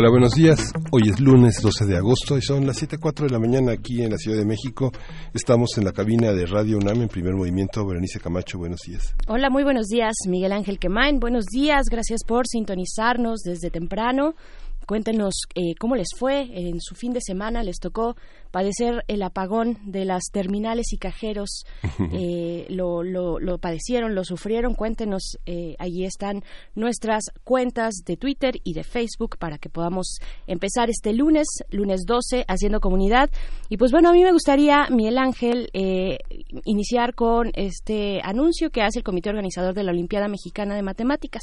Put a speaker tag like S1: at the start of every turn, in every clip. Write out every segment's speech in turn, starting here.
S1: Hola, buenos días. Hoy es lunes 12 de agosto y son las 7.04 de la mañana aquí en la Ciudad de México. Estamos en la cabina de Radio UNAM en primer movimiento. Berenice Camacho, buenos días.
S2: Hola, muy buenos días. Miguel Ángel Quemain, buenos días. Gracias por sintonizarnos desde temprano. Cuéntenos eh, cómo les fue en su fin de semana. ¿Les tocó padecer el apagón de las terminales y cajeros? Eh, lo, lo, padecieron, lo sufrieron? Cuéntenos. Eh, allí están nuestras cuentas de Twitter y de Facebook para que podamos empezar este lunes, lunes 12, haciendo comunidad. Y pues bueno, a mí me gustaría, Miguel Ángel, iniciar con este anuncio que hace el comité organizador de la Olimpiada Mexicana de Matemáticas.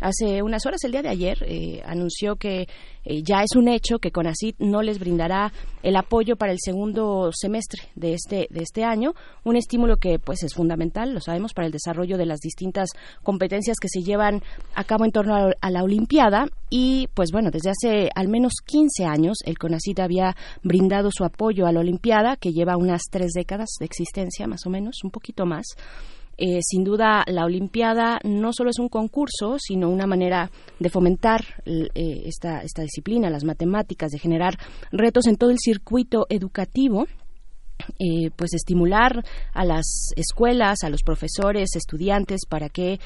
S2: Hace unas horas, el día de ayer, anunció que eh, ya es un hecho que CONACIT no les brindará el apoyo para el segundo semestre de este de este año, un estímulo que pues es fundamental, lo sabemos, para el desarrollo de las distintas competencias que se llevan a cabo en torno a, la Olimpiada y pues bueno, desde hace al menos 15 años el CONACIT había brindado su apoyo a la Olimpiada que lleva unas tres décadas de existencia más o menos, un poquito más. Eh, sin duda, la Olimpiada no solo es un concurso, sino una manera de fomentar eh, esta, esta disciplina, las matemáticas, de generar retos en todo el circuito educativo. Eh, pues estimular a las escuelas, a los profesores, estudiantes para que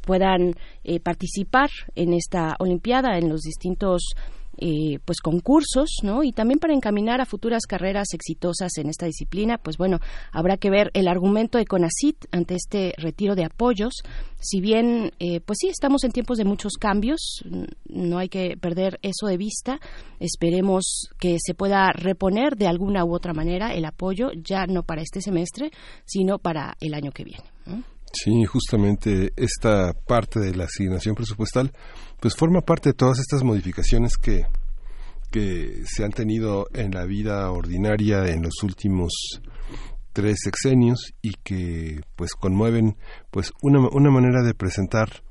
S2: puedan participar en esta Olimpiada en los distintos eh, pues concursos, ¿no? Y también para encaminar a futuras carreras exitosas en esta disciplina, pues bueno, habrá que ver el argumento de CONACIT ante este retiro de apoyos. Si bien, eh, pues sí, estamos en tiempos de muchos cambios, no hay que perder eso de vista. Esperemos que se pueda reponer de alguna u otra manera el apoyo, ya no para este semestre, sino para el año que viene.
S1: Sí, justamente esta parte de la asignación presupuestal pues forma parte de todas estas modificaciones que, que se han tenido en la vida ordinaria en los últimos tres sexenios y que pues conmueven pues una, una manera de presentar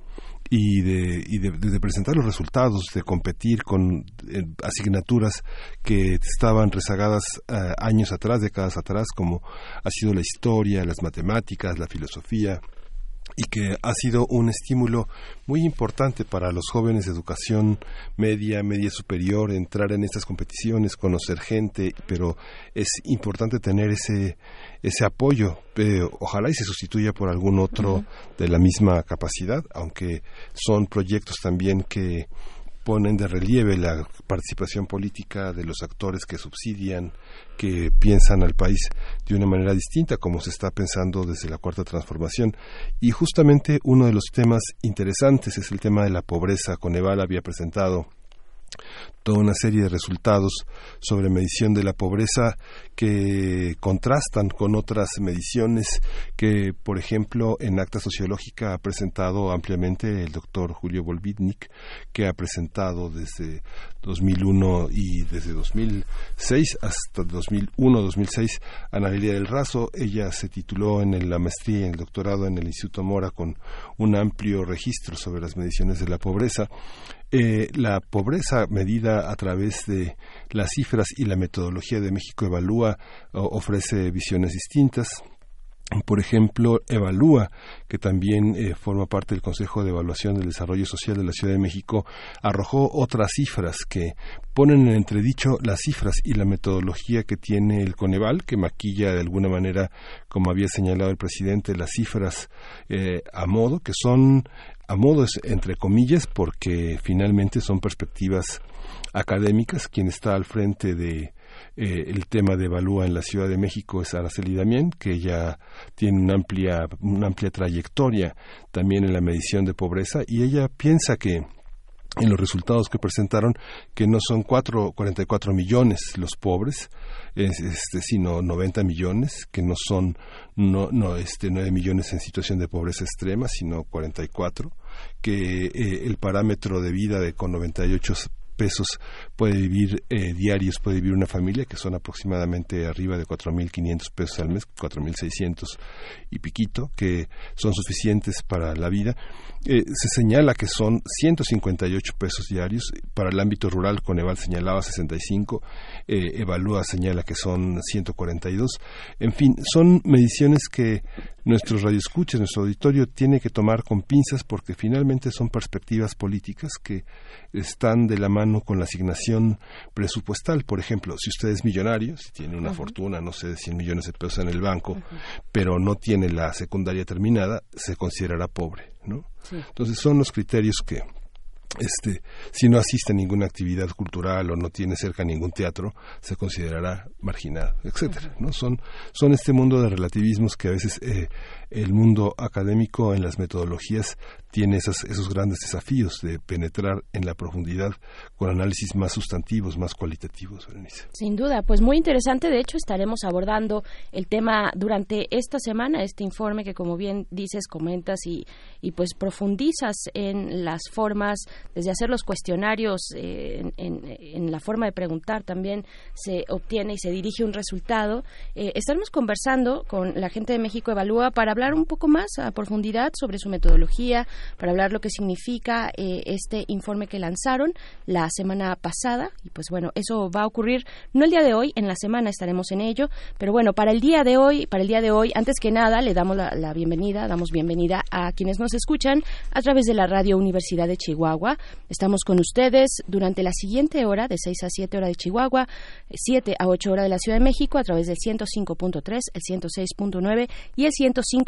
S1: y de, y de, presentar los resultados, de competir con eh, asignaturas que estaban rezagadas eh, años atrás, décadas atrás, como ha sido la historia, las matemáticas, la filosofía, y que ha sido un estímulo muy importante para los jóvenes de educación media, media superior, entrar en estas competiciones, conocer gente, pero es importante tener ese, ese apoyo. ojalá y se sustituya por algún otro de la misma capacidad, aunque son proyectos también que ponen de relieve la participación política de los actores que subsidian, que piensan al país de una manera distinta, como se está pensando desde la cuarta transformación. Y justamente uno de los temas interesantes es el tema de la pobreza. Coneval había presentado toda una serie de resultados sobre medición de la pobreza que contrastan con otras mediciones que, por ejemplo, en acta sociológica ha presentado ampliamente el doctor Julio Volvitnik, que ha presentado desde 2001 y desde 2006 hasta 2001-2006 Ana Lilia del Razo. Ella se tituló en la maestría y en el doctorado en el Instituto Mora con un amplio registro sobre las mediciones de la pobreza. Eh, la pobreza medida a través de las cifras y la metodología de México Evalúa ofrece visiones distintas. Por ejemplo, Evalúa, que también eh, forma parte del Consejo de Evaluación del Desarrollo Social de la Ciudad de México, arrojó otras cifras que ponen en entredicho las cifras y la metodología que tiene el Coneval, que maquilla de alguna manera, como había señalado el presidente, las cifras eh, a modo, que son a modo entre comillas, porque finalmente son perspectivas académicas. Quien está al frente de eh, el tema de Evalúa en la Ciudad de México es Araceli Damián, que ya tiene una amplia, una amplia trayectoria también en la medición de pobreza y ella piensa que en los resultados que presentaron que no son cuatro, 44 millones los pobres, este, sino 90 millones, que no son no, no, este, 9 millones en situación de pobreza extrema, sino 44 que eh, el parámetro de vida de con 98 pesos puede vivir eh, diarios, puede vivir una familia, que son aproximadamente arriba de 4.500 pesos al mes, 4.600 y piquito, que son suficientes para la vida. Eh, se señala que son 158 pesos diarios. Para el ámbito rural, Coneval señalaba 65, eh, Evalúa señala que son 142. En fin, son mediciones que nuestros radioescuchas, nuestro auditorio tiene que tomar con pinzas porque finalmente son perspectivas políticas que están de la mano con la asignación presupuestal. Por ejemplo, si usted es millonario, si tiene una fortuna, no sé, de 100 millones de pesos en el banco, pero no tiene la secundaria terminada, se considerará pobre, ¿no? Entonces son los criterios que este, si no asiste a ninguna actividad cultural o no tiene cerca ningún teatro, se considerará marginado, etcétera. ¿no? Son, son este mundo de relativismos que a veces eh, el mundo académico en las metodologías tiene esos, esos grandes desafíos de penetrar en la profundidad con análisis más sustantivos, más cualitativos,
S2: Sin duda, pues muy interesante. De hecho, estaremos abordando el tema durante esta semana, este informe que, como bien dices, comentas y, y pues profundizas en las formas, desde hacer los cuestionarios, eh, en, la forma de preguntar también se obtiene y se dirige un resultado. Eh, estaremos conversando con la gente de México Evalúa para hablar un poco más a profundidad sobre su metodología, para hablar lo que significa eh, este informe que lanzaron la semana pasada. Y pues bueno, eso va a ocurrir no el día de hoy, en la semana estaremos en ello, pero bueno, para el día de hoy, para el día de hoy, antes que nada, le damos la, bienvenida, damos bienvenida a quienes nos escuchan a través de la Radio Universidad de Chihuahua. Estamos con ustedes durante la siguiente hora, de 6 a 7 horas de Chihuahua, 7 a 8 horas de la Ciudad de México, a través del 105.3, el 106.9 y el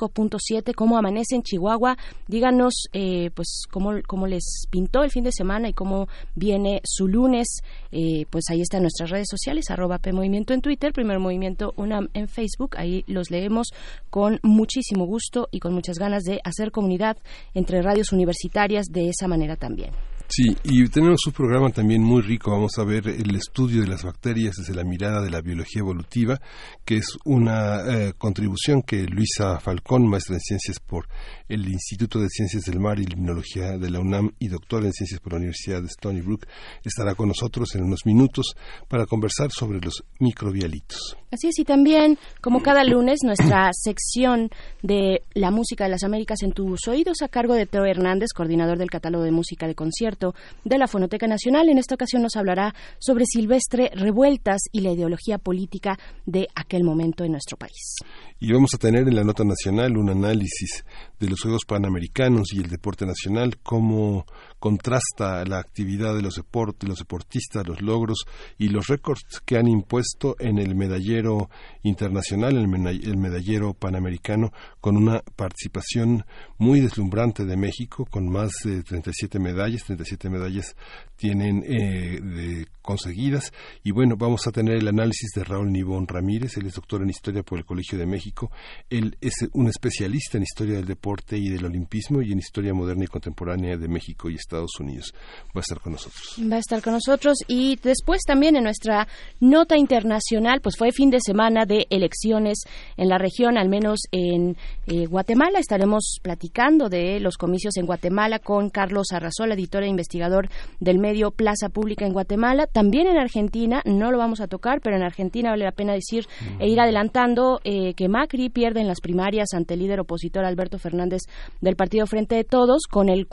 S2: 105.7. ¿Cómo amanece en Chihuahua? Díganos eh, pues cómo, cómo, les pintó el fin de semana y cómo viene su lunes. Eh, pues ahí están nuestras redes sociales, arroba P Movimiento en Twitter, Primer Movimiento UNAM en Facebook. Ahí los leemos con muchísimo gusto y con muchas ganas de hacer comunidad entre radios universitarias de esa manera también.
S1: Sí, y tenemos un programa también muy rico. Vamos a ver el estudio de las bacterias desde la mirada de la biología evolutiva, que es una eh, contribución que Luisa Falcón, maestra en ciencias por el Instituto de Ciencias del Mar y Limnología de la UNAM y doctora en ciencias por la Universidad de Stony Brook, estará con nosotros en unos minutos para conversar sobre los microbialitos.
S2: Así es, y también, como cada lunes, nuestra sección de la música de las Américas en tus oídos a cargo de Teo Hernández, coordinador del catálogo de música de concierto de la Fonoteca Nacional. En esta ocasión nos hablará sobre Silvestre Revueltas y la ideología política de aquel momento en nuestro país.
S1: Y vamos a tener en la nota nacional un análisis de los Juegos Panamericanos y el deporte nacional, cómo contrasta la actividad de los, deportes, los deportistas, los logros y los récords que han impuesto en el medallero internacional, el medallero panamericano, con una participación muy deslumbrante de México, con más de 37 medallas, 37 medallas tienen eh, conseguidas. Y bueno, vamos a tener el análisis de Raúl Nibón Ramírez, él es doctor en Historia por el Colegio de México, él es un especialista en Historia del Deporte y del Olimpismo y en Historia Moderna y Contemporánea de México y Estados Unidos. Va a estar con nosotros.
S2: Va a estar con nosotros y después también en nuestra nota internacional, pues fue fin de semana de elecciones en la región, al menos en eh, Guatemala. Estaremos platicando de los comicios en Guatemala con Carlos Arrazola, editor e investigador del medio Plaza Pública en Guatemala. También en Argentina, no lo vamos a tocar, pero en Argentina vale la pena decir e ir adelantando eh, que Macri pierde en las primarias ante el líder opositor Alberto Fernández del Partido Frente de Todos con el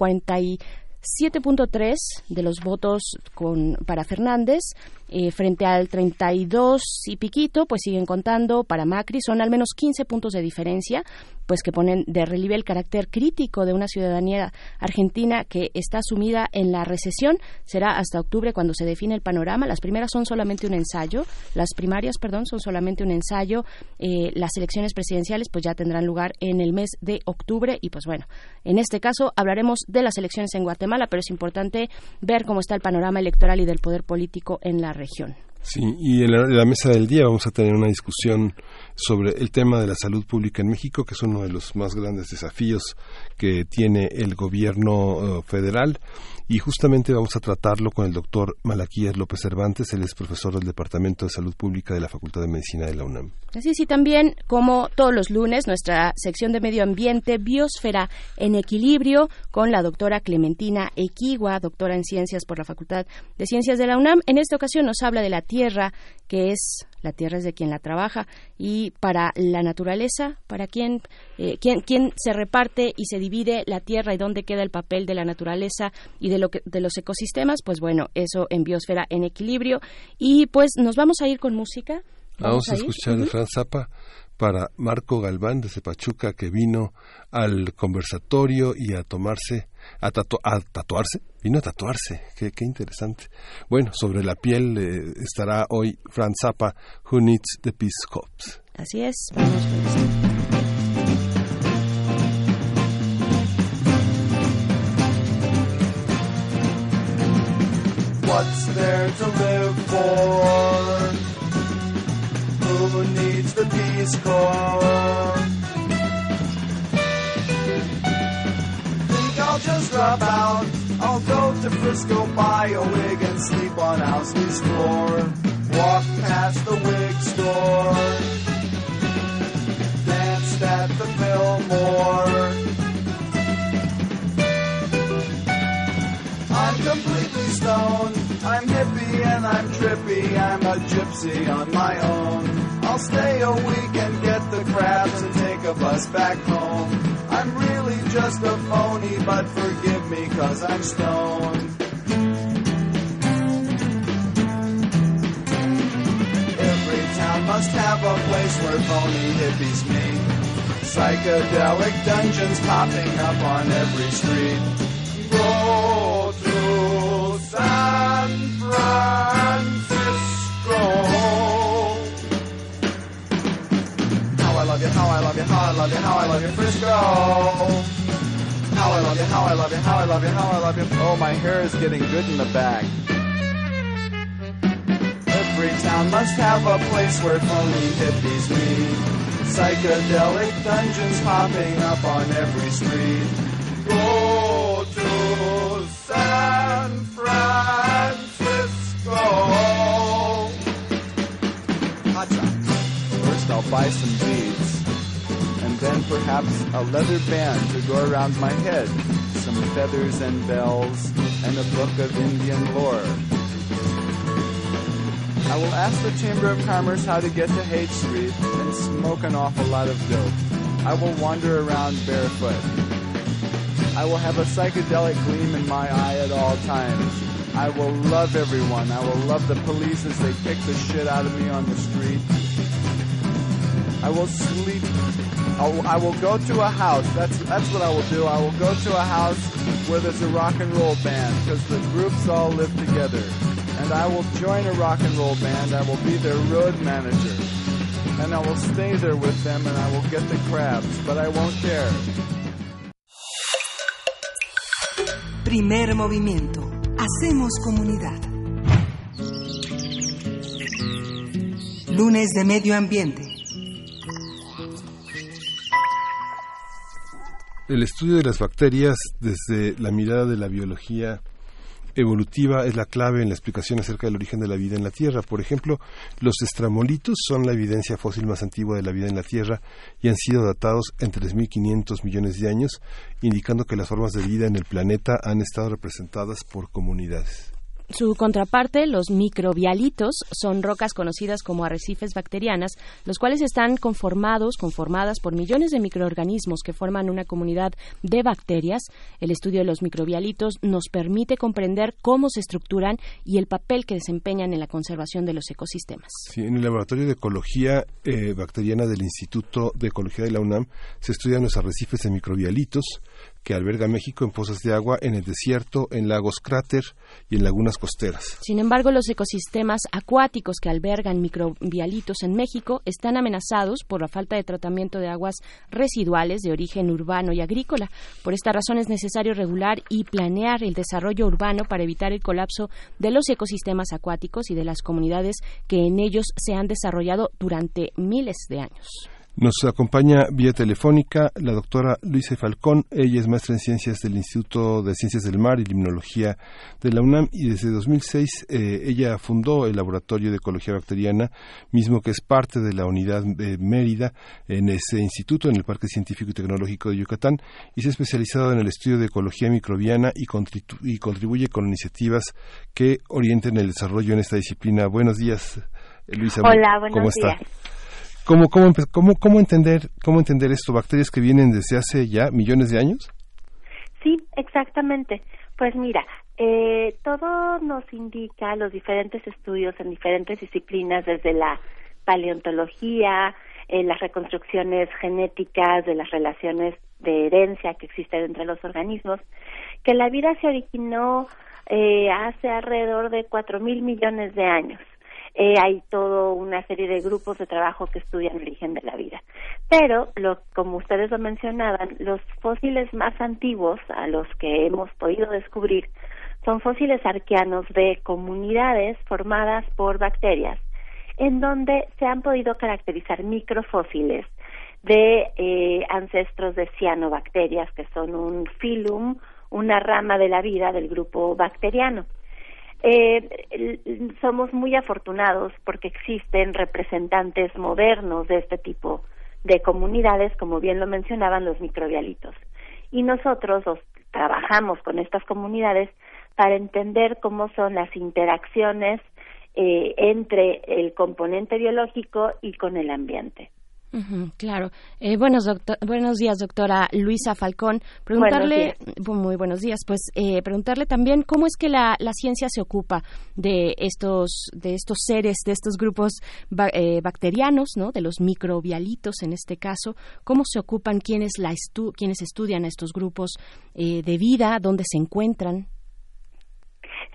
S2: 47.3 de los votos con, para Fernández eh, frente al 32 y piquito, pues siguen contando para Macri, son al menos 15 puntos de diferencia, pues que ponen de relieve el carácter crítico de una ciudadanía argentina que está sumida en la recesión. Será hasta octubre cuando se define el panorama. Las primeras son solamente un ensayo, las primarias, perdón, son solamente un ensayo. Eh, las elecciones presidenciales, pues ya tendrán lugar en el mes de octubre y, pues bueno, en este caso hablaremos de las elecciones en Guatemala, pero es importante ver cómo está el panorama electoral y del poder político en la región.
S1: Sí, y en la, mesa del día vamos a tener una discusión sobre el tema de la salud pública en México, que es uno de los más grandes desafíos que tiene el gobierno eh, federal y justamente vamos a tratarlo con el doctor Malaquías López Cervantes, él es profesor del Departamento de Salud Pública de la Facultad de Medicina de la UNAM.
S3: Así sí, también como todos los lunes, nuestra sección de medio ambiente, biosfera en equilibrio, con la doctora Clementina Equigua, doctora en ciencias por la Facultad de Ciencias de la UNAM. En esta ocasión nos habla de la tierra, que es la tierra es de quien la trabaja y para la naturaleza, para quién, eh, quién, quién se reparte y se divide la tierra y dónde queda el papel de la naturaleza y de, lo que, de los ecosistemas, pues bueno, eso en biosfera en equilibrio. Y pues nos vamos a ir con música.
S1: Vamos, a, escuchar a Fran Zappa para Marco Galván de Pachuca que vino al conversatorio y a tomarse, a, tatuarse, vino a tatuarse, qué, qué interesante. Bueno, sobre la piel eh, estará hoy Fran Zappa, Who Needs the Peace Corps.
S3: Así es, vamos What's there to live for? who needs the Peace Corps? Just drop out. I'll go to Frisco, buy a wig, and sleep on Owsley's floor. Walk past the I'm. A gypsy on my own. I'll stay a week and get the crabs and take a bus back home. I'm really just a phony, but forgive me cause I'm stoned. Every town must have a place where phony hippies meet. Psychedelic dungeons popping up on every street. I love you, how I love you, how I love you, Frisco. How I love you, how I love you, how I love you, how I love you. Oh, my hair is getting good in the back. Every town must have a place where phony hippies meet. Psychedelic dungeons popping up on every street. Go to San Francisco. Hot First, I'll buy some beads, then perhaps a leather band to go around my head, some feathers and bells, and a book of Indian lore. I will ask the Chamber of Commerce how to get to Haight Street and smoke an awful lot of dope. I will wander around barefoot. I will have a psychedelic gleam in my eye at all times. I will love everyone. I will love the police as they kick the shit out of me on the street. I will sleep. I'll, I will go to a house. That's that's what I will do. I will go to a house where there's a rock and roll band because the groups all live together. And I will join a rock and roll band. I will be their road manager. And I will stay there with them and I will get the crabs, but I won't care.
S4: Primer movimiento. Hacemos comunidad. Lunes de Medio Ambiente.
S1: El estudio de las bacterias desde la mirada de la biología evolutiva es la clave en la explicación acerca del origen de la vida en la Tierra. Por ejemplo, los estramolitos son la evidencia fósil más antigua de la vida en la Tierra y han sido datados en 3.500 millones de años, indicando que las formas de vida en el planeta han estado representadas por comunidades.
S3: Su contraparte, los microbialitos, son rocas conocidas como arrecifes bacterianas, los cuales están conformados, conformadas por millones de microorganismos que forman una comunidad de bacterias. El estudio de los microbialitos nos permite comprender cómo se estructuran y el papel que desempeñan en la conservación de los ecosistemas.
S1: en el laboratorio de ecología eh, bacteriana del Instituto de Ecología de la UNAM se estudian los arrecifes de microbialitos que alberga México en pozas de agua, en el desierto, en lagos cráter y en lagunas costeras.
S3: Sin embargo, los ecosistemas acuáticos que albergan microbialitos en México están amenazados por la falta de tratamiento de aguas residuales de origen urbano y agrícola. Por esta razón es necesario regular y planear el desarrollo urbano para evitar el colapso de los ecosistemas acuáticos y de las comunidades que en ellos se han desarrollado durante miles de años.
S1: Nos acompaña vía telefónica la doctora Luisa Falcón. Ella es maestra en ciencias del Instituto de Ciencias del Mar y Limnología de la UNAM y desde 2006 eh, ella fundó el Laboratorio de Ecología Bacteriana, mismo que es parte de la unidad de Mérida en ese instituto, en el Parque Científico y Tecnológico de Yucatán, y se ha especializado en el estudio de ecología microbiana y, y contribuye con iniciativas que orienten el desarrollo en esta disciplina. Buenos días, Luisa.
S5: Hola, buenos
S1: ¿Cómo
S5: días.
S1: Está? ¿Cómo, cómo, cómo, cómo, entender, ¿Cómo entender esto? ¿Bacterias que vienen desde hace ya millones de años?
S5: Sí, exactamente. Pues mira, eh, todo nos indica los diferentes estudios en diferentes disciplinas, desde la paleontología, las reconstrucciones genéticas de las relaciones de herencia que existen entre los organismos, que la vida se originó eh, hace alrededor de cuatro mil millones de años. Hay toda una serie de grupos de trabajo que estudian el origen de la vida. Pero, lo, como ustedes lo mencionaban, los fósiles más antiguos a los que hemos podido descubrir son fósiles arqueanos de comunidades formadas por bacterias, en donde se han podido caracterizar microfósiles de eh, ancestros de cianobacterias, que son un filum, una rama de la vida del grupo bacteriano. Eh, somos muy afortunados porque existen representantes modernos de este tipo de comunidades, como bien lo mencionaban los microbialitos. Y nosotros trabajamos con estas comunidades para entender cómo son las interacciones eh, entre el componente biológico y con el ambiente
S2: claro. Eh, buenos, buenos días, doctora Luisa Falcón. Preguntarle, muy buenos días, pues eh, preguntarle también cómo es que la, la, ciencia se ocupa de estos, de estos seres, de estos grupos eh, bacterianos, ¿no? De los microbialitos en este caso. ¿Cómo se ocupan? ¿Quiénes, la estu quienes estudian estos grupos de vida? ¿Dónde se encuentran?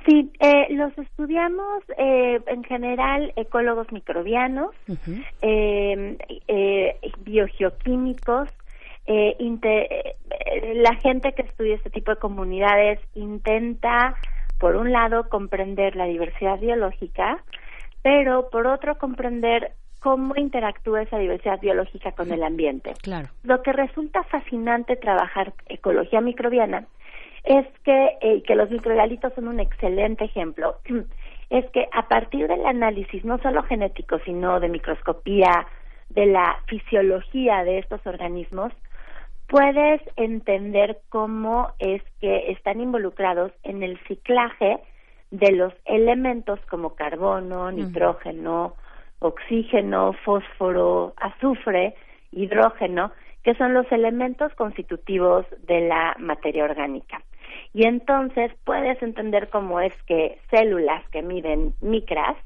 S5: Sí, eh, los estudiamos eh, en general ecólogos microbianos, eh, eh, biogeoquímicos, eh, la gente que estudia este tipo de comunidades intenta, por un lado, comprender la diversidad biológica, pero por otro, comprender cómo interactúa esa diversidad biológica con el ambiente.
S2: Claro.
S5: Lo que resulta fascinante trabajar ecología microbiana es que, eh, que los microbialitos son un excelente ejemplo, es que a partir del análisis no solo genético, sino de microscopía, de la fisiología de estos organismos, puedes entender cómo es que están involucrados en el ciclaje de los elementos como carbono, nitrógeno, oxígeno, fósforo, azufre, hidrógeno, que son los elementos constitutivos de la materia orgánica. Y entonces puedes entender cómo es que células que miden micras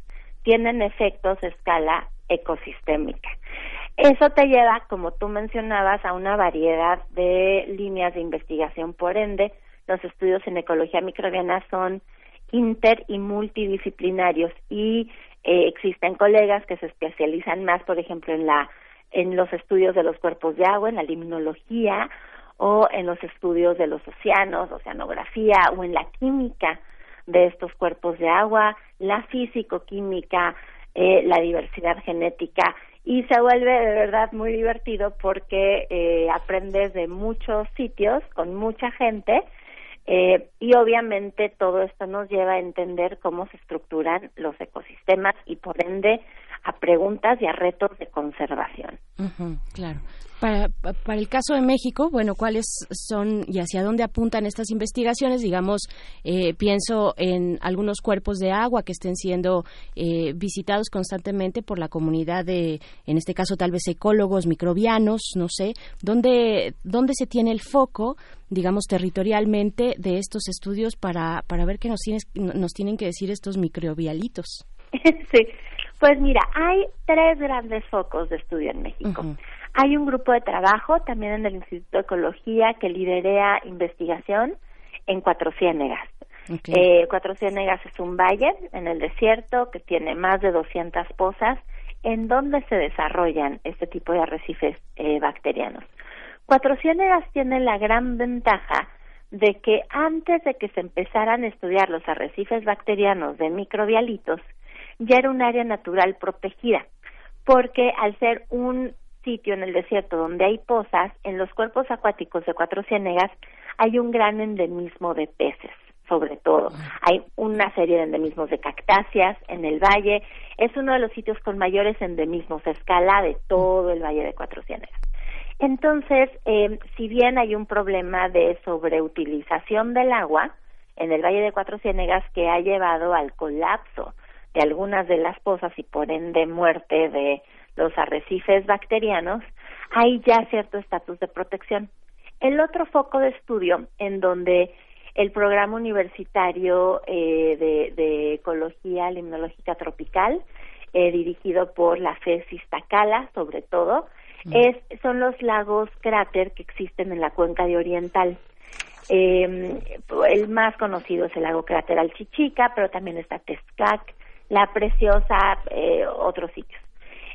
S5: tienen efectos a escala ecosistémica. Eso te lleva, como tú mencionabas, a una variedad de líneas de investigación. Por ende, los estudios en ecología microbiana son inter y multidisciplinarios y eh, existen colegas que se especializan más, por ejemplo, en la en los estudios de los cuerpos de agua, en la limnología o en los estudios de los océanos, oceanografía o en la química de estos cuerpos de agua, la físico-química, eh, la diversidad genética y se vuelve de verdad muy divertido porque eh, aprendes de muchos sitios con mucha gente eh, y obviamente todo esto nos lleva a entender cómo se estructuran los ecosistemas y por ende a preguntas y a retos de conservación.
S2: claro. Para, para el caso de México, bueno, ¿cuáles son y hacia dónde apuntan estas investigaciones? Digamos, eh, pienso en algunos cuerpos de agua que estén siendo eh, visitados constantemente por la comunidad de, en este caso, tal vez ecólogos, microbianos, no sé, ¿dónde, dónde se tiene el foco, digamos, territorialmente de estos estudios para, para ver qué nos, nos tienen que decir estos microbialitos?
S5: sí, pues mira, hay tres grandes focos de estudio en México. Hay un grupo de trabajo también en el Instituto de Ecología que liderea investigación en Cuatro Ciénegas. Eh, Cuatro Ciénegas es un valle en el desierto que tiene más de 200 pozas en donde se desarrollan este tipo de arrecifes eh, bacterianos. Cuatro Ciénegas tiene la gran ventaja de que antes de que se empezaran a estudiar los arrecifes bacterianos de microbialitos, ya era un área natural protegida, porque al ser un sitio en el desierto donde hay pozas, en los cuerpos acuáticos de Cuatro Ciénegas hay un gran endemismo de peces, sobre todo. Hay una serie de endemismos de cactáceas en el valle. Es uno de los sitios con mayores endemismos a escala de todo el valle de Cuatro Ciénegas. Entonces, eh, si bien hay un problema de sobreutilización del agua en el Valle de Cuatro Ciénegas que ha llevado al colapso de algunas de las pozas y por ende muerte de los arrecifes bacterianos, hay ya cierto estatus de protección. El otro foco de estudio en donde el programa universitario eh, de, ecología limnológica tropical, eh, dirigido por la FES Iztacala, sobre todo, mm. es, son los lagos cráter que existen en la cuenca de Oriental. Eh, el más conocido es el lago cráter Alchichica, pero también está Tezcac, La Preciosa, eh, otros sitios.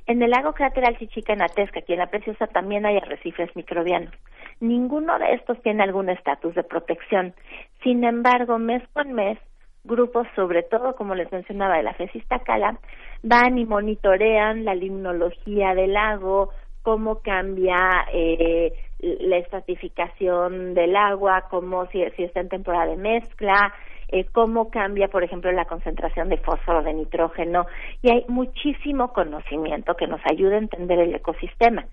S5: En el lago cráter Alchichica en Atesca, aquí en La Preciosa, también hay arrecifes microbianos. Ninguno de estos tiene algún estatus de protección. Sin embargo, mes con mes, grupos, sobre todo, como les mencionaba, de la Cala, van y monitorean la limnología del lago, cómo cambia eh, la estratificación del agua, cómo si, si está en temporada de mezcla, eh, cómo cambia, por ejemplo, la concentración de fósforo, de nitrógeno, y hay muchísimo conocimiento que nos ayuda a entender el ecosistema.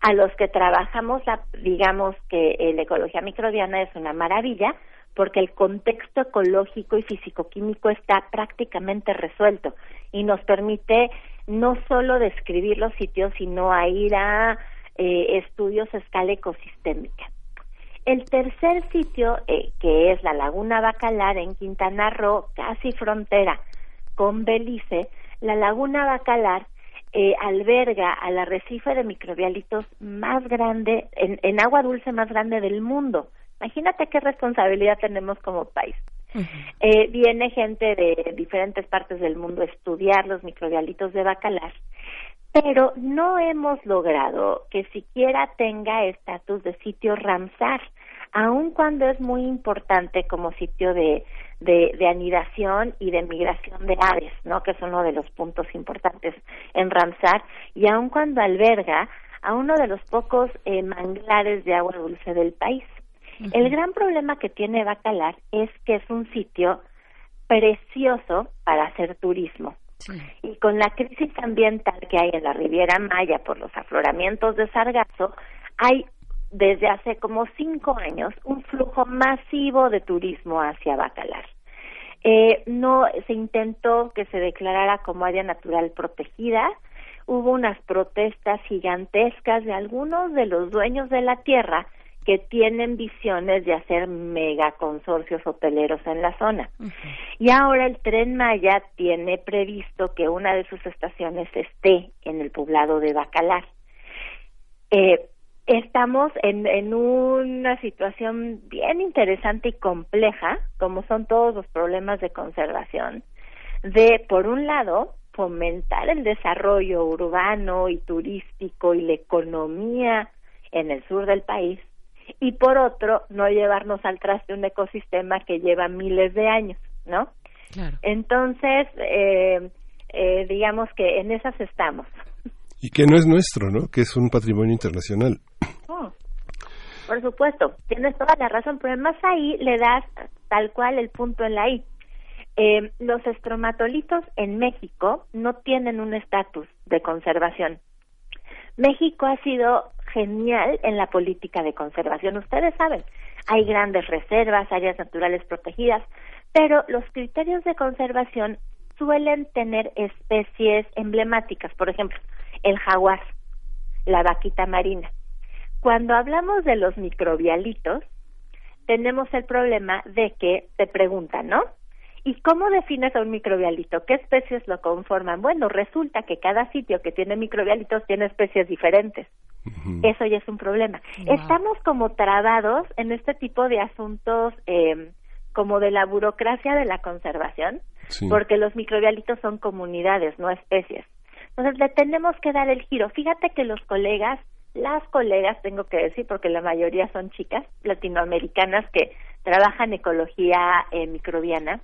S5: A los que trabajamos, digamos que la ecología microbiana es una maravilla, porque el contexto ecológico y físico-químico está prácticamente resuelto y nos permite no solo describir los sitios, sino a ir a eh, estudios a escala ecosistémica. El tercer sitio, eh, que es la Laguna Bacalar en Quintana Roo, casi frontera con Belice, la Laguna Bacalar eh, alberga al arrecife de microbialitos más grande, en, agua dulce más grande del mundo. Imagínate qué responsabilidad tenemos como país. Eh, viene gente de diferentes partes del mundo a estudiar los microbialitos de Bacalar, pero no hemos logrado que siquiera tenga estatus de sitio Ramsar, aun cuando es muy importante como sitio de, de, anidación y de migración de aves, ¿no? que es uno de los puntos importantes en Ramsar, y aun cuando alberga a uno de los pocos eh, manglares de agua dulce del país. El gran problema que tiene Bacalar es que es un sitio precioso para hacer turismo. Y con la crisis ambiental que hay en la Riviera Maya por los afloramientos de sargazo, hay desde hace como cinco años un flujo masivo de turismo hacia Bacalar. Eh, no se intentó que se declarara como área natural protegida. Hubo unas protestas gigantescas de algunos de los dueños de la tierra que tienen visiones de hacer mega consorcios hoteleros en la zona. Y ahora el tren Maya tiene previsto que una de sus estaciones esté en el poblado de Bacalar. Eh, estamos en, en una situación bien interesante y compleja, como son todos los problemas de conservación, de, por un lado, fomentar el desarrollo urbano y turístico y la economía en el sur del país, y por otro, no llevarnos al traste un ecosistema que lleva miles de años, ¿no? Entonces, eh, eh, digamos que en esas estamos.
S1: Y que no es nuestro, ¿no? Que es un patrimonio internacional.
S5: Oh, por supuesto, tienes toda la razón, pero además ahí le das tal cual el punto en la I. Eh, los estromatolitos en México no tienen un estatus de conservación. México ha sido genial en la política de conservación. Ustedes saben, hay grandes reservas, áreas naturales protegidas, pero los criterios de conservación suelen tener especies emblemáticas, por ejemplo, el jaguar, la vaquita marina. Cuando hablamos de los microbialitos, tenemos el problema de que te preguntan, ¿no? ¿Y cómo defines a un microbialito? ¿Qué especies lo conforman? Bueno, resulta que cada sitio que tiene microbialitos tiene especies diferentes. Eso ya es un problema. Estamos como trabados en este tipo de asuntos eh, como de la burocracia de la conservación, porque los microbialitos son comunidades, no especies. Entonces le tenemos que dar el giro. Fíjate que los colegas, las colegas, tengo que decir, porque la mayoría son chicas latinoamericanas que trabajan ecología eh, microbiana,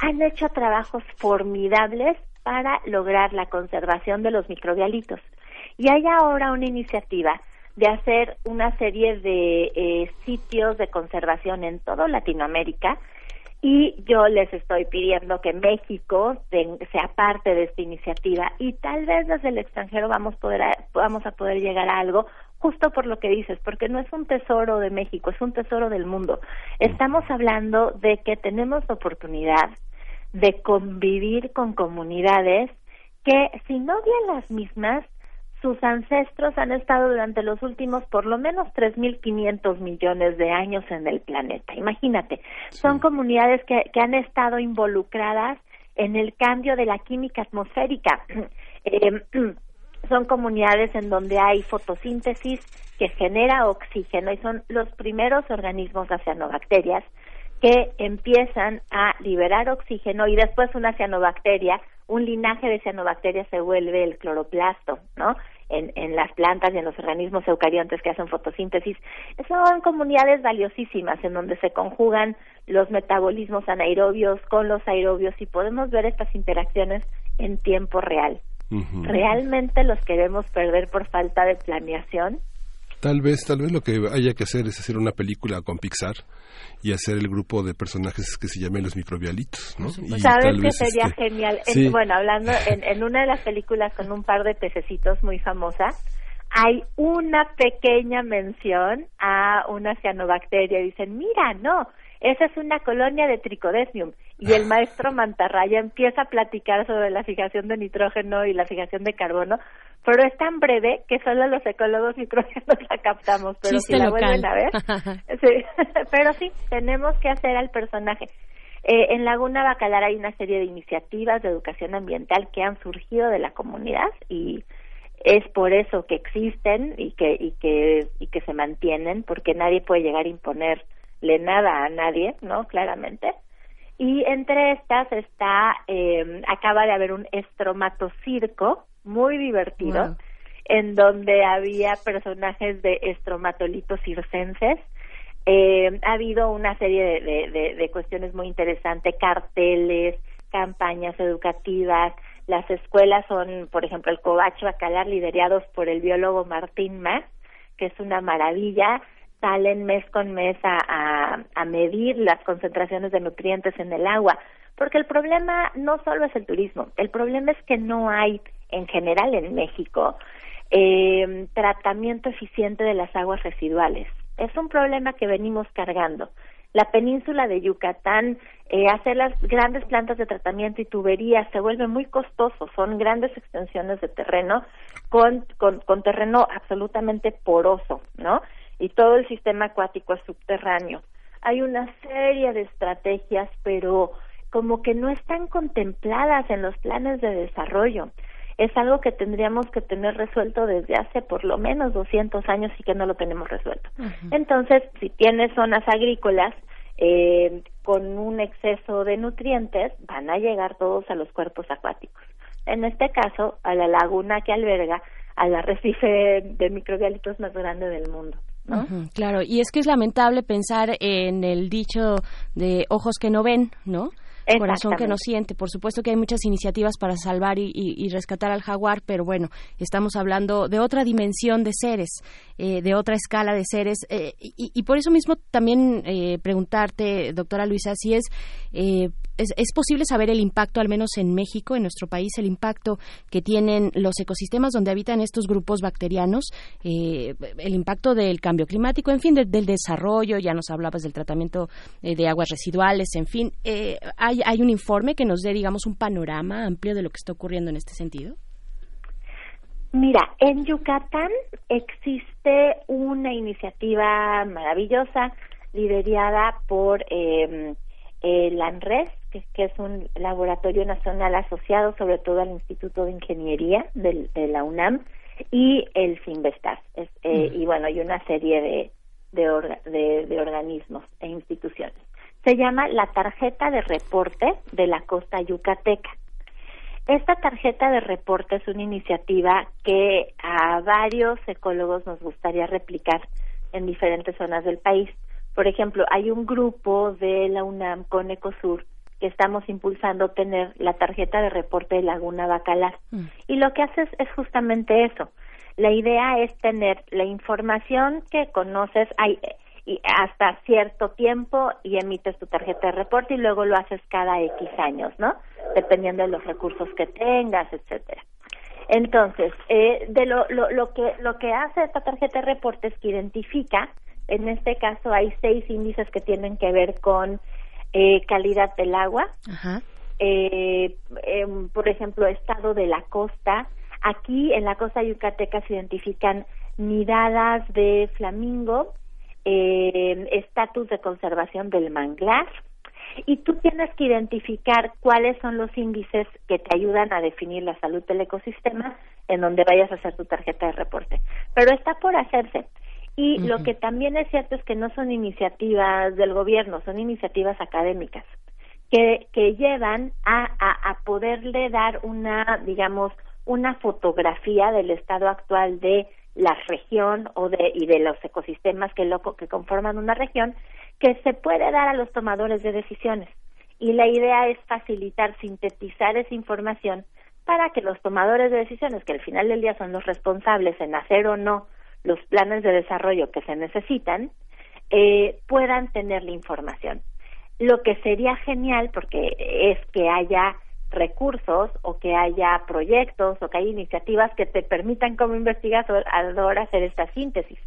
S5: han hecho trabajos formidables para lograr la conservación de los microbialitos. Y hay ahora una iniciativa de hacer una serie de eh, sitios de conservación en toda Latinoamérica y yo les estoy pidiendo que México sea parte de esta iniciativa y tal vez desde el extranjero vamos poder vamos a poder llegar a algo justo por lo que dices porque no es un tesoro de México es un tesoro del mundo. Estamos hablando de que tenemos la oportunidad de convivir con comunidades que si no bien las mismas sus ancestros han estado durante los últimos por lo menos 3.500 millones de años en el planeta. Imagínate, son comunidades que, que han estado involucradas en el cambio de la química atmosférica. Eh, son comunidades en donde hay fotosíntesis que genera oxígeno y son los primeros organismos, las cianobacterias, que empiezan a liberar oxígeno y después una cianobacteria un linaje de cianobacterias se vuelve el cloroplasto, ¿no? En, en las plantas y en los organismos eucariontes que hacen fotosíntesis. Son comunidades valiosísimas en donde se conjugan los metabolismos anaerobios con los aerobios y podemos ver estas interacciones en tiempo real. ¿Realmente los queremos perder por falta de planeación?
S1: Tal vez, tal vez lo que haya que hacer es hacer una película con Pixar y hacer el grupo de personajes que se llamen los microbialitos, ¿no?
S5: ¿Sabes que sería este, genial? bueno, hablando en, en una de las películas con un par de pececitos muy famosa, hay una pequeña mención a una cianobacteria. Dicen, mira, no, esa es una colonia de tricodesmium. Y el maestro Mantarraya empieza a platicar sobre la fijación de nitrógeno y la fijación de carbono, pero es tan breve que solo los ecólogos micrógenos la captamos. Pero si la vuelven a ver. sí. pero sí, tenemos que hacer al personaje. Eh, en Laguna Bacalar hay una serie de iniciativas de educación ambiental que han surgido de la comunidad y es por eso que existen y que y que y que se mantienen porque nadie puede llegar a imponer le nada a nadie, ¿no? Claramente. Y entre estas está, eh, acaba de haber un estromatocirco muy divertido, en donde había personajes de estromatolitos circenses. Eh, ha habido una serie de, de, de, cuestiones muy interesantes, carteles, campañas educativas. Las escuelas son, por ejemplo, el Covacho Bacalar, liderados por el biólogo Martín Más, que es una maravilla salen mes con mes a, a, medir las concentraciones de nutrientes en el agua, porque el problema no solo es el turismo, el problema es que no hay en general en México eh, tratamiento eficiente de las aguas residuales. Es un problema que venimos cargando. La península de Yucatán, eh, hacer las grandes plantas de tratamiento y tuberías se vuelve muy costoso, son grandes extensiones de terreno con, con, con terreno absolutamente poroso, ¿no? y todo el sistema acuático es subterráneo. Hay una serie de estrategias, pero como que no están contempladas en los planes de desarrollo. Es algo que tendríamos que tener resuelto desde hace por lo menos 200 años y que no lo tenemos resuelto. Entonces, si tienes zonas agrícolas eh, con un exceso de nutrientes, van a llegar todos a los cuerpos acuáticos. En este caso, a la laguna que alberga al arrecife de microbialitos más grande del mundo
S2: claro, y es que es lamentable pensar en el dicho de ojos que no ven, ¿no? Corazón que no siente. Por supuesto que hay muchas iniciativas para salvar y, rescatar al jaguar, pero bueno, estamos hablando de otra dimensión de seres, eh, de otra escala de seres. Eh, y, por eso mismo también eh, preguntarte, doctora Luisa, si es es, posible saber el impacto, al menos en México, en nuestro país, el impacto que tienen los ecosistemas donde habitan estos grupos bacterianos, eh, el impacto del cambio climático, en fin, del desarrollo, ya nos hablabas del tratamiento eh, de aguas residuales, en fin, eh, ¿hay, ¿hay un informe que nos dé, digamos, un panorama amplio de lo que está ocurriendo en este sentido?
S5: Mira, en Yucatán existe una iniciativa maravillosa liderada por eh, el ANRES, que, es un laboratorio nacional asociado sobre todo al Instituto de Ingeniería de, la UNAM, y el FINVESTAS. Eh, mm. Y bueno, hay una serie de, de, de, organismos e instituciones. Se llama la tarjeta de reporte de la costa yucateca. Esta tarjeta de reporte es una iniciativa que a varios ecólogos nos gustaría replicar en diferentes zonas del país. Por ejemplo, hay un grupo de la UNAM con Ecosur que estamos impulsando tener la tarjeta de reporte de Laguna Bacalar. Mm. Y lo que hace es, justamente eso. La idea es tener la información que conoces y hasta cierto tiempo y emites tu tarjeta de reporte y luego lo haces cada X años, ¿no? Dependiendo de los recursos que tengas, etcétera. Entonces, eh, de lo, lo, lo, que, lo que hace esta tarjeta de reporte es que identifica, en este caso hay seis índices que tienen que ver con eh, calidad del agua, eh, em, por ejemplo, estado de la costa. Aquí en la costa yucateca se identifican nidadas de flamingo, eh, estatus de conservación del manglar, y tú tienes que identificar cuáles son los índices que te ayudan a definir la salud del ecosistema en donde vayas a hacer tu tarjeta de reporte. Pero está por hacerse. Y lo que también es cierto es que no son iniciativas del gobierno, son iniciativas académicas que, que llevan a, a, a poderle dar una, digamos, una fotografía del estado actual de la región o de, y de los ecosistemas que, lo, que conforman una región que se puede dar a los tomadores de decisiones. Y la idea es facilitar, sintetizar esa información para que los tomadores de decisiones, que al final del día son los responsables en hacer o no los planes de desarrollo que se necesitan, eh, puedan tener la información. Lo que sería genial, porque es que haya recursos o que haya proyectos o que haya iniciativas que te permitan como investigador hacer esta síntesis.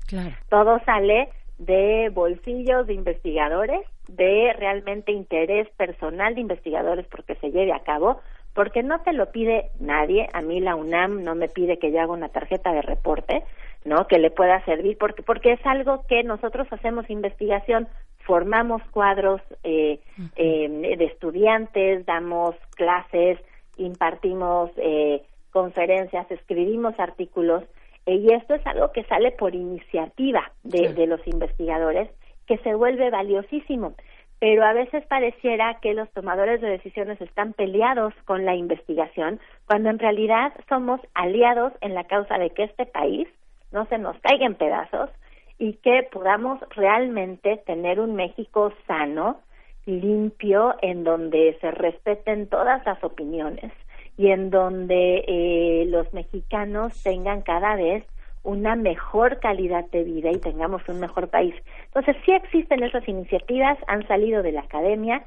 S5: Todo sale de bolsillos de investigadores, de realmente interés personal de investigadores porque se lleve a cabo, porque no te lo pide nadie, a mí la UNAM no me pide que yo haga una tarjeta de reporte, ¿no? Que le pueda servir, porque, porque es algo que nosotros hacemos investigación, formamos cuadros eh, eh, de estudiantes, damos clases, impartimos eh, conferencias, escribimos artículos, y esto es algo que sale por iniciativa de, los investigadores, que se vuelve valiosísimo. Pero a veces pareciera que los tomadores de decisiones están peleados con la investigación, cuando en realidad somos aliados en la causa de que este país no se nos caiga en pedazos y que podamos realmente tener un México sano, limpio, en donde se respeten todas las opiniones y en donde eh, los mexicanos tengan cada vez una mejor calidad de vida y tengamos un mejor país. Entonces, sí existen esas iniciativas, han salido de la academia,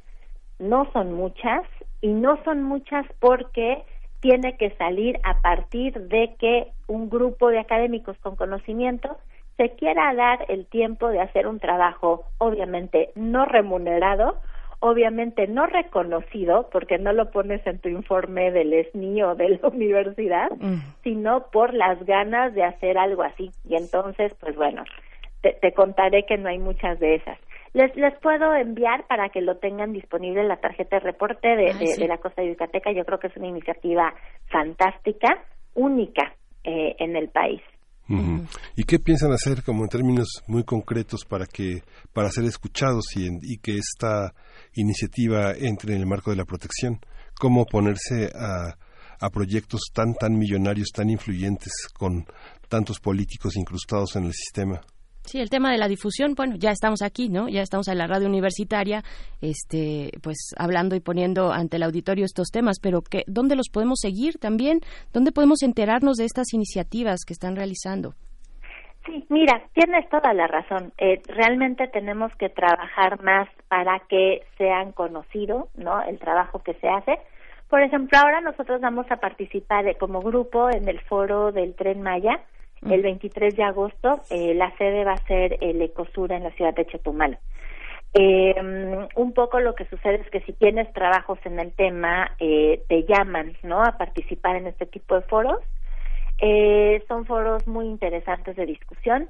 S5: no son muchas y no son muchas porque tiene que salir a partir de que un grupo de académicos con conocimiento se quiera dar el tiempo de hacer un trabajo obviamente no remunerado obviamente no reconocido, porque no lo pones en tu informe del SNI o de la universidad, mm. sino por las ganas de hacer algo así. Y entonces, pues bueno, te, contaré que no hay muchas de esas. Les, les puedo enviar para que lo tengan disponible en la tarjeta de reporte de, de, la Costa de Yucateca. Yo creo que es una iniciativa fantástica, única eh, en el país.
S1: ¿Y qué piensan hacer como en términos muy concretos para que para ser escuchados y, y que esta iniciativa entre en el marco de la protección? ¿Cómo ponerse a, a proyectos tan tan millonarios, tan influyentes con tantos políticos incrustados en el sistema?
S2: Sí, el tema de la difusión, bueno, ya estamos aquí, ¿no? Ya estamos en la radio universitaria, este, pues hablando y poniendo ante el auditorio estos temas, pero ¿qué, ¿dónde los podemos seguir también? ¿Dónde podemos enterarnos de estas iniciativas que están realizando?
S5: Sí, mira, tienes toda la razón. Eh, realmente tenemos que trabajar más para que sean conocidos, ¿no? El trabajo que se hace. Por ejemplo, ahora nosotros vamos a participar como grupo en el foro del Tren Maya el 23 de agosto eh, la sede va a ser el Ecosura en la ciudad de Chetumal. Eh, un poco lo que sucede es que si tienes trabajos en el tema, eh, te llaman, ¿no? A participar en este tipo de foros. Eh, son foros muy interesantes de discusión.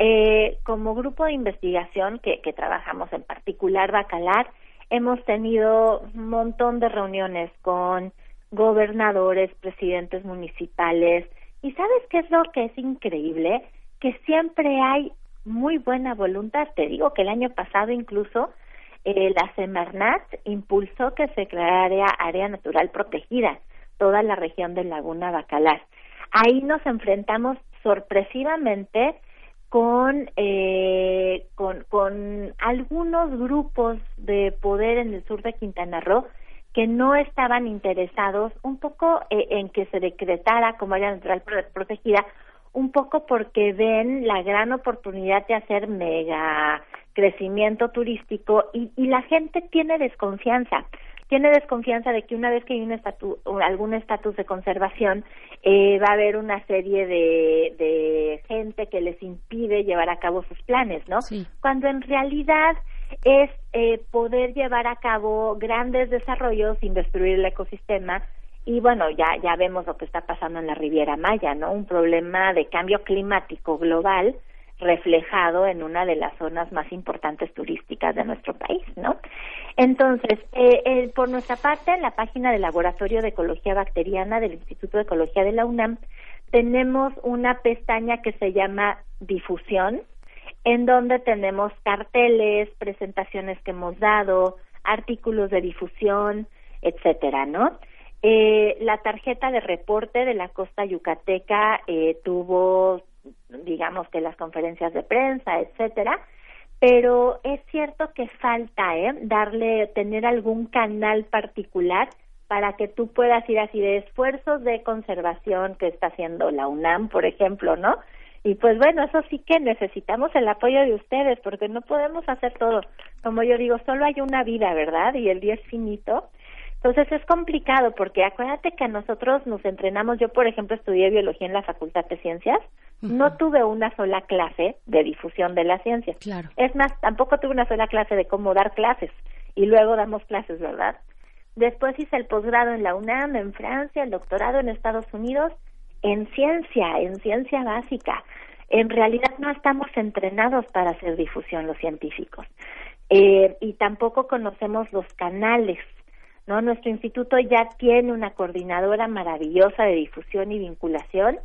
S5: Eh, como grupo de investigación que, que trabajamos en particular Bacalar, hemos tenido un montón de reuniones con gobernadores, presidentes municipales, y sabes qué es lo que es increíble? Que siempre hay muy buena voluntad. Te digo que el año pasado incluso eh, la Semarnat impulsó que se creara área natural protegida, toda la región de Laguna Bacalar. Ahí nos enfrentamos sorpresivamente con, eh, con, con algunos grupos de poder en el sur de Quintana Roo que no estaban interesados un poco eh, en que se decretara como área natural protegida un poco porque ven la gran oportunidad de hacer mega crecimiento turístico y, y la gente tiene desconfianza tiene desconfianza de que una vez que hay un estatus, algún estatus de conservación, eh, va a haber una serie de, de gente que les impide llevar a cabo sus planes, ¿no? Cuando en realidad es eh, poder llevar a cabo grandes desarrollos sin destruir el ecosistema y bueno ya ya vemos lo que está pasando en la Riviera Maya no un problema de cambio climático global reflejado en una de las zonas más importantes turísticas de nuestro país, ¿no? Entonces, eh, por nuestra parte, en la página del Laboratorio de Ecología Bacteriana del Instituto de Ecología de la UNAM, tenemos una pestaña que se llama Difusión, en donde tenemos carteles, presentaciones que hemos dado, artículos de difusión, etcétera, ¿no? Eh, la tarjeta de reporte de la costa yucateca eh, tuvo digamos que las conferencias de prensa, etcétera, pero es cierto que falta ¿eh? darle tener algún canal particular para que tú puedas ir así de esfuerzos de conservación que está haciendo la UNAM, por ejemplo, ¿no? Y pues bueno, eso sí que necesitamos el apoyo de ustedes porque no podemos hacer todo. Como yo digo, solo hay una vida, ¿verdad? Y el día es finito. Entonces es complicado porque acuérdate que nosotros nos entrenamos, yo por ejemplo estudié biología en la Facultad de Ciencias, no tuve una sola clase de difusión de la ciencia.
S2: Claro.
S5: Es más, tampoco tuve una sola clase de cómo dar clases y luego damos clases, ¿verdad? Después hice el posgrado en la UNAM, en Francia, el doctorado en Estados Unidos, en ciencia, en ciencia básica. En realidad no estamos entrenados para hacer difusión los científicos eh, y tampoco conocemos los canales ¿no? Nuestro instituto ya tiene una coordinadora maravillosa de difusión y vinculación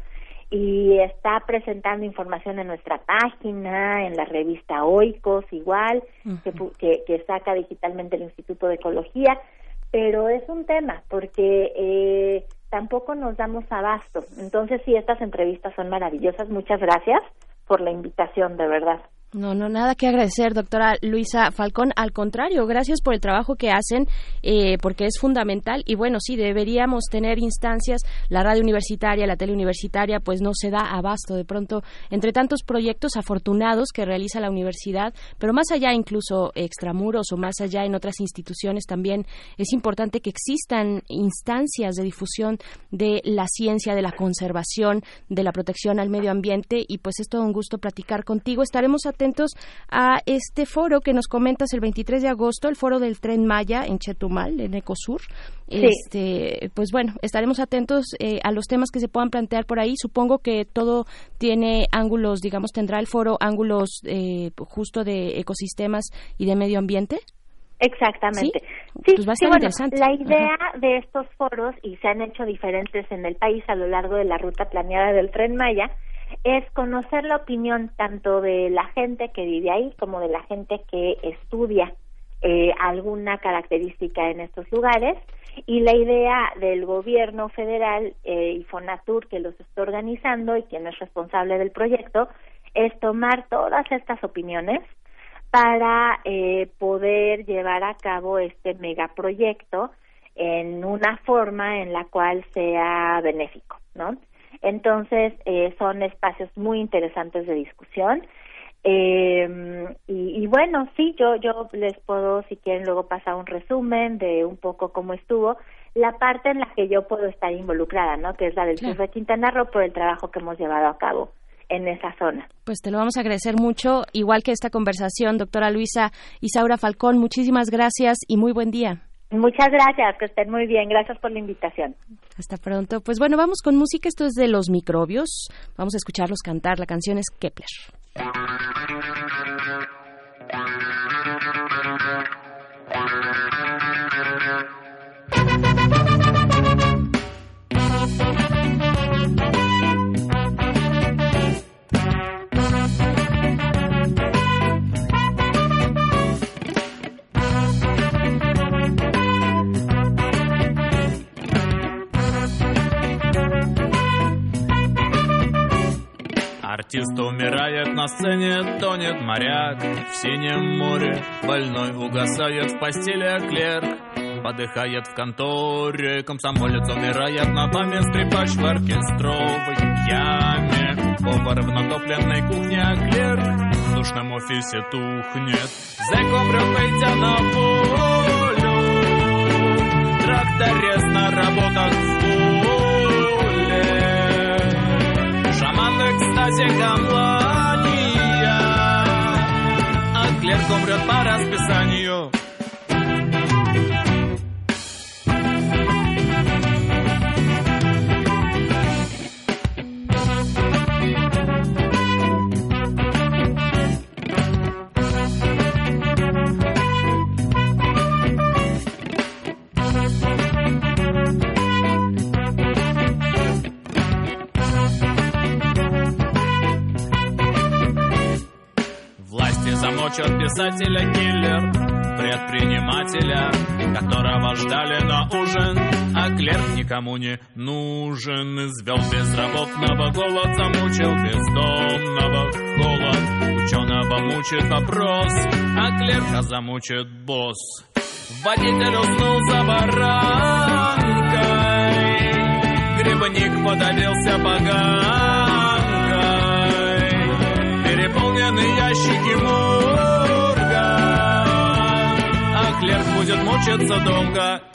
S5: y está presentando información en nuestra página, en la revista Oikos igual, que, que, saca digitalmente el Instituto de Ecología, pero es un tema porque eh, tampoco nos damos abasto. Entonces, sí, estas entrevistas son maravillosas. Muchas gracias por la invitación, de verdad.
S2: No, no, nada que agradecer, doctora Luisa Falcón. Al contrario, gracias por el trabajo que hacen, eh, porque es fundamental. Y bueno, sí, deberíamos tener instancias. La radio universitaria, la tele universitaria, pues no se da abasto de pronto entre tantos proyectos afortunados que realiza la universidad, pero más allá, incluso extramuros o más allá en otras instituciones también es importante que existan instancias de difusión de la ciencia, de la conservación, de la protección al medio ambiente. Y pues es todo un gusto platicar contigo. Estaremos atentos a este foro que nos comentas el 23 de agosto, el foro del Tren Maya en Chetumal, en Ecosur. Este, pues bueno, estaremos atentos eh, a los temas que se puedan plantear por ahí. Supongo que todo tiene ángulos, digamos, tendrá el foro ángulos eh, justo de ecosistemas y de medio ambiente.
S5: Exactamente. Sí, pues la idea de estos foros, y se han hecho diferentes en el país a lo largo de la ruta planeada del tren Maya, es conocer la opinión tanto de la gente que vive ahí como de la gente que estudia eh, alguna característica en estos lugares y la idea del gobierno federal eh, y Fonatur que los está organizando y quien es responsable del proyecto es tomar todas estas opiniones para eh, poder llevar a cabo este megaproyecto en una forma en la cual sea benéfico, ¿no? Entonces, eh, son espacios muy interesantes de discusión. Eh, y, bueno, sí, yo, yo les puedo, si quieren, luego pasar un resumen de un poco cómo estuvo. La parte en la que yo puedo estar involucrada, ¿no? Que es la del sur de Quintana Roo por el trabajo que hemos llevado a cabo en esa zona.
S2: Pues te lo vamos a agradecer mucho, igual que esta conversación, doctora Luisa Isaura Falcón. Muchísimas gracias y muy buen día.
S5: Muchas gracias, que estén muy bien. Gracias por la invitación.
S2: Hasta pronto. Pues bueno, vamos con música. Esto es de los microbios. Vamos a escucharlos cantar. La canción es Kepler.
S6: Артист умирает на сцене, тонет моряк. В синем море больной угасает в постели клерк. Подыхает в конторе, комсомолец умирает на баме Скрипач в оркестровой яме. Повар в натопленной кухне клер В душном офисе тухнет. Зайком пойдя на волю Тракторист на работах в Шаман в экстазе камлания А клерк умрет по расписанию Замочат писателя-киллер, предпринимателя, которого ждали на ужин, а клерк никому не нужен. Извел безработного голод, замучил бездомного голод. Ученого мучит вопрос, а клерка замучит босс. Водитель уснул за баранкой, грибник подавился поганкой, переполнены ящики морга, клерк будет мучиться долго.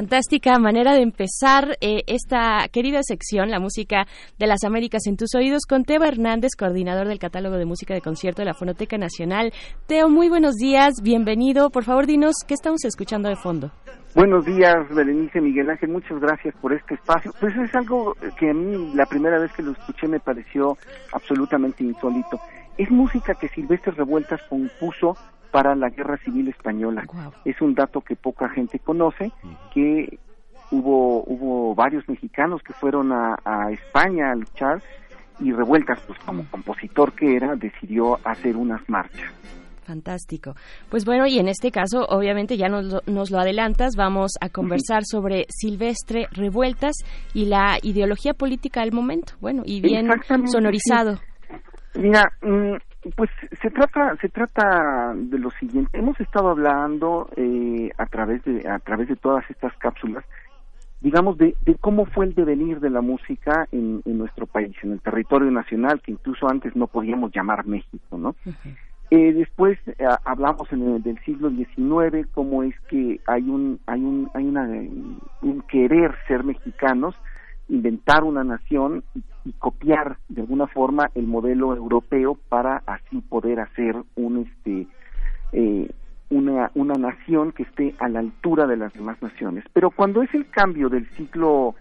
S2: Fantástica manera de empezar eh, esta querida sección, la música de las Américas en tus oídos, con Teo Hernández, coordinador del catálogo de música de concierto de la Fonoteca Nacional. Teo, muy buenos días, bienvenido. Por favor, dinos qué estamos escuchando de fondo.
S7: Buenos días, Berenice Miguel Ángel, muchas gracias por este espacio. Pues es algo que a mí la primera vez que lo escuché me pareció absolutamente insólito. Es música que Silvestre Revueltas compuso para la Guerra Civil Española. Es un dato que poca gente conoce, que hubo hubo varios mexicanos que fueron a, a España a luchar y Revueltas, pues como compositor que era, decidió hacer unas marchas.
S2: Fantástico. Pues bueno, y en este caso, obviamente ya nos lo, nos lo adelantas, vamos a conversar sobre Silvestre Revueltas y la ideología política del momento. Bueno, y bien sonorizado.
S7: Mira, mm, pues se trata se trata de lo siguiente. Hemos estado hablando eh, a través de a través de todas estas cápsulas, digamos de, de cómo fue el devenir de la música en, en nuestro país, en el territorio nacional que incluso antes no podíamos llamar México, ¿no? Eh, después eh, hablamos en el, del siglo XIX cómo es que hay un hay un hay una un querer ser mexicanos inventar una nación y, copiar de alguna forma el modelo europeo para así poder hacer un este eh, una una nación que esté a la altura de las demás naciones. Pero cuando es el cambio del siglo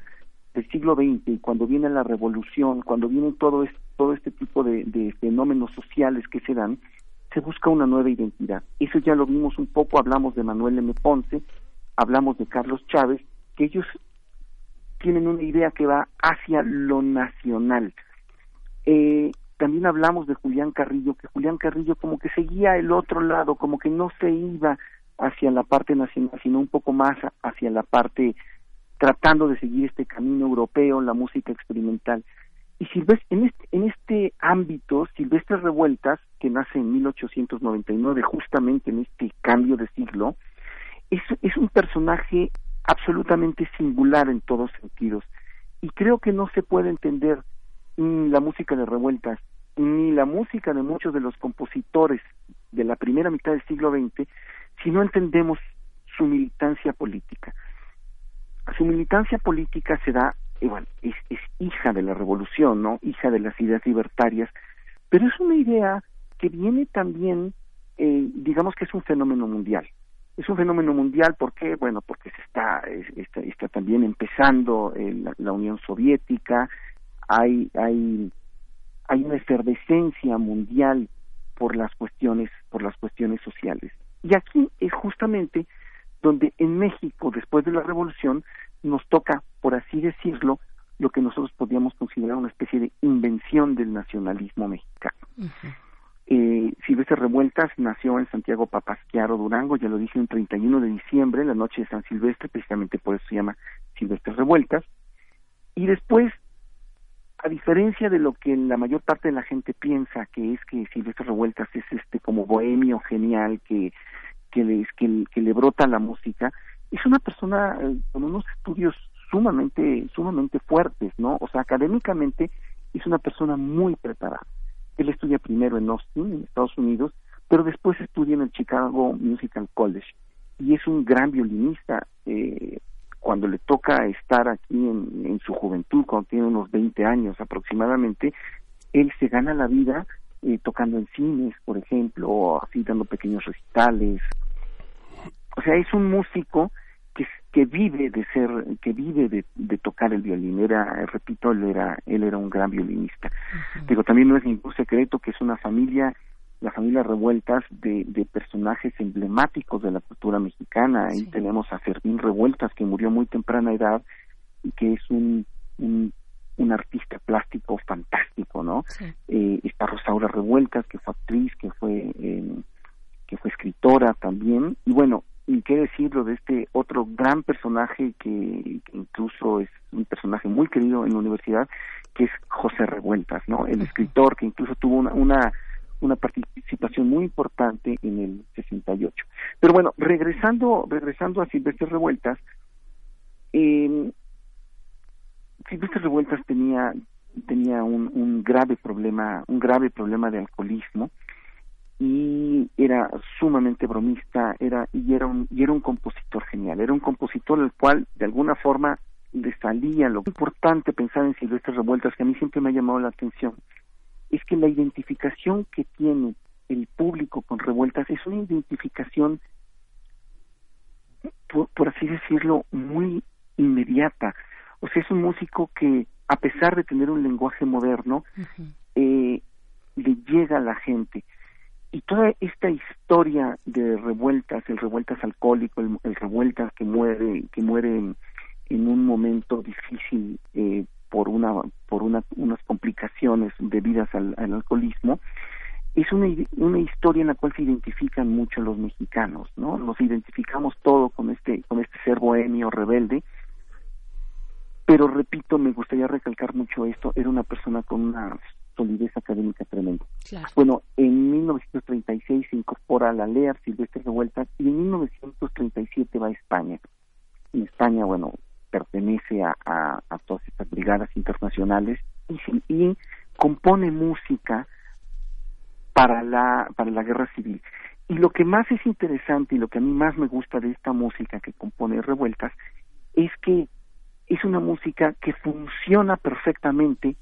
S7: del siglo XX y cuando viene la revolución cuando viene todo es, todo este tipo de, de fenómenos sociales que se dan se busca una nueva identidad. Eso ya lo vimos un poco hablamos de Manuel M. Ponce hablamos de Carlos Chávez que ellos tienen una idea que va hacia lo nacional. Eh, también hablamos de Julián Carrillo, que Julián Carrillo como que seguía el otro lado, como que no se iba hacia la parte nacional, sino un poco más hacia la parte tratando de seguir este camino europeo, la música experimental. Y Silvestre, en este, en este ámbito, Silvestre Revueltas, que nace en 1899, justamente en este cambio de siglo, es, es un personaje absolutamente singular en todos sentidos. y creo que no se puede entender ni la música de revueltas ni la música de muchos de los compositores de la primera mitad del siglo XX si no entendemos su militancia política. Su militancia política se da, bueno, es, es hija de la revolución, ¿no? Hija de las ideas libertarias, pero es una idea que viene también, eh, digamos que es un fenómeno mundial. Es un fenómeno mundial, ¿por qué? Bueno, porque se está, está, también empezando eh, la, Unión Soviética, hay, hay, hay una efervescencia mundial por las cuestiones, por las cuestiones sociales. Y aquí es justamente donde en México, después de la revolución, nos toca, por así decirlo, lo que nosotros podríamos considerar una especie de invención del nacionalismo mexicano. Eh, Silvestre Revueltas nació en Santiago Papasquiaro, Durango, ya lo dije, un 31 de diciembre, la noche de San Silvestre, precisamente por eso se llama Silvestre Revueltas. Y después, a diferencia de lo que la mayor parte de la gente piensa, que es que Silvestre Revueltas es este como bohemio genial que que le, que, que le brota la música, es una persona eh, con unos estudios sumamente, sumamente fuertes, ¿no? O sea, académicamente es una persona muy preparada. Él estudia primero en Austin, en Estados Unidos, pero después estudia en el Chicago Musical College y es un gran violinista. Eh, cuando le toca estar aquí en, su juventud, cuando tiene unos 20 años aproximadamente, él se gana la vida eh, tocando en cines, por ejemplo, o así dando pequeños recitales. O sea, es un músico que, vive de ser, que vive de, de tocar el violín. Era, repito, él era, él era un gran violinista. Digo, también no es ningún secreto que es una familia la familia Revueltas de, de personajes emblemáticos de la cultura mexicana. Ahí sí. tenemos a Fermín Revueltas, que murió muy temprana edad y que es un, un un artista plástico fantástico, ¿no? Sí. Eh, está Rosaura Revueltas, que fue actriz, que fue eh, que fue escritora también, y bueno, y qué decirlo de este otro gran personaje que, incluso es un personaje muy querido en la universidad, que es José Revueltas, ¿no? El escritor que incluso tuvo una, una una participación muy importante en el 68. Pero bueno, regresando regresando a Silvestre Revueltas, eh, Silvestre Revueltas tenía tenía un, un grave problema un grave problema de alcoholismo y era sumamente bromista era y era un y era un compositor genial era un compositor al cual de alguna forma le salía lo importante pensar en Silvestre Revueltas que a mí siempre me ha llamado la atención es que la identificación que tiene el público con Revueltas es una identificación por, por así decirlo muy inmediata o sea, es un músico que, a pesar de tener un lenguaje moderno, uh -huh. eh, le llega a la gente. Y toda esta historia de revueltas, el revueltas alcohólico, el, el revueltas que muere, que muere en, un momento difícil eh, por una, por una, unas complicaciones debidas al, al alcoholismo, es una, una historia en la cual se identifican mucho los mexicanos, ¿no? Nos identificamos todo con este, con este ser bohemio rebelde, pero repito, me gustaría recalcar mucho esto, era una persona con una solidez académica tremenda.
S2: Claro.
S7: Bueno, en 1936 se incorpora a la LEAR Silvestre Revueltas y en 1937 va a España. En España, bueno, pertenece a, a, a todas estas brigadas internacionales y, y, compone música para la, para la guerra civil. Y lo que más es interesante y lo que a mí más me gusta de esta música que compone Revueltas es que es una música que funciona perfectamente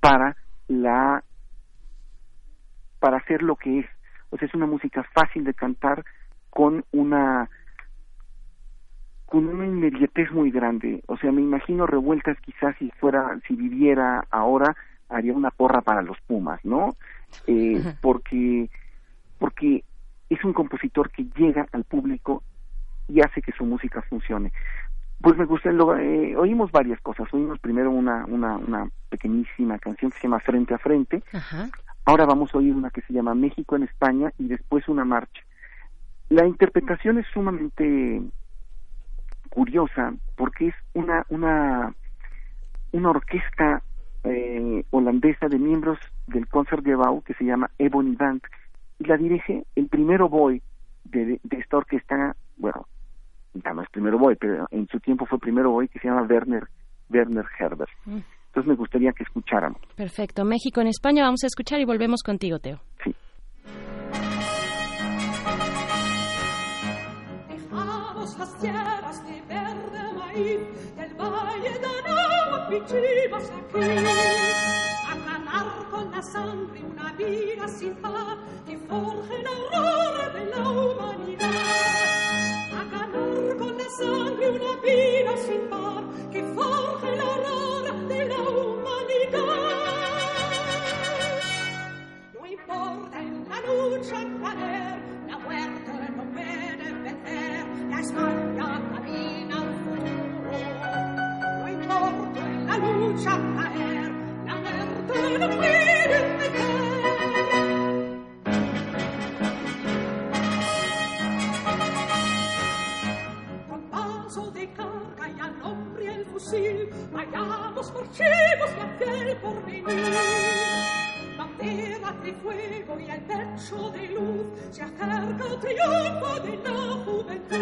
S7: para la para hacer lo que es. O sea es una música fácil de cantar con una con una inmediatez muy grande. O sea me imagino revueltas quizás si fuera si viviera ahora haría una porra para los Pumas no eh, porque porque es un compositor que llega al público y hace que su música funcione pues me gusta, lo, eh, oímos varias cosas. Oímos primero una, una, una pequeñísima canción que se llama Frente a Frente.
S2: Ajá.
S7: Ahora vamos a oír una que se llama México en España y después una marcha. La interpretación es sumamente curiosa porque es una, una, una orquesta eh, holandesa de miembros del Concertgebouw que se llama Ebony Band y la dirige el primero boy de, de esta orquesta, bueno, no es primero boy, pero en su tiempo fue primero boy, que se llama Werner Werner Herbert.
S2: Mm.
S7: Entonces me gustaría que escucháramos.
S2: Perfecto. México en España vamos a escuchar y volvemos contigo, Teo.
S7: Sí.
S8: Dejamos las tierras de verde maíz del valle de Nahuapichivas aquí a ganar con la sangre una vida sin par que forje la aurora de la humanidad lucha caer la muerte no puede hombre el fusil vayamos y aquel por venir bandera de fuego y el pecho de luz se acerca el triunfo de la juventud.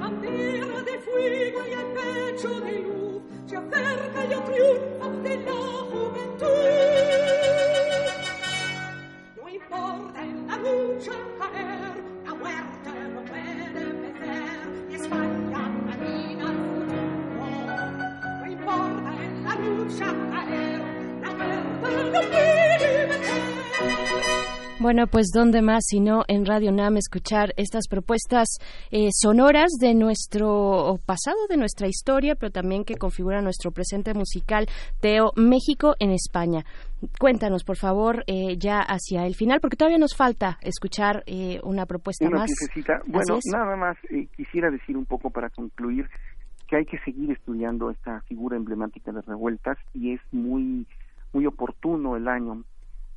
S8: Bandera de fuego y el pecho de luz se acerca el triunfo de la juventud. No importa en la lucha caer, la muerte no puede
S2: Bueno, pues dónde más sino en Radio Nam escuchar estas propuestas eh, sonoras de nuestro pasado, de nuestra historia, pero también que configuran nuestro presente musical Teo México en España. Cuéntanos, por favor, eh, ya hacia el final, porque todavía nos falta escuchar eh, una propuesta
S7: Una
S2: más.
S7: Bueno, nada más eh, quisiera decir un poco para concluir que hay que seguir estudiando esta figura emblemática de revueltas y es muy muy oportuno el año.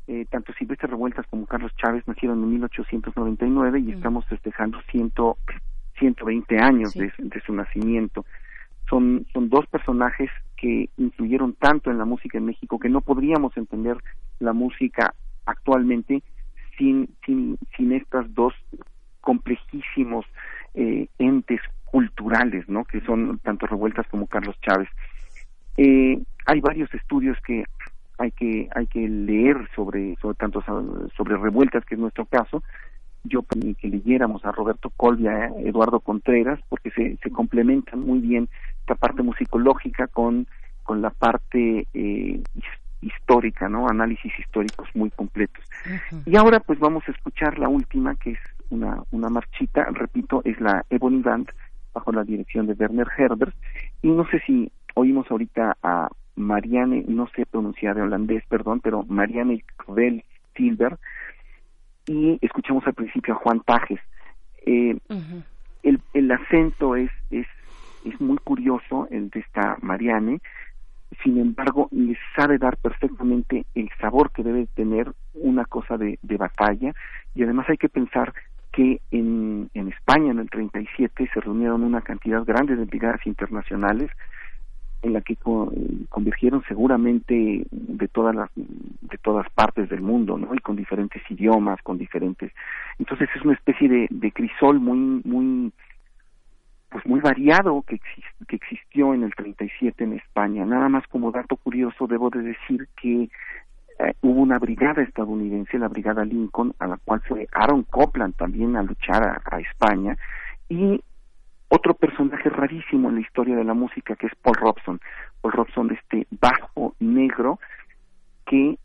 S7: Eh, tanto Silvestre Revueltas como Carlos Chávez nacieron en 1899 y estamos festejando ciento, 120 años
S9: Sí.
S7: de, de su nacimiento. Son, son dos personajes que influyeron tanto en la música en México que no podríamos entender la música actualmente sin, sin, sin estas dos complejísimos eh, entes culturales, ¿no? Que son tanto Revueltas como Carlos Chávez. Eh, hay varios estudios que hay que hay que leer sobre sobre tanto so- sobre Revueltas, que es nuestro caso. Yo pedí que leyéramos a Roberto Colvia, a Eduardo Contreras, porque se, se complementan muy bien esta parte musicológica con con la parte eh, his- histórica, ¿no? Análisis históricos muy completos. Y ahora pues vamos a escuchar la última, que es una, una marchita, repito, es la Ebony Band, bajo la dirección de Werner Herbert. Y no sé si oímos ahorita a Marianne, no sé pronunciar de holandés, perdón, pero Marianne Cruel Silver, y escuchamos al principio a Juan Tajes. Eh, el, el acento es, es, es muy curioso, el de esta Marianne, sin embargo, le sabe dar perfectamente el sabor que debe tener una cosa de, de batalla, y además hay que pensar que en, en España en el 37 se reunieron una cantidad grande de brigadas internacionales en la que eh, convergieron seguramente de todas las de todas partes del mundo no y con diferentes idiomas con diferentes entonces es una especie de, crisol muy muy pues muy variado que, exis- que existió en el 37 en España. Nada más como dato curioso debo de decir que eh, hubo una brigada estadounidense, la brigada Lincoln, a la cual fue Aaron Copland también a luchar a, España y otro personaje rarísimo en la historia de la música que es Paul Robson. Paul Robson, este bajo negro que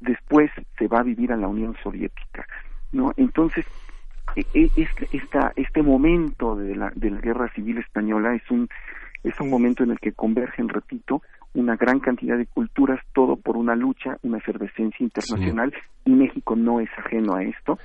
S7: después se va a vivir a la Unión Soviética, ¿no? Entonces, e- e- esta, este momento de la, de la guerra civil española es un, es un momento en el que convergen, repito, una gran cantidad de culturas, todo por una lucha, una efervescencia internacional, y México no es ajeno a esto,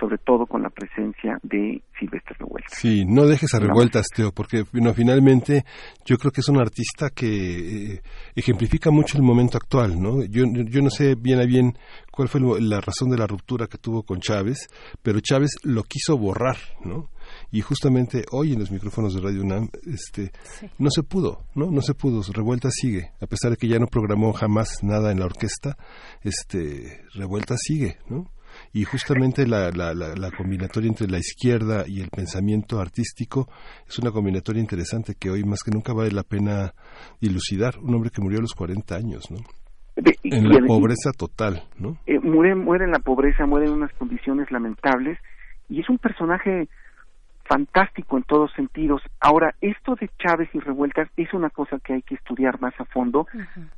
S7: sobre todo con la presencia de Silvestre Revueltas.
S1: Sí, no dejes a revueltas, Teo, porque bueno, finalmente yo creo que es un artista que eh, ejemplifica mucho el momento actual, ¿no? Yo, yo no sé bien a bien cuál fue la razón de la ruptura que tuvo con Chávez, pero Chávez lo quiso borrar, ¿no? Y justamente hoy en los micrófonos de Radio UNAM, este, no se pudo, ¿no? No se pudo. Revuelta sigue, a pesar de que ya no programó jamás nada en la orquesta, este, Revuelta sigue, ¿no? y justamente la, la, la, combinatoria entre la izquierda y el pensamiento artístico es una combinatoria interesante que hoy más que nunca vale la pena dilucidar. Un hombre que murió a los 40 años, ¿no? en la pobreza total, ¿no?
S7: Eh, muere, muere en la pobreza, muere en unas condiciones lamentables y es un personaje fantástico en todos sentidos. Ahora, esto de Chávez y revueltas es una cosa que hay que estudiar más a fondo,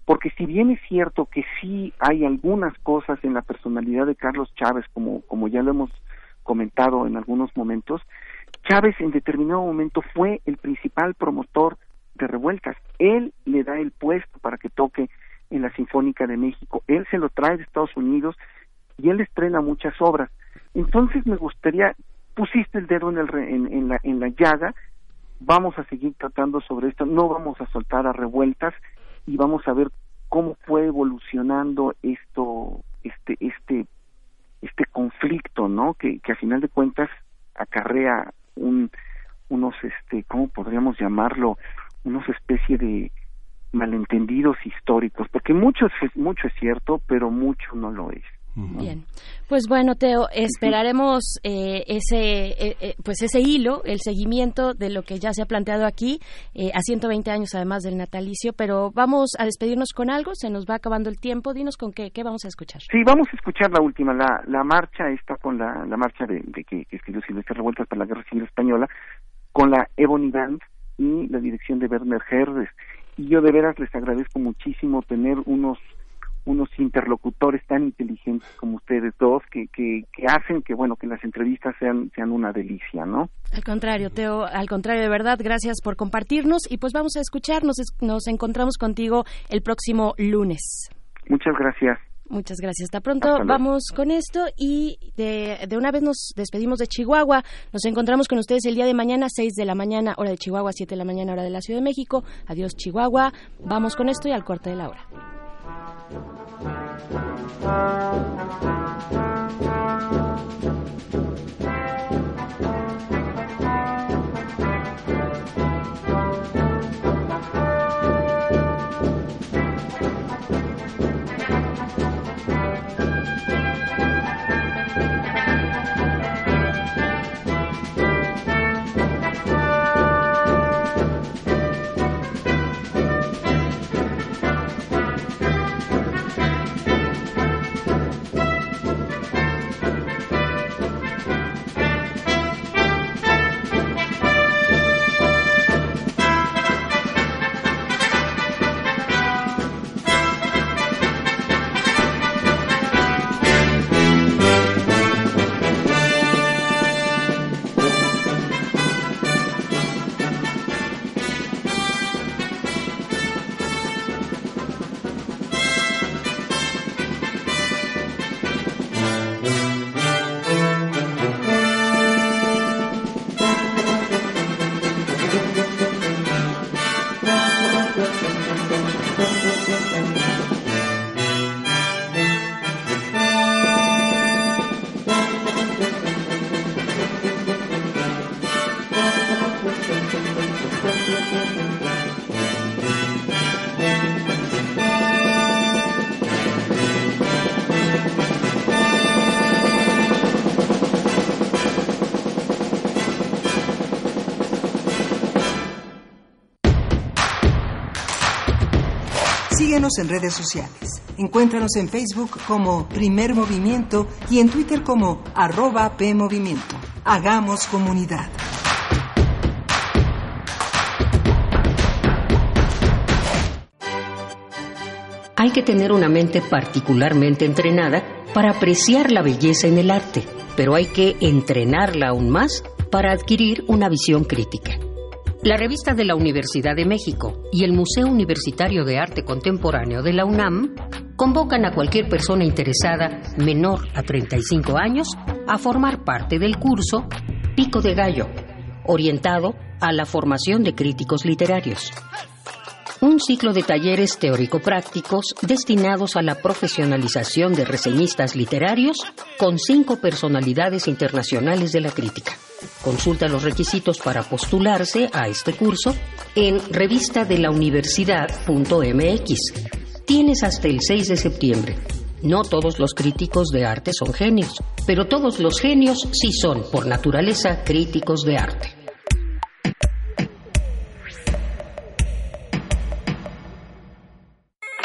S7: porque si bien es cierto que sí hay algunas cosas en la personalidad de Carlos Chávez, como, como ya lo hemos comentado en algunos momentos, Chávez en determinado momento fue el principal promotor de revueltas. Él le da el puesto para que toque en la Sinfónica de México. Él se lo trae de Estados Unidos y él estrena muchas obras. Entonces me gustaría pusiste el dedo en, el, en, la, en la llaga, vamos a seguir tratando sobre esto, no vamos a soltar a revueltas y vamos a ver cómo fue evolucionando esto, este, este, este conflicto, ¿no? Que, que a final de cuentas acarrea un, unos, este, ¿cómo podríamos llamarlo? Unos especie de malentendidos históricos, porque mucho es, mucho es cierto, pero mucho no lo es.
S2: Bien, pues bueno, Teo, esperaremos eh, ese, eh, eh, pues ese hilo, el seguimiento de lo que ya se ha planteado aquí a 120 años además del natalicio, pero vamos a despedirnos con algo, se nos va acabando el tiempo, dinos con qué, qué vamos a escuchar.
S7: Sí, vamos a escuchar la última, la, la marcha está con la, la marcha de, que, que escribió Silvestre Revueltas para la Guerra Civil Española, con la Ebony Band y la dirección de Werner Herdes. Y yo de veras les agradezco muchísimo tener unos unos interlocutores tan inteligentes como ustedes dos que, que, que, hacen que bueno que las entrevistas sean sean una delicia no
S2: al contrario Teo al contrario de verdad gracias por compartirnos y pues vamos a escucharnos nos encontramos contigo el próximo lunes
S7: muchas gracias
S2: Muchas gracias. Hasta pronto. Vamos con esto y de, de, una vez nos despedimos de Chihuahua. Nos encontramos con ustedes el día de mañana, 6 de la mañana, hora de Chihuahua, 7 de la mañana, hora de la Ciudad de México. Adiós, Chihuahua. Vamos con esto y al corte de la hora. Thank you.
S4: En redes sociales. Encuéntranos en Facebook como Primer Movimiento y en Twitter como arroba PMovimiento. Hagamos comunidad.
S9: Hay que tener una mente particularmente entrenada para apreciar la belleza en el arte, pero hay que entrenarla aún más para adquirir una visión crítica. La revista de la Universidad de México y el Museo Universitario de Arte Contemporáneo de la UNAM convocan a cualquier persona interesada menor a 35 años a formar parte del curso Pico de Gallo, orientado a la formación de críticos literarios. Un ciclo de talleres teórico-prácticos destinados a la profesionalización de reseñistas literarios con cinco personalidades internacionales de la crítica. Consulta los requisitos para postularse a este curso en revista de la universidad.mx. Tienes hasta el 6 de septiembre. No todos los críticos de arte son genios, pero todos los genios sí son, por naturaleza, críticos de arte.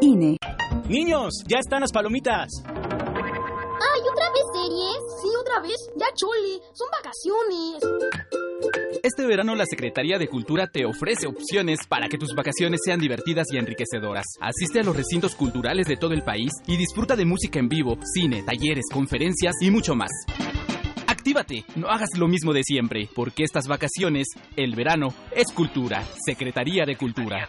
S10: INE.
S11: Niños, ya están las palomitas.
S12: ¡Ay, otra vez series! Sí, otra vez. Ya chole, son vacaciones.
S11: Este verano la Secretaría de Cultura te ofrece opciones para que tus vacaciones sean divertidas y enriquecedoras. Asiste a los recintos culturales de todo el país y disfruta de música en vivo, cine, talleres, conferencias y mucho más. Actívate, no hagas lo mismo de siempre, porque estas vacaciones, el verano, es cultura. Secretaría de Cultura.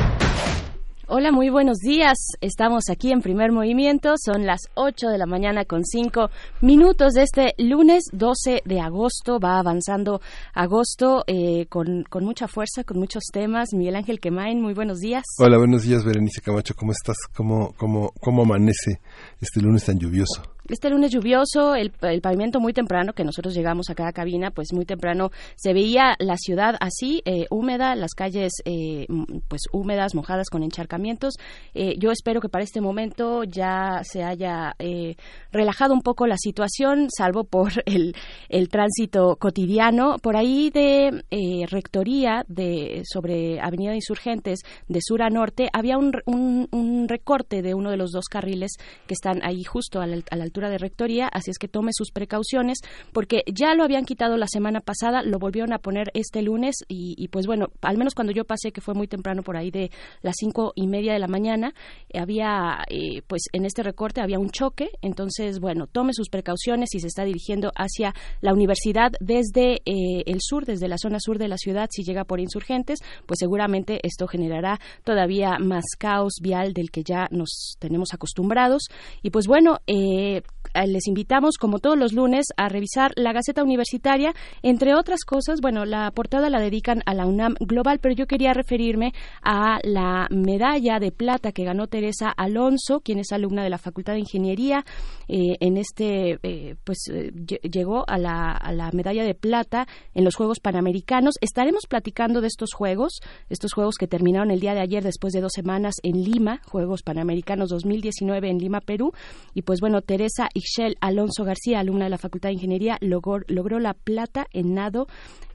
S2: Hola, muy buenos días. Estamos aquí en primer movimiento. Son las 8 de la mañana con 5 minutos de este lunes 12 de agosto. Va avanzando agosto eh, con, con, mucha fuerza, con muchos temas. Miguel Ángel Quemain, muy buenos días.
S1: Hola, buenos días, Berenice Camacho. ¿Cómo estás? ¿Cómo, cómo, cómo amanece este lunes tan lluvioso?
S2: Este lunes lluvioso, el, pavimento muy temprano, que nosotros llegamos a cada cabina, pues muy temprano se veía la ciudad así, eh, húmeda, las calles eh, pues húmedas, mojadas con encharcamientos. Eh, yo espero que para este momento ya se haya eh, relajado un poco la situación, salvo por el, el tránsito cotidiano. Por ahí de eh, Rectoría, de sobre Avenida Insurgentes, de sur a norte, había un, un, un recorte de uno de los dos carriles que están ahí justo a la, a la altura de rectoría, así es que tome sus precauciones, porque ya lo habían quitado la semana pasada, lo volvieron a poner este lunes y, pues bueno, al menos cuando yo pasé, que fue muy temprano por ahí de las cinco y media de la mañana, había eh, pues en este recorte había un choque, entonces bueno, tome sus precauciones si se está dirigiendo hacia la universidad desde eh, el sur, desde la zona sur de la ciudad, si llega por insurgentes, pues seguramente esto generará todavía más caos vial del que ya nos tenemos acostumbrados. Y pues bueno, eh, les invitamos, como todos los lunes, a revisar la Gaceta Universitaria. Entre otras cosas, bueno, la portada la dedican a la UNAM Global, pero yo quería referirme a la medalla de plata que ganó Teresa Alonso, quien es alumna de la Facultad de Ingeniería. Eh, en este, eh, pues eh, llegó a la, a la medalla de plata en los Juegos Panamericanos. Estaremos platicando de estos Juegos, estos Juegos que terminaron el día de ayer después de dos semanas en Lima, Juegos Panamericanos 2019 en Lima, Perú. Y pues bueno, Teresa Ixchel Alonso García, alumna de la Facultad de Ingeniería, logró, logró la plata en nado.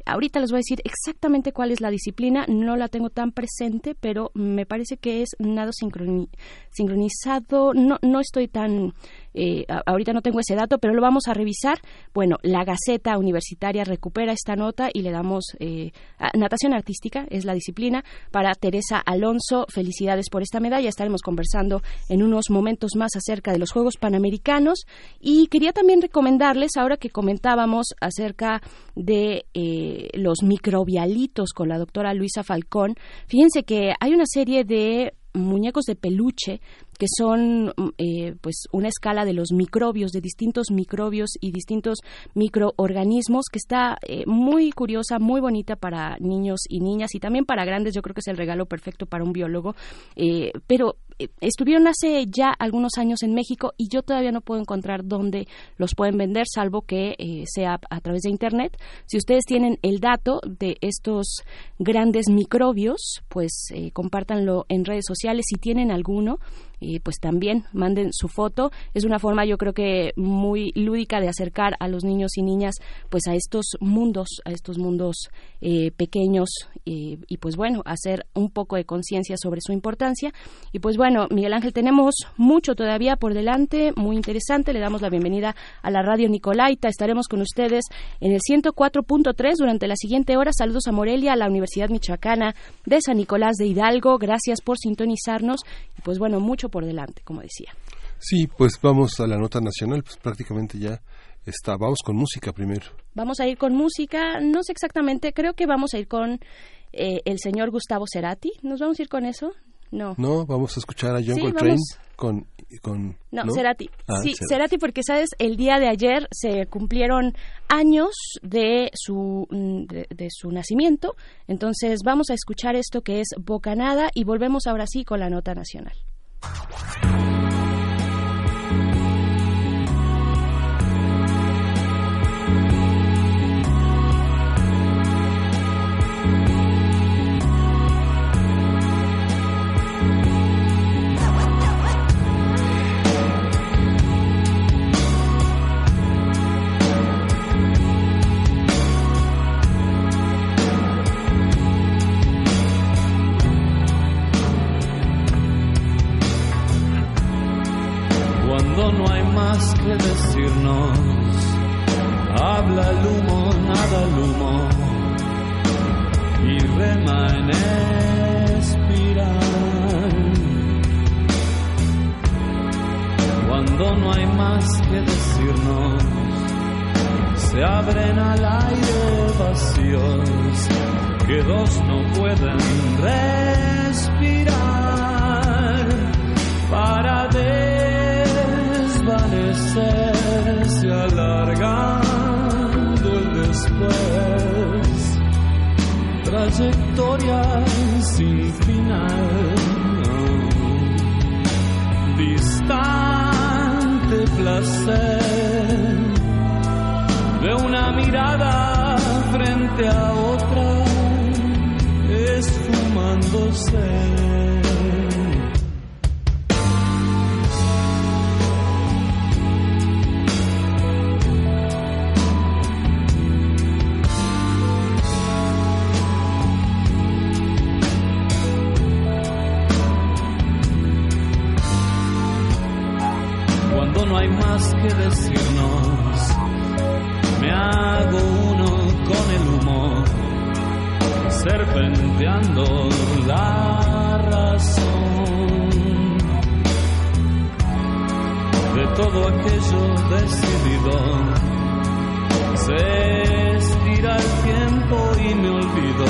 S2: Ahorita les voy a decir exactamente cuál es la disciplina, no la tengo tan presente, pero me parece que es nado sincroni sincronizado, no, no estoy tan, eh, ahorita no tengo ese dato, pero lo vamos a revisar. Bueno, la Gaceta Universitaria recupera esta nota y le damos eh, natación artística, es la disciplina, para Teresa Alonso. Felicidades por esta medalla. Estaremos conversando en unos momentos más acerca de los Juegos Panamericanos y quería también recomendarles, ahora que comentábamos acerca de eh, los microbialitos con la doctora Luisa Falcón, fíjense que hay una serie de muñecos de peluche que son mm, eh, pues una escala de los microbios, de distintos microbios y distintos microorganismos que está eh, muy curiosa, muy bonita para niños y niñas y también para grandes. Yo creo que es el regalo perfecto para un biólogo. Eh, pero estuvieron hace ya algunos años en México y yo todavía no puedo encontrar dónde los pueden vender, salvo que sea a través de Internet. Si ustedes tienen el dato de estos grandes microbios, pues compártanlo en redes sociales. Si tienen alguno, y pues también manden su foto. Es una forma yo creo que muy lúdica de acercar a los niños y niñas pues a estos mundos, a estos mundos eh, pequeños y pues bueno, hacer un poco de conciencia sobre su importancia. Y pues bueno, Miguel Ángel, tenemos mucho todavía por delante, muy interesante. Le damos la bienvenida a la radio Nicolaita. Estaremos con ustedes en el 104.3 durante la siguiente hora. Saludos a Morelia, a la Universidad Michoacana de San Nicolás de Hidalgo. Gracias por sintonizarnos. Y pues bueno, mucho por delante, como decía.
S1: Sí, pues vamos a la nota nacional, pues prácticamente ya está. Vamos con música primero.
S2: Vamos a ir con música, no sé exactamente, creo que vamos a ir con eh, el señor Gustavo Cerati. ¿Nos vamos a ir con eso? No.
S1: No, vamos a escuchar a John Coltrane con, con...
S2: No, Cerati. Ah, sí, Cerati. porque, ¿sabes? El día de ayer se cumplieron años de su, mm, de su nacimiento. Entonces vamos a escuchar esto que es Bocanada y volvemos ahora sí con la nota nacional.
S13: ああ! Decirnos. Habla el humo, nada el humo. Y rema en espiral. Cuando no hay más que decirnos, se abren al aire vacíos que dos no pueden respirar para se alargando el después, trayectoria sin final, distante placer de una mirada frente a otra, esfumándose. Decidido. Se estira el tiempo y me olvido,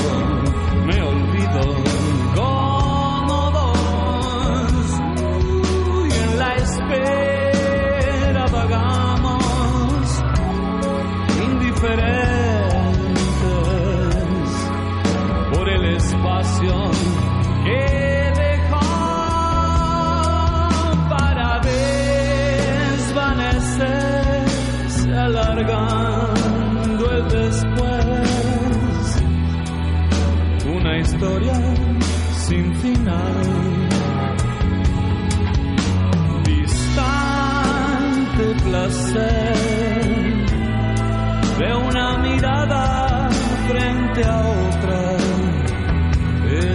S13: historia sin final. Distante placer de una mirada frente a otra,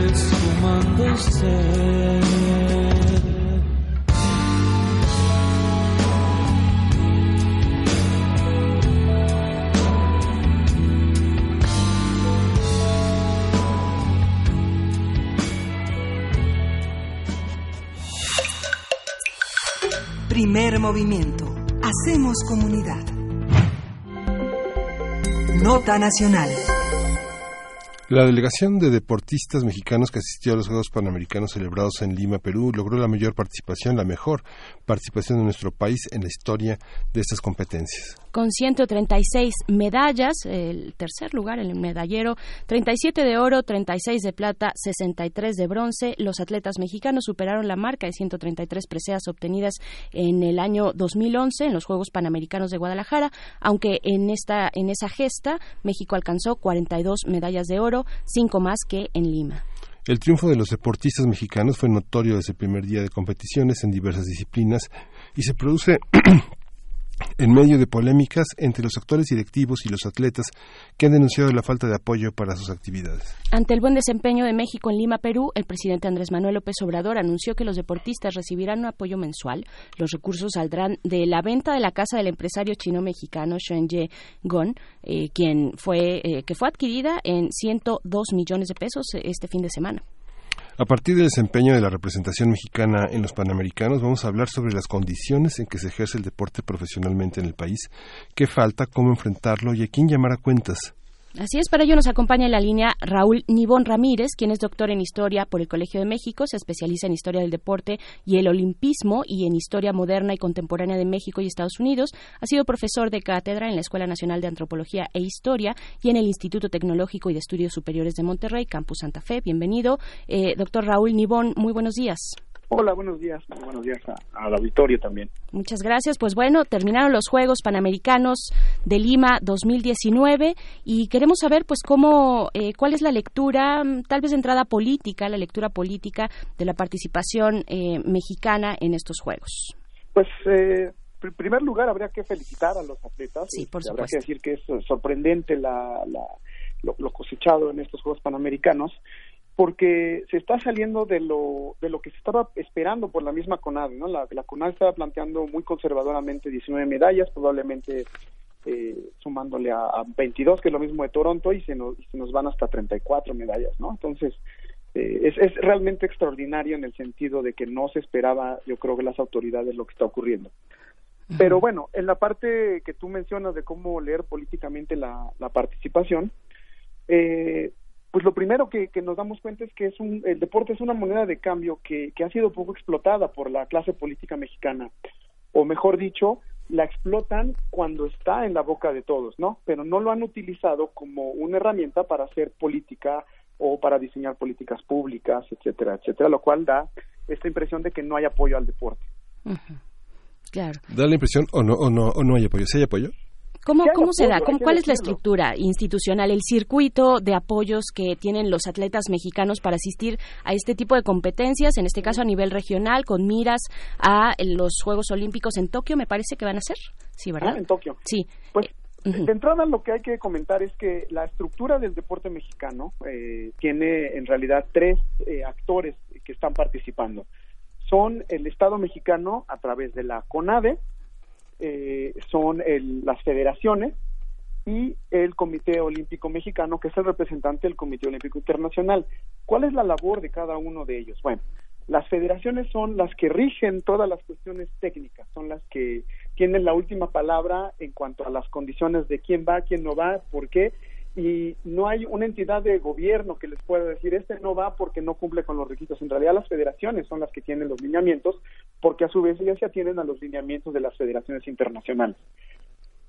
S13: esfumándose.
S4: Movimiento. Hacemos comunidad. Nota Nacional.
S1: La delegación de deportistas mexicanos que asistió a los Juegos Panamericanos celebrados en Lima, Perú, logró la mayor participación, la mejor participación de nuestro país en la historia de estas competencias.
S2: Con 136 medallas, el tercer lugar el medallero, 37 de oro, 36 de plata, 63 de bronce, los atletas mexicanos superaron la marca de 133 preseas obtenidas en el año 2011 en los Juegos Panamericanos de Guadalajara, aunque en esta en esa gesta México alcanzó 42 medallas de oro, cinco más que en Lima.
S1: El triunfo de los deportistas mexicanos fue notorio desde el primer día de competiciones en diversas disciplinas y se produce en medio de polémicas entre los actores directivos y los atletas que han denunciado la falta de apoyo para sus actividades.
S2: Ante el buen desempeño de México en Lima, Perú, el presidente Andrés Manuel López Obrador anunció que los deportistas recibirán un apoyo mensual. Los recursos saldrán de la venta de la casa del empresario chino-mexicano Ye Gon, eh, quien fue, eh, que fue adquirida en 102 millones de pesos este fin de semana.
S1: A partir del desempeño de la representación mexicana en los Panamericanos, vamos a hablar sobre las condiciones en que se ejerce el deporte profesionalmente en el país, qué falta, cómo enfrentarlo y a quién llamar a cuentas.
S2: Así es, para ello nos acompaña en la línea Raúl Nibón Ramírez, quien es doctor en Historia por el Colegio de México, se especializa en Historia del Deporte y el Olimpismo y en Historia Moderna y Contemporánea de México y Estados Unidos. Ha sido profesor de cátedra en la Escuela Nacional de Antropología e Historia y en el Instituto Tecnológico y de Estudios Superiores de Monterrey, Campus Santa Fe. Bienvenido, eh, doctor Raúl Nibón, muy buenos días.
S14: Hola, buenos días. Muy buenos días al auditorio también.
S2: Muchas gracias. Pues bueno, terminaron los Juegos Panamericanos de Lima 2019 y queremos saber pues cómo, eh, cuál es la lectura, mm, tal vez de entrada política, la lectura política de la participación eh, mexicana en estos Juegos.
S14: Pues eh, en primer lugar habría que felicitar a los atletas.
S2: Sí, por
S14: Habrá que decir que es sorprendente la, lo cosechado en estos Juegos Panamericanos porque se está saliendo de lo, de lo que se estaba esperando por la misma CONAD, ¿no? La, la CONAD estaba planteando muy conservadoramente 19 medallas, probablemente eh, sumándole a, 22, que es lo mismo de Toronto, y se nos, se nos van hasta 34 medallas, ¿no? Entonces, eh, es, es realmente extraordinario en el sentido de que no se esperaba, yo creo que las autoridades lo que está ocurriendo. Pero bueno, en la parte que tú mencionas de cómo leer políticamente la, la participación, eh, pues lo primero que, nos damos cuenta es que es un, el deporte es una moneda de cambio que, que ha sido poco explotada por la clase política mexicana, o mejor dicho, la explotan cuando está en la boca de todos, ¿no? Pero no lo han utilizado como una herramienta para hacer política o para diseñar políticas públicas, etcétera, etcétera, lo cual da esta impresión de que no hay apoyo al deporte.
S2: Claro.
S1: Da la impresión o no o no o no hay apoyo. ¿Sí hay apoyo?
S2: ¿Cómo, cómo se da? ¿Cuál es la estructura institucional, el circuito de apoyos que tienen los atletas mexicanos para asistir a este tipo de competencias, en este caso a nivel regional, con miras a los Juegos Olímpicos en Tokio, me parece que van a ser? Sí, ¿verdad?
S14: Ah, en Tokio.
S2: Sí.
S14: Pues de entrada lo que hay que comentar es que la estructura del deporte mexicano eh, tiene en realidad tres eh, actores que están participando. Son el Estado mexicano a través de la CONADE, eh, son las federaciones y el Comité Olímpico Mexicano, que es el representante del Comité Olímpico Internacional. ¿Cuál es la labor de cada uno de ellos? Bueno, las federaciones son las que rigen todas las cuestiones técnicas, son las que tienen la última palabra en cuanto a las condiciones de quién va, quién no va, por qué, y no hay una entidad de gobierno que les pueda decir este no va porque no cumple con los requisitos. En realidad las federaciones son las que tienen los lineamientos porque a su vez ellas se atienden a los lineamientos de las federaciones internacionales.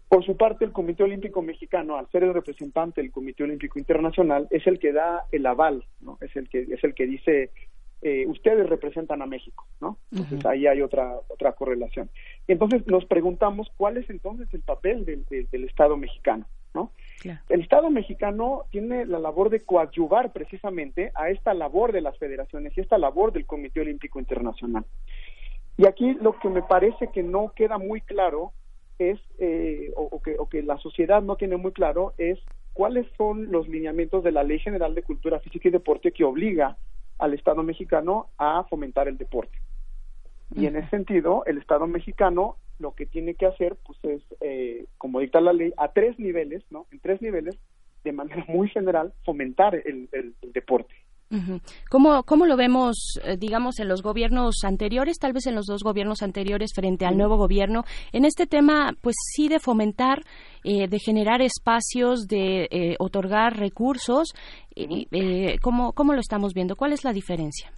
S14: Por su parte, el Comité Olímpico Mexicano, al ser el representante del Comité Olímpico Internacional, es el que da el aval, ¿no? Es el que es el que dice eh, ustedes representan a México, ¿no? Entonces ahí hay otra otra correlación. Entonces nos preguntamos cuál es entonces el papel del, del Estado mexicano, ¿no? El Estado mexicano tiene la labor de coadyuvar precisamente a esta labor de las federaciones y esta labor del Comité Olímpico Internacional. Y aquí lo que me parece que no queda muy claro es, eh, o, que, o que la sociedad no tiene muy claro, es cuáles son los lineamientos de la Ley General de Cultura Física y Deporte que obliga al Estado mexicano a fomentar el deporte. Y en ese sentido, el Estado mexicano lo que tiene que hacer, pues es, eh, como dicta la ley, a tres niveles, ¿no? En tres niveles, de manera muy general, fomentar el, el, deporte,
S2: Ujú. ¿Cómo, ¿Cómo lo vemos, eh, digamos, en los gobiernos anteriores, tal vez en los dos gobiernos anteriores frente al nuevo gobierno, en este tema, pues sí, de fomentar, eh, de generar espacios, de eh, otorgar recursos? eh, ¿cómo, ¿Cómo lo estamos viendo? ¿Cuál es la diferencia?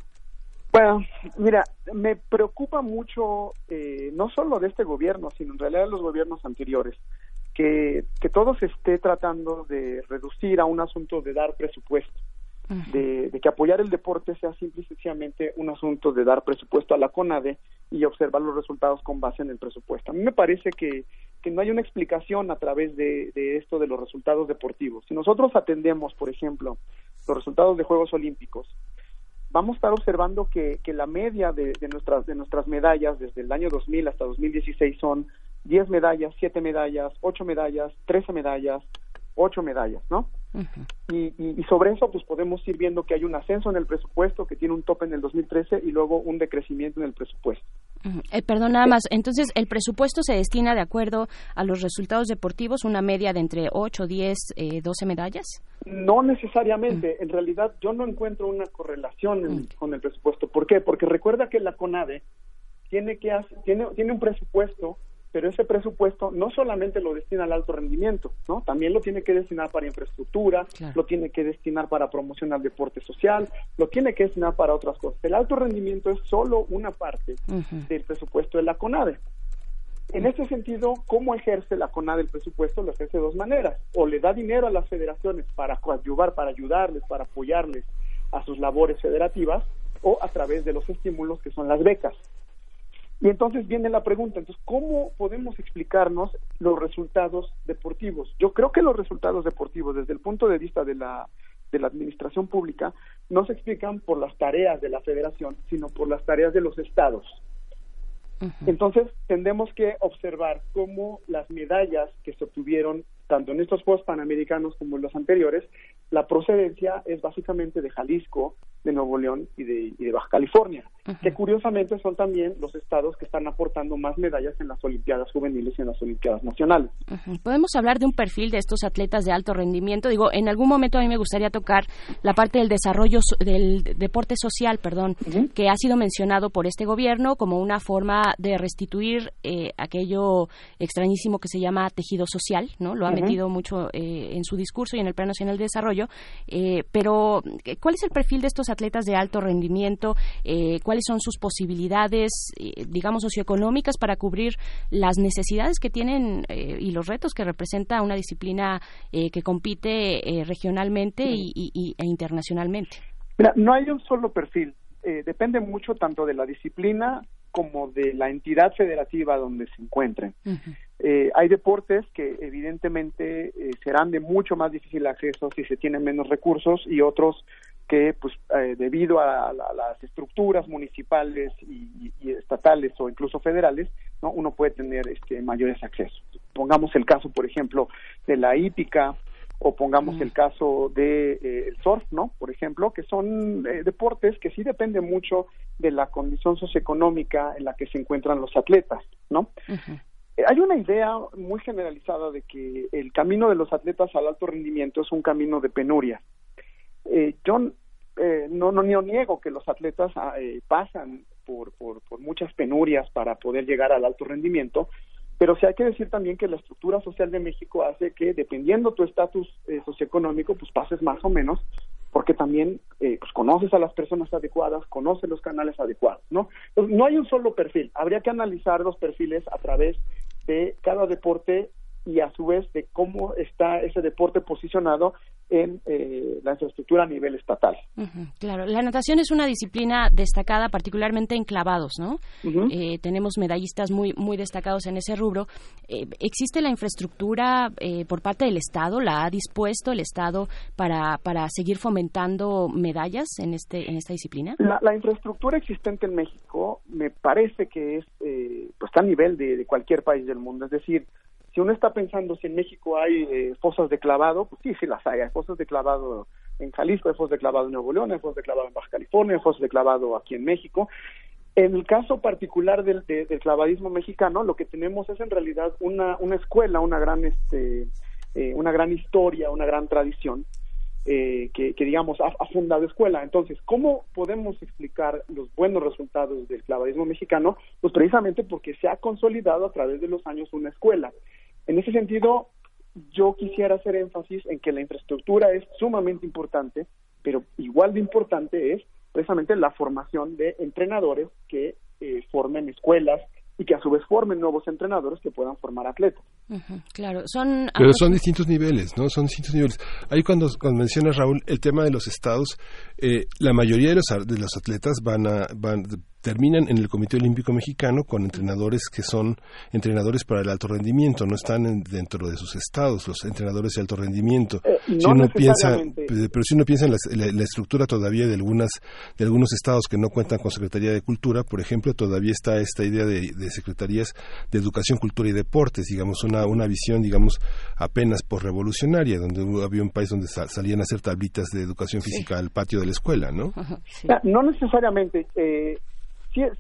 S14: Bueno, mira, me preocupa mucho, eh, no solo de este gobierno, sino en realidad de los gobiernos anteriores, que, que todo se esté tratando de reducir a un asunto de dar presupuesto, de, de que apoyar el deporte sea simple y sencillamente un asunto de dar presupuesto a la CONADE y observar los resultados con base en el presupuesto. A mí me parece que, que no hay una explicación a través de, de esto de los resultados deportivos. Si nosotros atendemos, por ejemplo, los resultados de Juegos Olímpicos, vamos a estar observando que, que la media de, de nuestras de nuestras medallas desde el año 2000 hasta 2016 son 10 medallas, 7 medallas, 8 medallas, 13 medallas, 8 medallas, ¿no? Y, y, y sobre eso pues podemos ir viendo que hay un ascenso en el presupuesto que tiene un tope en el 2013 y luego un decrecimiento en el presupuesto.
S2: Eh, perdón, nada más. Entonces, el presupuesto se destina de acuerdo a los resultados deportivos, una media de entre 8, 10, eh, 12 medallas.
S14: No necesariamente, en realidad yo no encuentro una correlación en- con el presupuesto. ¿Por qué? Porque recuerda que la CONADE tiene que hacer- tiene tiene un presupuesto, pero ese presupuesto no solamente lo destina al alto rendimiento, ¿no? También lo tiene que destinar para infraestructura, lo tiene que destinar para promoción al deporte social, lo tiene que destinar para otras cosas. El alto rendimiento es solo una parte del presupuesto de la CONADE. En este sentido, ¿cómo ejerce la CONADE el presupuesto? Lo ejerce de dos maneras. O le da dinero a las federaciones para coadyuvar, para ayudarles, para apoyarles a sus labores federativas, o a través de los estímulos que son las becas. Y entonces viene la pregunta, entonces, ¿cómo podemos explicarnos los resultados deportivos? Yo creo que los resultados deportivos, desde el punto de vista de la, de la administración pública, no se explican por las tareas de la federación, sino por las tareas de los estados. Entonces, tendremos que observar cómo las medallas que se obtuvieron, tanto en estos Juegos Panamericanos como en los anteriores, la procedencia es básicamente de Jalisco, de Nuevo León y de, y de Baja California, que curiosamente son también los estados que están aportando más medallas en las Olimpiadas juveniles y en las Olimpiadas nacionales.
S2: Podemos hablar de un perfil de estos atletas de alto rendimiento. Digo, en algún momento a mí me gustaría tocar la parte del desarrollo del deporte social, perdón, que ha sido mencionado por este gobierno como una forma de restituir eh, aquello extrañísimo que se llama tejido social, ¿no? Lo ha Metido mucho eh, en su discurso y en el Plan Nacional de Desarrollo. Eh, pero, eh, ¿cuál es el perfil de estos atletas de alto rendimiento? Eh, ¿Cuáles son sus posibilidades, eh, digamos, socioeconómicas para cubrir las necesidades que tienen eh, y los retos que representa una disciplina eh, que compite eh, regionalmente y, y- y- e internacionalmente?
S14: Mira, no hay un solo perfil. Eh, depende mucho tanto de la disciplina como de la entidad federativa donde se encuentren. Eh, hay deportes que evidentemente eh, serán de mucho más difícil acceso si se tienen menos recursos y otros que pues eh, debido a, la- a las estructuras municipales y, y estatales o incluso federales no uno puede tener este mayores accesos. Pongamos el caso por ejemplo de la hípica o pongamos el caso de eh, el surf, ¿no? Por ejemplo, que son eh, deportes que sí dependen mucho de la condición socioeconómica en la que se encuentran los atletas, ¿no? Eh, Hay una idea muy generalizada de que el camino de los atletas al alto rendimiento es un camino de penuria. Eh, yo eh, no, no, no niego que los atletas ah, pasan por, por, por muchas penurias para poder llegar al alto rendimiento, pero sí hay que decir también que la estructura social de México hace que, dependiendo tu estatus eh, socioeconómico, pues pases más o menos, porque también eh, pues conoces a las personas adecuadas, conoces los canales adecuados, ¿no? Entonces, no hay un solo perfil, habría que analizar los perfiles a través de cada deporte y a su vez de cómo está ese deporte posicionado en eh, la infraestructura a nivel estatal.
S2: Claro, la natación es una disciplina destacada, particularmente en clavados, ¿no? Eh, tenemos medallistas muy muy destacados en ese rubro. Eh, ¿Existe la infraestructura eh, por parte del Estado? ¿La ha dispuesto el Estado para, para seguir fomentando medallas en este en esta disciplina?
S14: La, la infraestructura existente en México me parece que es eh, pues está a nivel de, de cualquier país del mundo. Es decir, si uno está pensando si en México hay eh, fosas de clavado, pues sí, sí las hay. Hay fosas de clavado en Jalisco, hay fosas de clavado en Nuevo León, hay fosas de clavado en Baja California, hay fosas de clavado aquí en México. En el caso particular del, de- del clavadismo mexicano, lo que tenemos es en realidad una, una escuela, una gran, este, eh, una gran historia, una gran tradición, eh, que, que, digamos, ha, ha, fundado escuela. Entonces, ¿cómo podemos explicar los buenos resultados del clavadismo mexicano? Pues precisamente porque se ha consolidado a través de los años una escuela. En ese sentido, yo quisiera hacer énfasis en que la infraestructura es sumamente importante, pero igual de importante es precisamente la formación de entrenadores que eh, formen escuelas y que a su vez formen nuevos entrenadores que puedan formar atletas.
S2: claro, son...
S1: Pero son distintos niveles, ¿no? Son distintos niveles. Ahí cuando, cuando mencionas, Raúl, el tema de los estados, eh, la mayoría de los, de los atletas van a... Van, terminan en el Comité Olímpico Mexicano con entrenadores que son entrenadores para el alto rendimiento, no están en, dentro de sus estados, los entrenadores de alto rendimiento.
S14: Eh, no
S1: si uno piensa, pero si uno piensa en la, la, la, estructura todavía de algunas de algunos estados que no cuentan con Secretaría de Cultura, por ejemplo, todavía está esta idea de, de secretarías de educación, cultura y deportes, digamos una una visión, digamos, apenas por revolucionaria, donde había un país donde sal, salían a hacer tablitas de educación física sí. al patio de la escuela, ¿no?
S14: Sí. No necesariamente. Eh,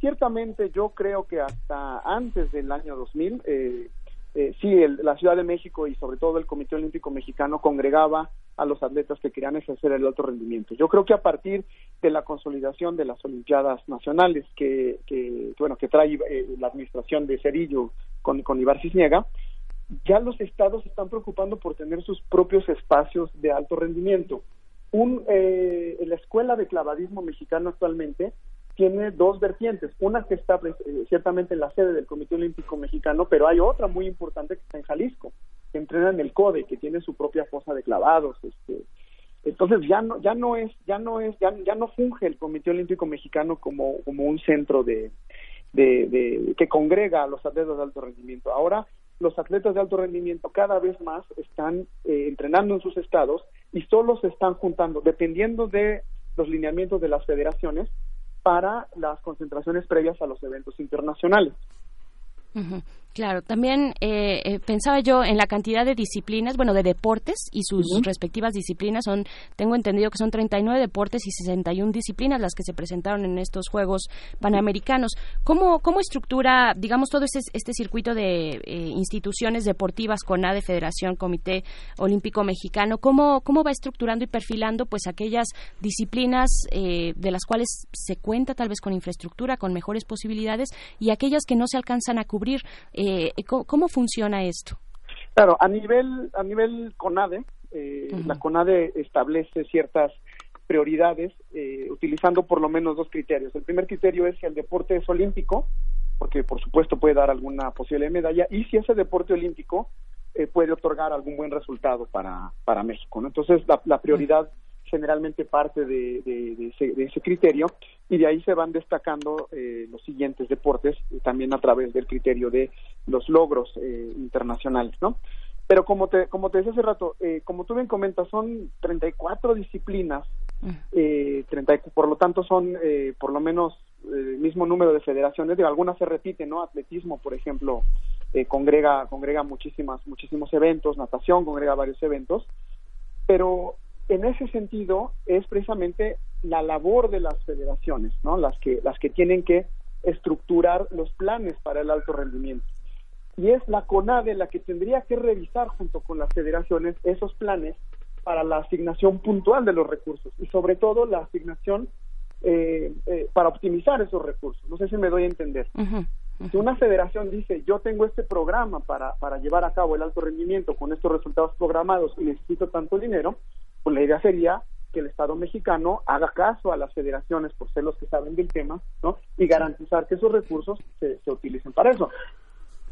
S14: ciertamente yo creo que hasta antes del año 2000, eh, eh, sí, el, la Ciudad de México y sobre todo el Comité Olímpico Mexicano congregaba a los atletas que querían ejercer el alto rendimiento. Yo creo que a partir de la consolidación de las Olimpiadas Nacionales que, que bueno, que trae eh, la administración de Cerillo con, con Ibar Cisniega, ya los estados están preocupando por tener sus propios espacios de alto rendimiento. Un, eh, la escuela de clavadismo mexicano actualmente tiene dos vertientes. Una que está eh, ciertamente en la sede del Comité Olímpico Mexicano, pero hay otra muy importante que está en Jalisco, que entrena en el CODE, que tiene su propia fosa de clavados. Este, entonces ya no ya no es ya no es ya, ya no funge el Comité Olímpico Mexicano como como un centro de, de, de que congrega a los atletas de alto rendimiento. Ahora los atletas de alto rendimiento cada vez más están eh, entrenando en sus estados y solo se están juntando, dependiendo de los lineamientos de las federaciones, para las concentraciones previas a los eventos internacionales.
S2: Uh -huh. Claro, también eh, eh, pensaba yo en la cantidad de disciplinas, bueno, de deportes y sus uh -huh. respectivas disciplinas. Son, tengo entendido que son 39 deportes y 61 disciplinas las que se presentaron en estos Juegos Panamericanos. ¿Cómo, cómo estructura, digamos, todo este, este circuito de eh, instituciones deportivas, CONADE, Federación, Comité Olímpico Mexicano? ¿Cómo, cómo va estructurando y perfilando pues aquellas disciplinas de las cuales se cuenta tal vez con infraestructura, con mejores posibilidades y aquellas que no se alcanzan a cubrir? Eh, ¿cómo, ¿cómo, funciona esto?
S14: Claro, a nivel a nivel CONADE, eh, uh -huh. la CONADE establece ciertas prioridades eh, utilizando por lo menos dos criterios. El primer criterio es si el deporte es olímpico, porque por supuesto puede dar alguna posible medalla, y si ese deporte olímpico eh, puede otorgar algún buen resultado para, para México. ¿no? Entonces, la, la prioridad generalmente parte de, de, de, ese, de, ese, criterio y de ahí se van destacando eh, los siguientes deportes también a través del criterio de los logros eh, internacionales, ¿no? Pero como te, como te decía hace rato, eh, como tú bien comentas, son 34 disciplinas, eh, 30, por lo tanto son eh, por lo menos el mismo número de federaciones, de algunas se repiten, ¿no? Atletismo, por ejemplo, eh, congrega, congrega muchísimas, muchísimos eventos, natación congrega varios eventos, pero en ese sentido es precisamente la labor de las federaciones, ¿no? Las que las que tienen que estructurar los planes para el alto rendimiento. Y es la CONADE la que tendría que revisar junto con las federaciones esos planes para la asignación puntual de los recursos y sobre todo la asignación eh, eh, para optimizar esos recursos. No sé si me doy a entender. Uh -huh. Uh -huh. Si una federación dice, yo tengo este programa para, para llevar a cabo el alto rendimiento con estos resultados programados y necesito tanto dinero, pues la idea sería que el Estado mexicano haga caso a las federaciones por ser los que saben del tema, ¿no? Y garantizar que esos recursos se, se utilicen para eso.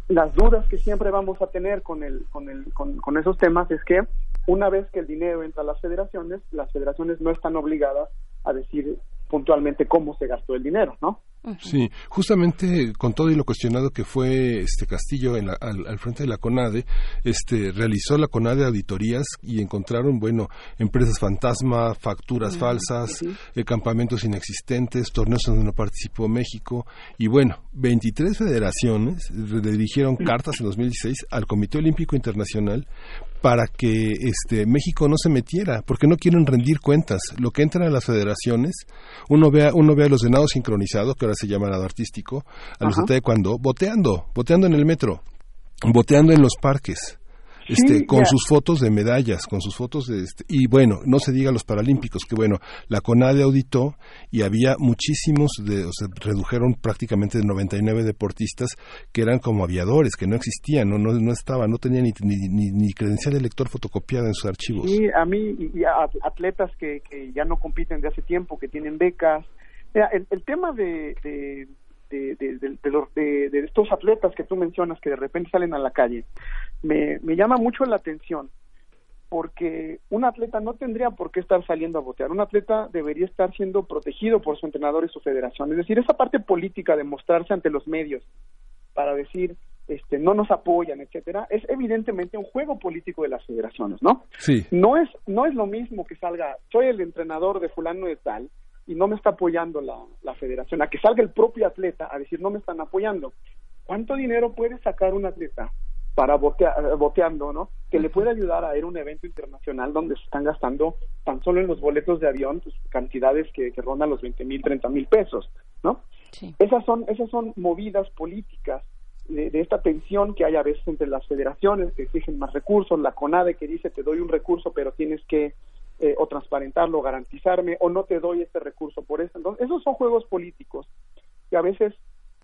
S14: Las dudas que siempre vamos a tener con, el, con, el, con, con esos temas es que una vez que el dinero entra a las federaciones, las federaciones no están obligadas a decir puntualmente cómo se gastó el dinero, ¿no?
S1: Sí, justamente con todo y lo cuestionado que fue este Castillo en la, al, al, frente de la CONADE, este realizó la CONADE auditorías y encontraron, bueno, empresas fantasma, facturas uh -huh. falsas, uh -huh. eh, campamentos inexistentes, torneos donde no participó México y bueno, 23 federaciones le dirigieron cartas en 2016 al Comité Olímpico Internacional para que este México no se metiera, porque no quieren rendir cuentas. Lo que entra a las federaciones, uno ve a, uno ve a los de nado sincronizado, que ahora se llama nado artístico, a los de taekwondo, boteando, boteando en el metro, boteando en los parques. Este,
S14: Sí,
S1: con
S14: ya.
S1: sus fotos de medallas, con sus fotos de este, y bueno, no se diga los paralímpicos, que bueno, la CONADE auditó y había muchísimos, de, o sea, redujeron prácticamente de 99 deportistas que eran como aviadores, que no existían, no, no, no estaban, no tenían ni, ni, ni, ni credencial de lector fotocopiada en sus archivos.
S14: Sí, a mí y a atletas que, que ya no compiten de hace tiempo, que tienen becas. Mira, el, el tema de, de, de, de, de- de los- de- de estos atletas que tú mencionas que de repente salen a la calle, me, me llama mucho la atención porque un atleta no tendría por qué estar saliendo a votar. Un atleta debería estar siendo protegido por su entrenador y su federación. Es decir, esa parte política de mostrarse ante los medios para decir este no nos apoyan, etcétera, es evidentemente un juego político de las federaciones, ¿no?
S1: Sí.
S14: No es no es lo mismo que salga, soy el entrenador de fulano de tal y no me está apoyando la, la federación, a que salga el propio atleta a decir no me están apoyando. ¿Cuánto dinero puede sacar un atleta para botea- eh, boteando, ¿no? Que le puede ayudar a ir a un evento internacional donde se están gastando tan solo en los boletos de avión pues, cantidades que, que rondan los 20 mil, 30 mil pesos, ¿no? Esas son esas son movidas políticas de, de esta tensión que hay a veces entre las federaciones que exigen más recursos, la CONADE que dice te doy un recurso pero tienes que eh, o transparentarlo, garantizarme o no te doy este recurso por eso. Entonces, esos son juegos políticos que a veces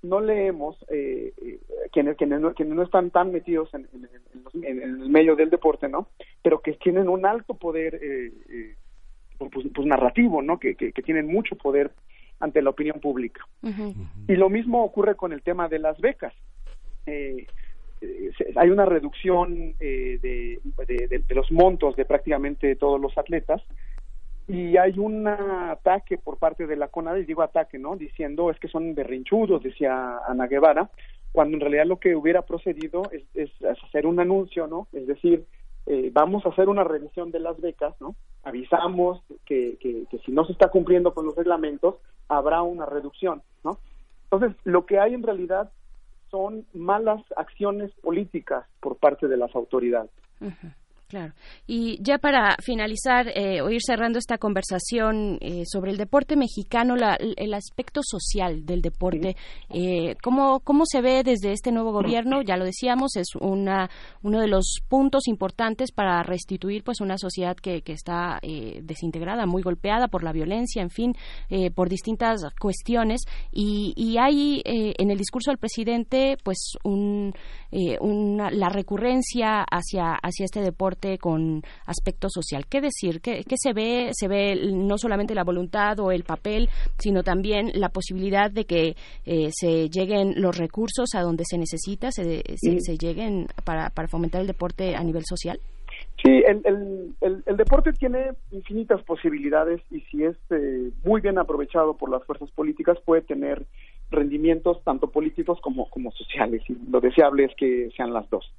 S14: no leemos eh, eh, quienes, quienes, no, quienes no están tan metidos en, en- en los- en el medio del deporte, ¿no? Pero que tienen un alto poder eh, eh, pues, pues, narrativo, ¿no? Que, que, que tienen mucho poder ante la opinión pública. Y lo mismo ocurre con el tema de las becas. Eh, eh, se- hay una reducción eh, de, de- de- de los montos de prácticamente todos los atletas y hay un ataque por parte de la CONADE, y digo ataque, ¿no? Diciendo es que son berrinchudos, decía Ana Guevara, cuando en realidad lo que hubiera procedido es, hacer un anuncio, ¿no? Es decir, eh, vamos a hacer una revisión de las becas, ¿no? Avisamos que, que, si no se está cumpliendo con los reglamentos, habrá una reducción, ¿no? Entonces, lo que hay en realidad son malas acciones políticas por parte de las autoridades.
S2: Ujú, Claro. Y ya para finalizar eh, o ir cerrando esta conversación eh, sobre el deporte mexicano, la- el aspecto social del deporte, eh, ¿cómo, ¿cómo se ve desde este nuevo gobierno? Ya lo decíamos, es una, uno de los puntos importantes para restituir pues una sociedad que, que está eh, desintegrada, muy golpeada por la violencia, en fin, eh, por distintas cuestiones. Y, y hay eh, en el discurso del presidente pues un, eh, una, la recurrencia hacia, hacia este deporte con aspecto social. ¿Qué decir? ¿Qué, qué se ve? Se ve no solamente la voluntad o el papel, sino también la posibilidad de que eh, se lleguen los recursos a donde se necesita, se, se, se lleguen para, para fomentar el deporte a nivel social.
S14: Sí, el, el, el, el deporte tiene infinitas posibilidades y si es eh, muy bien aprovechado por las fuerzas políticas puede tener rendimientos tanto políticos como, como sociales y lo deseable es que sean las dos.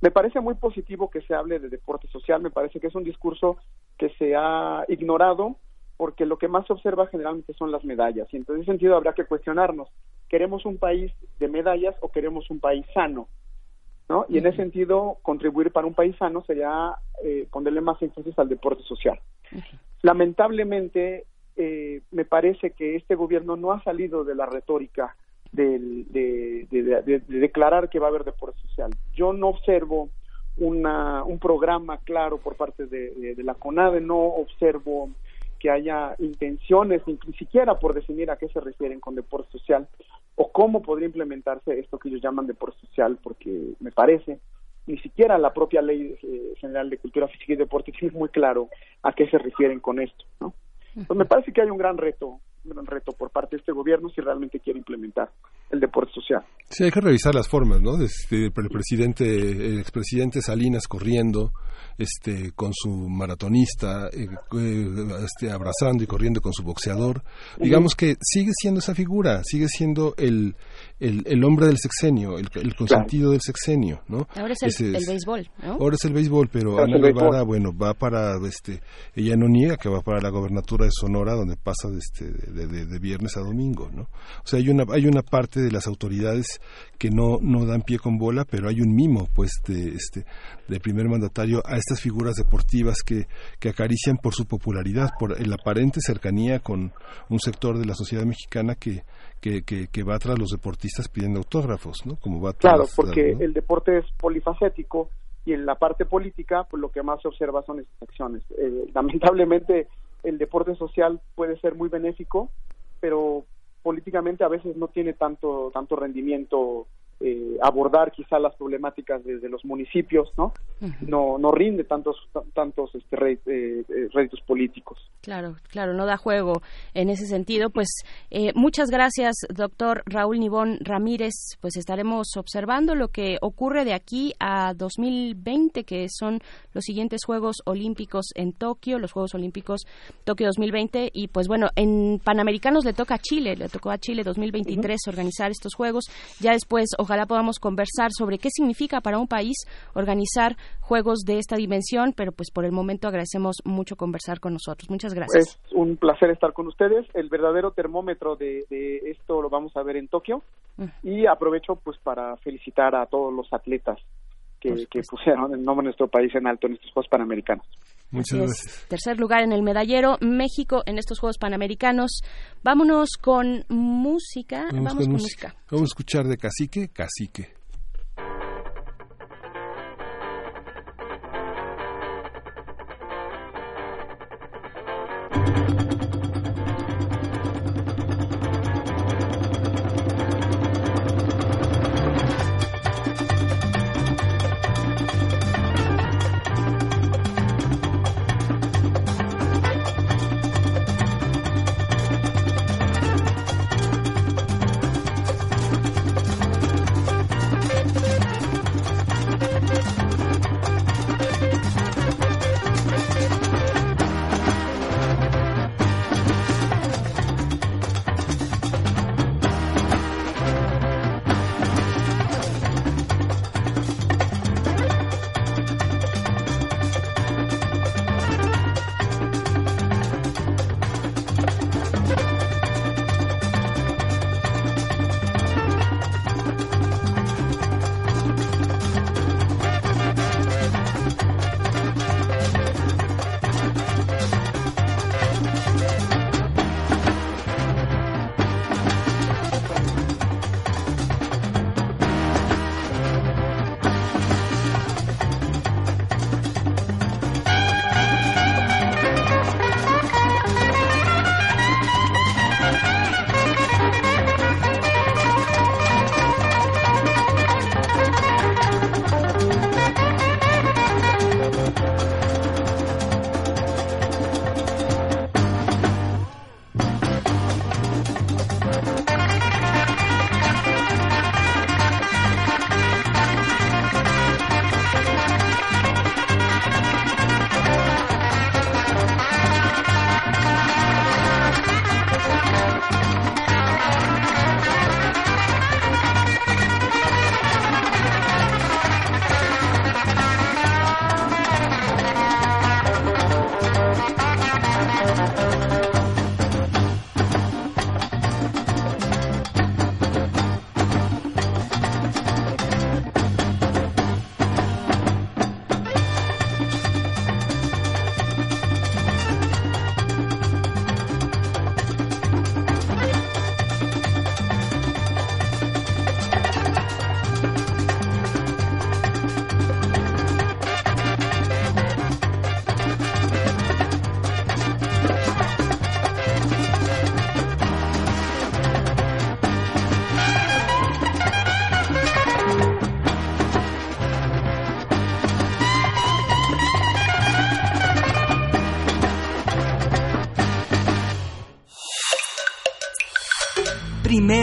S14: Me parece muy positivo que se hable de deporte social, me parece que es un discurso que se ha ignorado porque lo que más se observa generalmente son las medallas y en ese sentido habrá que cuestionarnos, ¿queremos un país de medallas o queremos un país sano? ¿no? Y en ese sentido, contribuir para un país sano sería eh, ponerle más énfasis al deporte social. Lamentablemente, eh, me parece que este gobierno no ha salido de la retórica de, de- de- de- de declarar que va a haber deporte social. Yo no observo una, un programa claro por parte de, la CONADE, no observo que haya intenciones, ni siquiera por definir a qué se refieren con deporte social o cómo podría implementarse esto que ellos llaman deporte social, porque me parece ni siquiera la propia ley eh, general de cultura física y deporte tiene muy claro a qué se refieren con esto, ¿no? Pues me parece que hay un gran reto, gran reto por parte de este gobierno si realmente quiere implementar el deporte social.
S1: Sí, hay que revisar las formas, ¿no? Este, el presidente, el expresidente Salinas corriendo, este, con su maratonista, eh, eh, este, abrazando y corriendo con su boxeador. Digamos que sigue siendo esa figura, sigue siendo el, el, el hombre del sexenio, el, el consentido del sexenio, ¿no?
S2: Ahora es el,
S1: Ese
S2: el béisbol, ¿no?
S1: Ahora es el béisbol, pero
S14: es
S1: Ana. Guevara, bueno, va para, este, ella no niega que va para la gobernatura de Sonora, donde pasa de, este, de, de- de viernes a domingo, ¿no? O sea, hay una, hay una parte de las autoridades que no, no dan pie con bola, pero hay un mimo, pues, de, este, del primer mandatario a estas figuras deportivas que, que acarician por su popularidad, por la aparente cercanía con un sector de la sociedad mexicana que, que, que, que va tras los deportistas pidiendo autógrafos, ¿no? Como va
S14: Claro,
S1: tras-
S14: porque
S1: ¿no?
S14: el deporte es polifacético y en la parte política, pues lo que más se observa son estas acciones. Eh, lamentablemente, el deporte social puede ser muy benéfico, pero políticamente a veces no tiene tanto tanto rendimiento eh, abordar quizá las problemáticas desde los municipios, ¿no? No no rinde tantos tantos este, eh, eh, réditos políticos.
S2: Claro, claro, no da juego en ese sentido. Pues eh, muchas gracias, doctor Raúl Nibón Ramírez. Pues estaremos observando lo que ocurre de aquí a 2020, que son los siguientes Juegos Olímpicos en Tokio, los Juegos Olímpicos Tokio 2020. Y pues bueno, en Panamericanos le toca a Chile, le tocó a Chile 2023 organizar estos Juegos. Ya después, ojalá podamos conversar sobre qué significa para un país organizar Juegos de esta dimensión, pero pues por el momento agradecemos mucho conversar con nosotros. Muchas gracias.
S14: Es un placer estar con ustedes. El verdadero termómetro de, de esto lo vamos a ver en Tokio y aprovecho pues para felicitar a todos los atletas que, que pusieron el nombre de nuestro país en alto en estos Juegos Panamericanos.
S1: Muchas
S2: Así es.
S1: gracias.
S2: Tercer lugar en el medallero, México en estos Juegos Panamericanos. Vámonos con música. Vamos, con, música.
S1: Vamos a escuchar de Cacique, Cacique.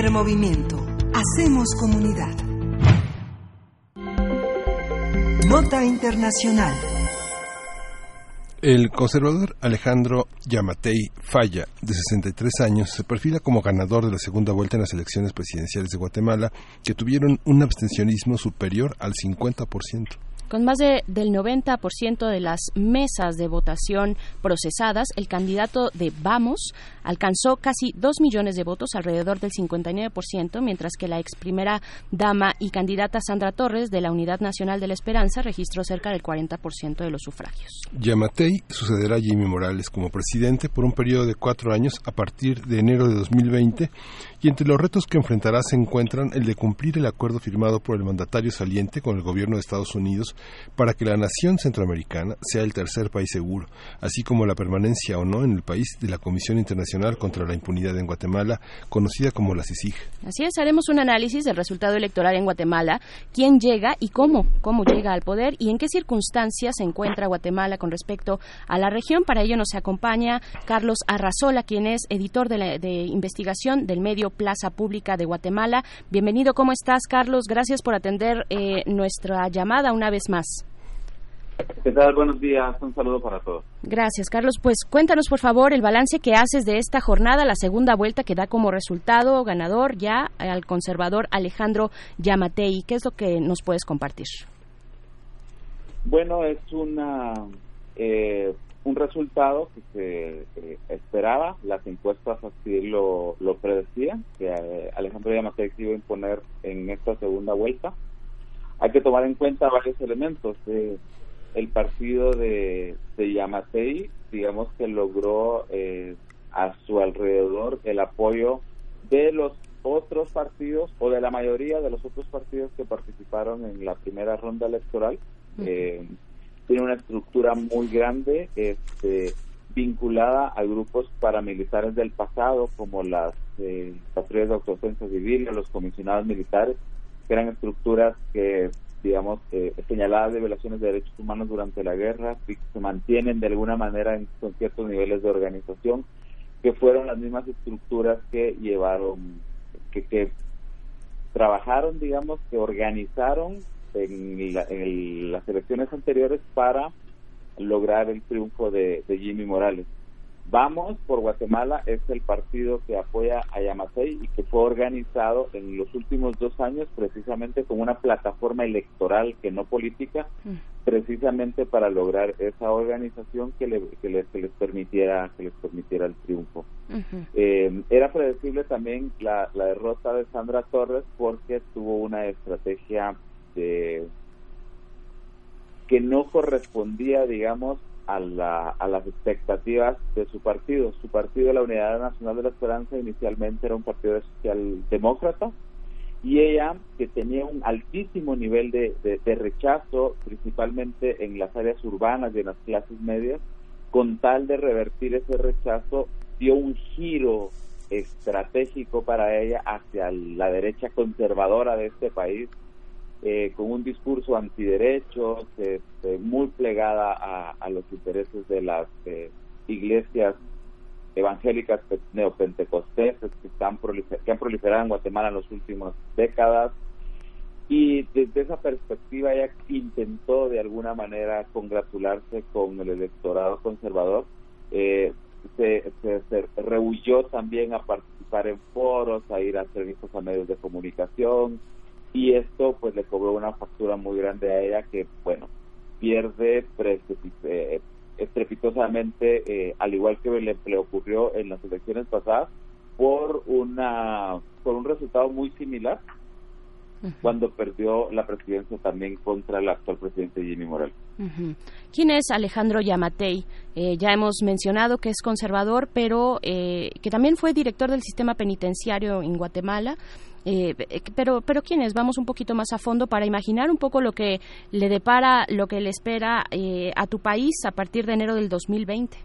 S4: Primer movimiento. Hacemos comunidad. Nota Internacional.
S1: El conservador Alejandro Yamatei Falla, de 63 años, se perfila como ganador de la segunda vuelta en las elecciones presidenciales de Guatemala, que tuvieron un abstencionismo superior al 50%.
S2: Con más de, del 90% de las mesas de votación procesadas, el candidato de Vamos alcanzó casi 2 millones de votos, alrededor del 59%, mientras que la ex primera dama y candidata Sandra Torres de la Unidad Nacional de la Esperanza registró cerca del 40% de los sufragios.
S1: Yamatei sucederá a Jimmy Morales como presidente por un periodo de cuatro años a partir de enero de 2020 y entre los retos que enfrentará se encuentran el de cumplir el acuerdo firmado por el mandatario saliente con el gobierno de Estados Unidos para que la nación centroamericana sea el tercer país seguro, así como la permanencia o no en el país de la Comisión Internacional contra la Impunidad en Guatemala, conocida como la CICIG.
S2: Así es, haremos un análisis del resultado electoral en Guatemala, quién llega y cómo, cómo llega al poder y en qué circunstancias se encuentra Guatemala con respecto a la región. Para ello nos acompaña Carlos Arrazola, quien es editor de, de investigación del medio Plaza Pública de Guatemala. Bienvenido, ¿cómo estás, Carlos? Gracias por atender eh, nuestra llamada una vez más.
S15: ¿Qué tal? Buenos días. Un saludo para todos.
S2: Gracias, Carlos. Pues cuéntanos, por favor, el balance que haces de esta jornada, la segunda vuelta que da como resultado ganador ya al conservador Alejandro Yamatei. ¿Qué es lo que nos puedes compartir?
S15: Bueno, es una eh, un resultado que se eh, esperaba. Las encuestas así lo, lo predecían, que eh, Alejandro Yamatei se iba a imponer en esta segunda vuelta. Hay que tomar en cuenta varios elementos. El partido de, de Yamatei, digamos que logró eh, a su alrededor el apoyo de los otros partidos o de la mayoría de los otros partidos que participaron en la primera ronda electoral. Eh, tiene una estructura muy grande este, vinculada a grupos paramilitares del pasado como las eh, patrullas de autodefensa civil o los comisionados militares, que eran estructuras que digamos, eh, señaladas de violaciones de derechos humanos durante la guerra que se mantienen de alguna manera en, con ciertos niveles de organización, que fueron las mismas estructuras que llevaron, que, que trabajaron, digamos, que organizaron en, la- en las elecciones anteriores para lograr el triunfo de Jimmy Morales. Vamos por Guatemala es el partido que apoya a Yamatei y que fue organizado en los últimos dos años precisamente como una plataforma electoral que no política, precisamente para lograr esa organización que, le- que les, que les permitiera que les permitiera el triunfo. Eh, era predecible también la, la derrota de Sandra Torres porque tuvo una estrategia de que no correspondía, digamos, a, la, a las expectativas de su partido. Su partido, la Unidad Nacional de la Esperanza, inicialmente era un partido socialdemócrata y ella, que tenía un altísimo nivel de, de- rechazo, principalmente en las áreas urbanas y en las clases medias, con tal de revertir ese rechazo, dio un giro estratégico para ella hacia la derecha conservadora de este país, eh, con un discurso antiderechos, este, muy plegada a, los intereses de las eh, iglesias evangélicas pe- neopentecostesas que, están que han proliferado en Guatemala en las últimas décadas. Y desde esa perspectiva ella intentó de alguna manera congratularse con el electorado conservador. Eh, se, se, se rehuyó también a participar en foros, a ir a servicios a medios de comunicación, y esto pues le cobró una factura muy grande a ella que bueno pierde eh, estrepitosamente eh, al igual que le, le ocurrió en las elecciones pasadas por una por un resultado muy similar cuando perdió la presidencia también contra el actual presidente Jimmy Morales.
S2: ¿Quién es Alejandro Yamatei? Eh, ya hemos mencionado que es conservador, pero eh, que también fue director del sistema penitenciario en Guatemala. Eh, eh, pero, pero ¿quién es? Vamos un poquito más a fondo para imaginar un poco lo que le depara, lo que le espera eh, a tu país a partir de enero del 2020.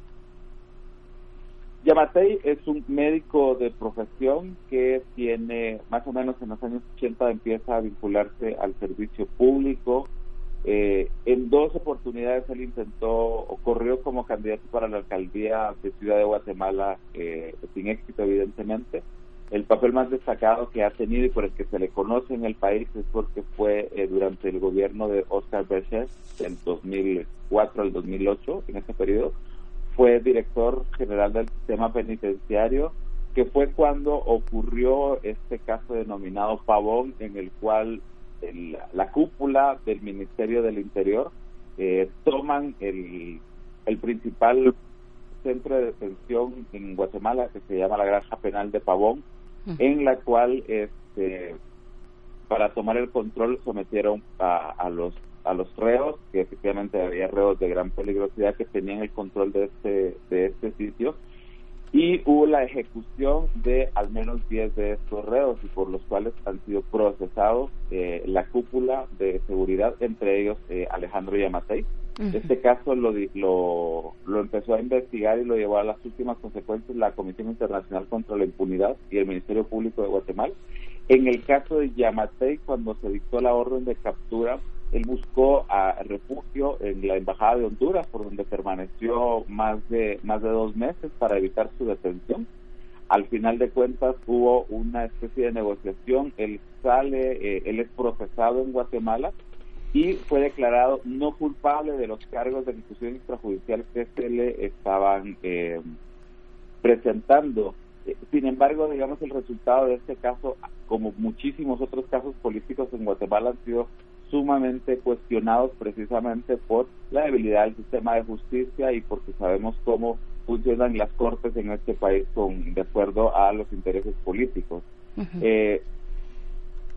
S15: Yamatei es un médico de profesión que tiene, más o menos en los años 80 empieza a vincularse al servicio público. Eh, en dos oportunidades él intentó corrió como candidato para la alcaldía de Ciudad de Guatemala, eh, sin éxito evidentemente. El papel más destacado que ha tenido y por el que se le conoce en el país es porque fue eh, durante el gobierno de Oscar Berger del 2004 al 2008, en ese periodo, fue director general del sistema penitenciario, que fue cuando ocurrió este caso denominado Pavón, en el cual el- la cúpula del Ministerio del Interior eh, toman el, el principal centro de detención en Guatemala, que se llama la Granja Penal de Pavón, en la cual este para tomar el control sometieron a, a los a los reos que efectivamente había reos de gran peligrosidad que tenían el control de este de este sitio y hubo la ejecución de al menos 10 de estos reos y por los cuales han sido procesados eh, la cúpula de seguridad, entre ellos eh, Alejandro Yamatei. Este caso lo, lo, lo empezó a investigar y lo llevó a las últimas consecuencias la Comisión Internacional contra la Impunidad y el Ministerio Público de Guatemala. En el caso de Yamatei, cuando se dictó la orden de captura, él buscó a refugio en la embajada de Honduras, por donde permaneció más de más de dos meses para evitar su detención. Al final de cuentas hubo una especie de negociación. Él sale, eh, él es procesado en Guatemala y fue declarado no culpable de los cargos de ejecución extrajudicial que se le estaban eh, presentando. Eh, sin embargo, digamos, el resultado de este caso, como muchísimos otros casos políticos en Guatemala, han sido sumamente cuestionados precisamente por la debilidad del sistema de justicia y porque sabemos cómo funcionan las cortes en este país con de acuerdo a los intereses políticos. eh,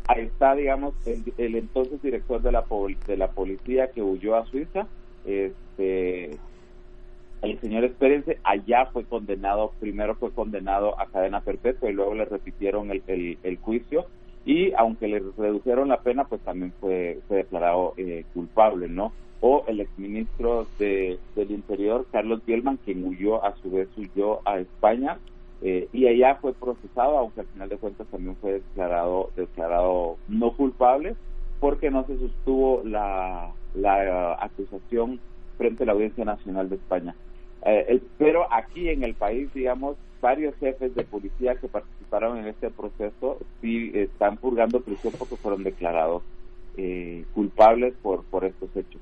S15: ahí está, digamos, el, entonces director de la de la policía que huyó a Suiza, este el señor Espérense allá fue condenado, primero fue condenado a cadena perpetua y luego le repitieron el, el, el juicio y aunque le redujeron la pena, pues también fue, fue declarado eh, culpable, ¿no? O el exministro de, del Interior, Carlos Bielman, quien huyó, a su vez huyó a España eh, y allá fue procesado, aunque al final de cuentas también fue declarado, declarado no culpable, porque no se sostuvo la, la acusación frente a la Audiencia Nacional de España. Eh, pero aquí en el país, digamos, varios jefes de policía que participaron en este proceso sí están purgando prisión porque fueron declarados eh, culpables por, por estos hechos.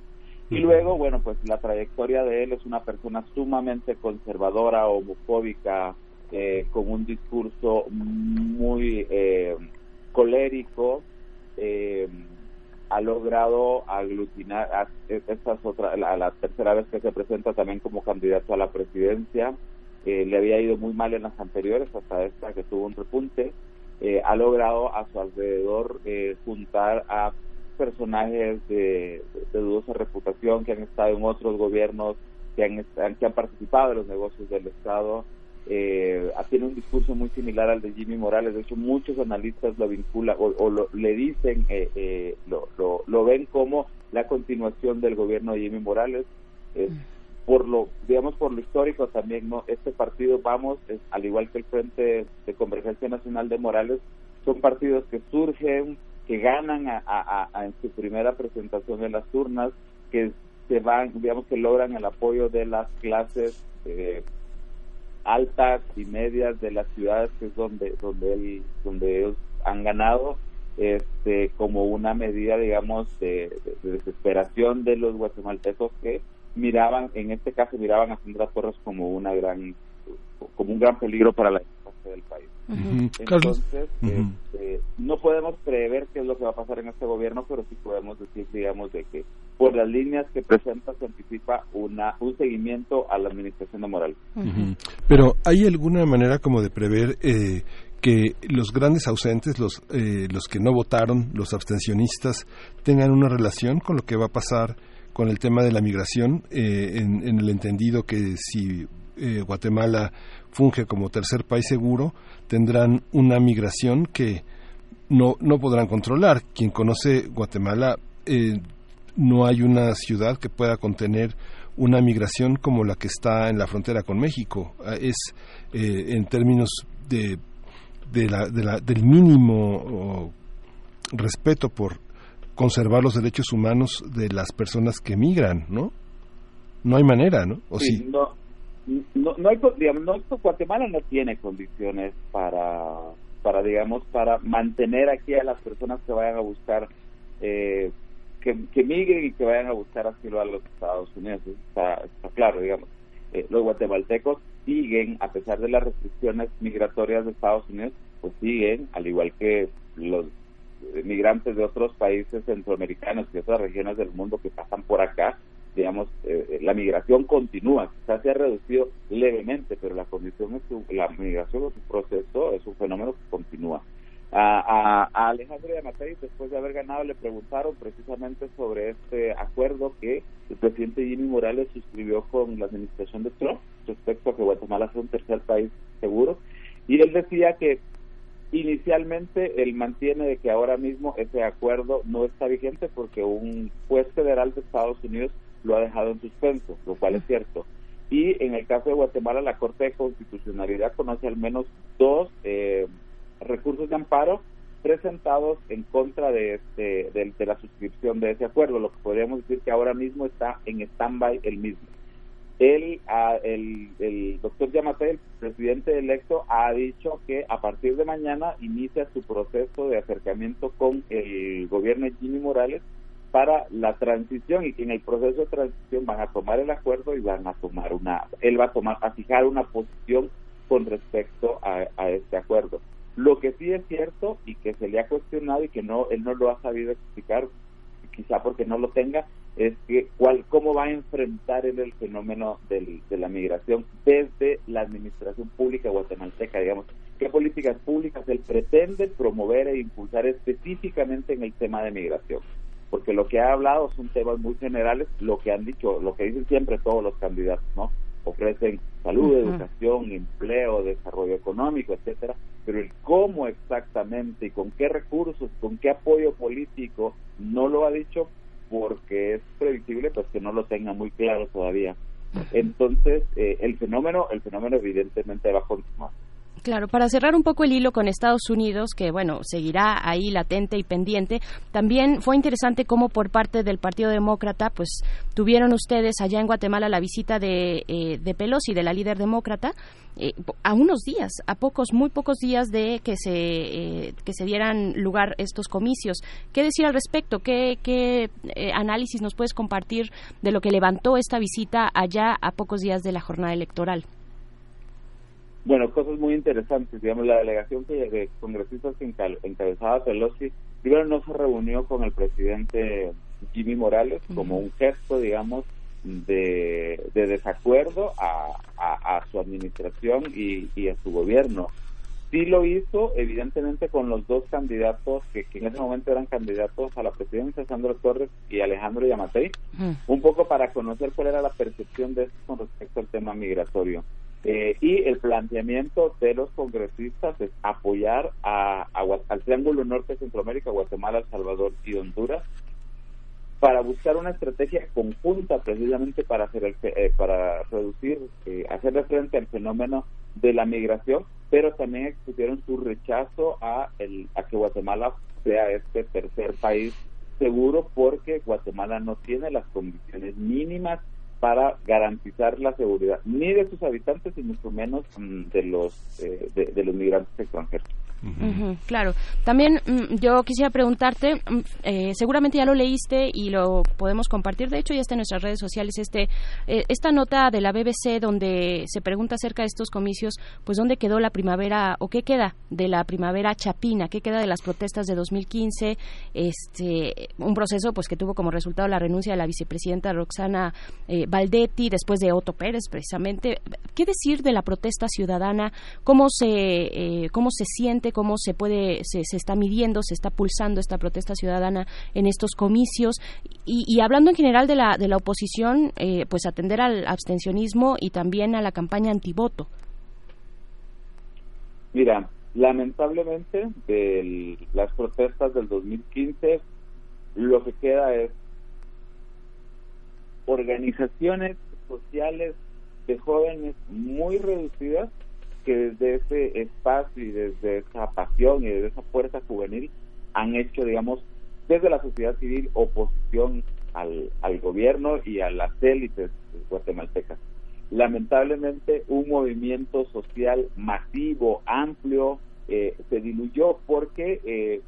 S15: Y luego, bueno, pues la trayectoria de él es una persona sumamente conservadora, homofóbica, eh, con un discurso muy eh, colérico, eh, ha logrado aglutinar, a, esta es otra, la, la, tercera vez que se presenta también como candidato a la presidencia, eh, le había ido muy mal en las anteriores, hasta esta que tuvo un repunte, eh, ha logrado a su alrededor eh, juntar a personajes de, de, dudosa reputación que han estado en otros gobiernos, que han, que han participado en los negocios del Estado, eh, tiene un discurso muy similar al de Jimmy Morales. De hecho, muchos analistas lo vinculan o, lo, le dicen, eh, eh, lo, lo, lo, ven como la continuación del gobierno de Jimmy Morales. Eh, por lo, digamos, por lo histórico también, ¿no? Este partido, vamos, al igual que el Frente de Convergencia Nacional de Morales, son partidos que surgen, que ganan a en su primera presentación en las urnas, que se van, digamos, que logran el apoyo de las clases eh, altas y medias de las ciudades que es donde donde él, donde ellos han ganado este como una medida digamos de, de, de desesperación de los guatemaltecos que miraban en este caso miraban a Sandra Torres como una gran como un gran peligro para la del país uh -huh. entonces uh -huh. este, no podemos prever qué es lo que va a pasar en este gobierno pero sí podemos decir digamos de que por las líneas que presenta se anticipa una un seguimiento a la administración de Morales
S1: uh -huh. pero hay alguna manera como de prever eh, que los grandes ausentes, los, eh, los que no votaron, los abstencionistas, tengan una relación con lo que va a pasar con el tema de la migración, eh, en, en, el entendido que si eh, Guatemala funge como tercer país seguro, tendrán una migración que no, no podrán controlar. Quien conoce Guatemala, eh, no hay una ciudad que pueda contener una migración como la que está en la frontera con México. Es en términos de de la, de la, del mínimo respeto por conservar los derechos humanos de las personas que migran, ¿no? No hay manera, ¿no? ¿O sí?
S15: sí? No, no, no hay, no, Guatemala no tiene condiciones para, para, digamos, para mantener aquí a las personas que vayan a buscar, eh, que, que migren y que vayan a buscar asilo a los Estados Unidos. Está, está claro, digamos. Eh, los guatemaltecos siguen, a pesar de las restricciones migratorias de Estados Unidos, pues siguen, al igual que los migrantes de otros países centroamericanos y otras regiones del mundo que pasan por acá, digamos, eh, la migración continúa, quizás se ha reducido levemente, pero la condición es su, la migración es un proceso, es un fenómeno que continúa. A, a, a Alejandro Yamatei, después de haber ganado, le preguntaron precisamente sobre este acuerdo que el presidente Jimmy Morales suscribió con la administración de Trump, respecto a que Guatemala sea un tercer país seguro. Y él decía que inicialmente él mantiene de que ahora mismo ese acuerdo no está vigente porque un juez federal de Estados Unidos lo ha dejado en suspenso, lo cual es cierto. Y en el caso de Guatemala, la Corte de Constitucionalidad conoce al menos dos eh, recursos de amparo presentados en contra de, este, de, la suscripción de ese acuerdo, lo que podríamos decir que ahora mismo está en stand-by el mismo. Él, el, el doctor Yamate, el presidente electo, ha dicho que a partir de mañana inicia su proceso de acercamiento con el gobierno de Jimmy Morales para la transición y que en el proceso de transición van a tomar el acuerdo y van a tomar una, él va a tomar, a fijar una posición con respecto a, a este acuerdo. Lo que sí es cierto y que se le ha cuestionado y que no él no lo ha sabido explicar, quizá porque no lo tenga, es que cuál, cómo va a enfrentar él el fenómeno del, de la migración desde la administración pública guatemalteca, digamos, qué políticas públicas él pretende promover e impulsar específicamente en el tema de migración. Porque lo que ha hablado son temas muy generales, lo que han dicho, lo que dicen siempre todos los candidatos, ¿no? ofrecen salud, educación, empleo, desarrollo económico, etcétera, pero el cómo exactamente y con qué recursos, con qué apoyo político, no lo ha dicho porque es previsible pues que no lo tenga muy claro todavía. Entonces, eh, el fenómeno, el fenómeno evidentemente va a continuar.
S2: Claro, para cerrar un poco el hilo con Estados Unidos, que bueno, seguirá ahí latente y pendiente, también fue interesante cómo por parte del Partido Demócrata, pues tuvieron ustedes allá en Guatemala la visita de, eh, Pelosi, de la líder demócrata, eh, a unos días, a pocos, muy pocos días de que se, eh, que se dieran lugar estos comicios. ¿Qué decir al respecto? ¿Qué, qué análisis nos puedes compartir de lo que levantó esta visita allá a pocos días de la jornada electoral?
S15: Bueno, cosas muy interesantes. Digamos, la delegación que, de congresistas que encabezaba Pelosi, primero no se reunió con el presidente Jimmy Morales como un gesto, digamos, de, desacuerdo a, a, su administración y, y, a su gobierno. Sí lo hizo, evidentemente, con los dos candidatos que, en ese momento eran candidatos a la presidencia, Sandro Torres y Alejandro Yamatei, un poco para conocer cuál era la percepción de esto con respecto al tema migratorio. Eh, y el planteamiento de los congresistas es apoyar a, al Triángulo Norte Centroamérica, Guatemala, El Salvador y Honduras, para buscar una estrategia conjunta precisamente para hacer el, eh, para reducir, eh, hacerle frente al fenómeno de la migración, pero también expusieron su rechazo a, el, a que Guatemala sea este tercer país seguro porque Guatemala no tiene las condiciones mínimas para garantizar la seguridad ni de sus habitantes y mucho menos mm, de los eh, de, los migrantes extranjeros
S2: claro. También mm, yo quisiera preguntarte, mm, eh, seguramente ya lo leíste y lo podemos compartir, de hecho ya está en nuestras redes sociales, este, eh, esta nota de la BBC donde se pregunta acerca de estos comicios, pues dónde quedó la primavera o qué queda de la primavera chapina, qué queda de las protestas de 2015, este, un proceso pues que tuvo como resultado la renuncia de la vicepresidenta Roxana eh, Valdetti después de Otto Pérez precisamente. ¿Qué decir de la protesta ciudadana? ¿Cómo se, cómo se siente? Cómo se puede, se, está midiendo, se está pulsando esta protesta ciudadana en estos comicios y, hablando en general de la, de la oposición, eh, pues atender al abstencionismo y también a la campaña antivoto.
S15: Mira, lamentablemente de las protestas del 2015 lo que queda es organizaciones sociales de jóvenes muy reducidas que desde ese espacio y desde esa pasión y desde esa fuerza juvenil han hecho, digamos, desde la sociedad civil oposición al, al gobierno y a las élites guatemaltecas. Lamentablemente, un movimiento social masivo, amplio, eh, se diluyó porque eh,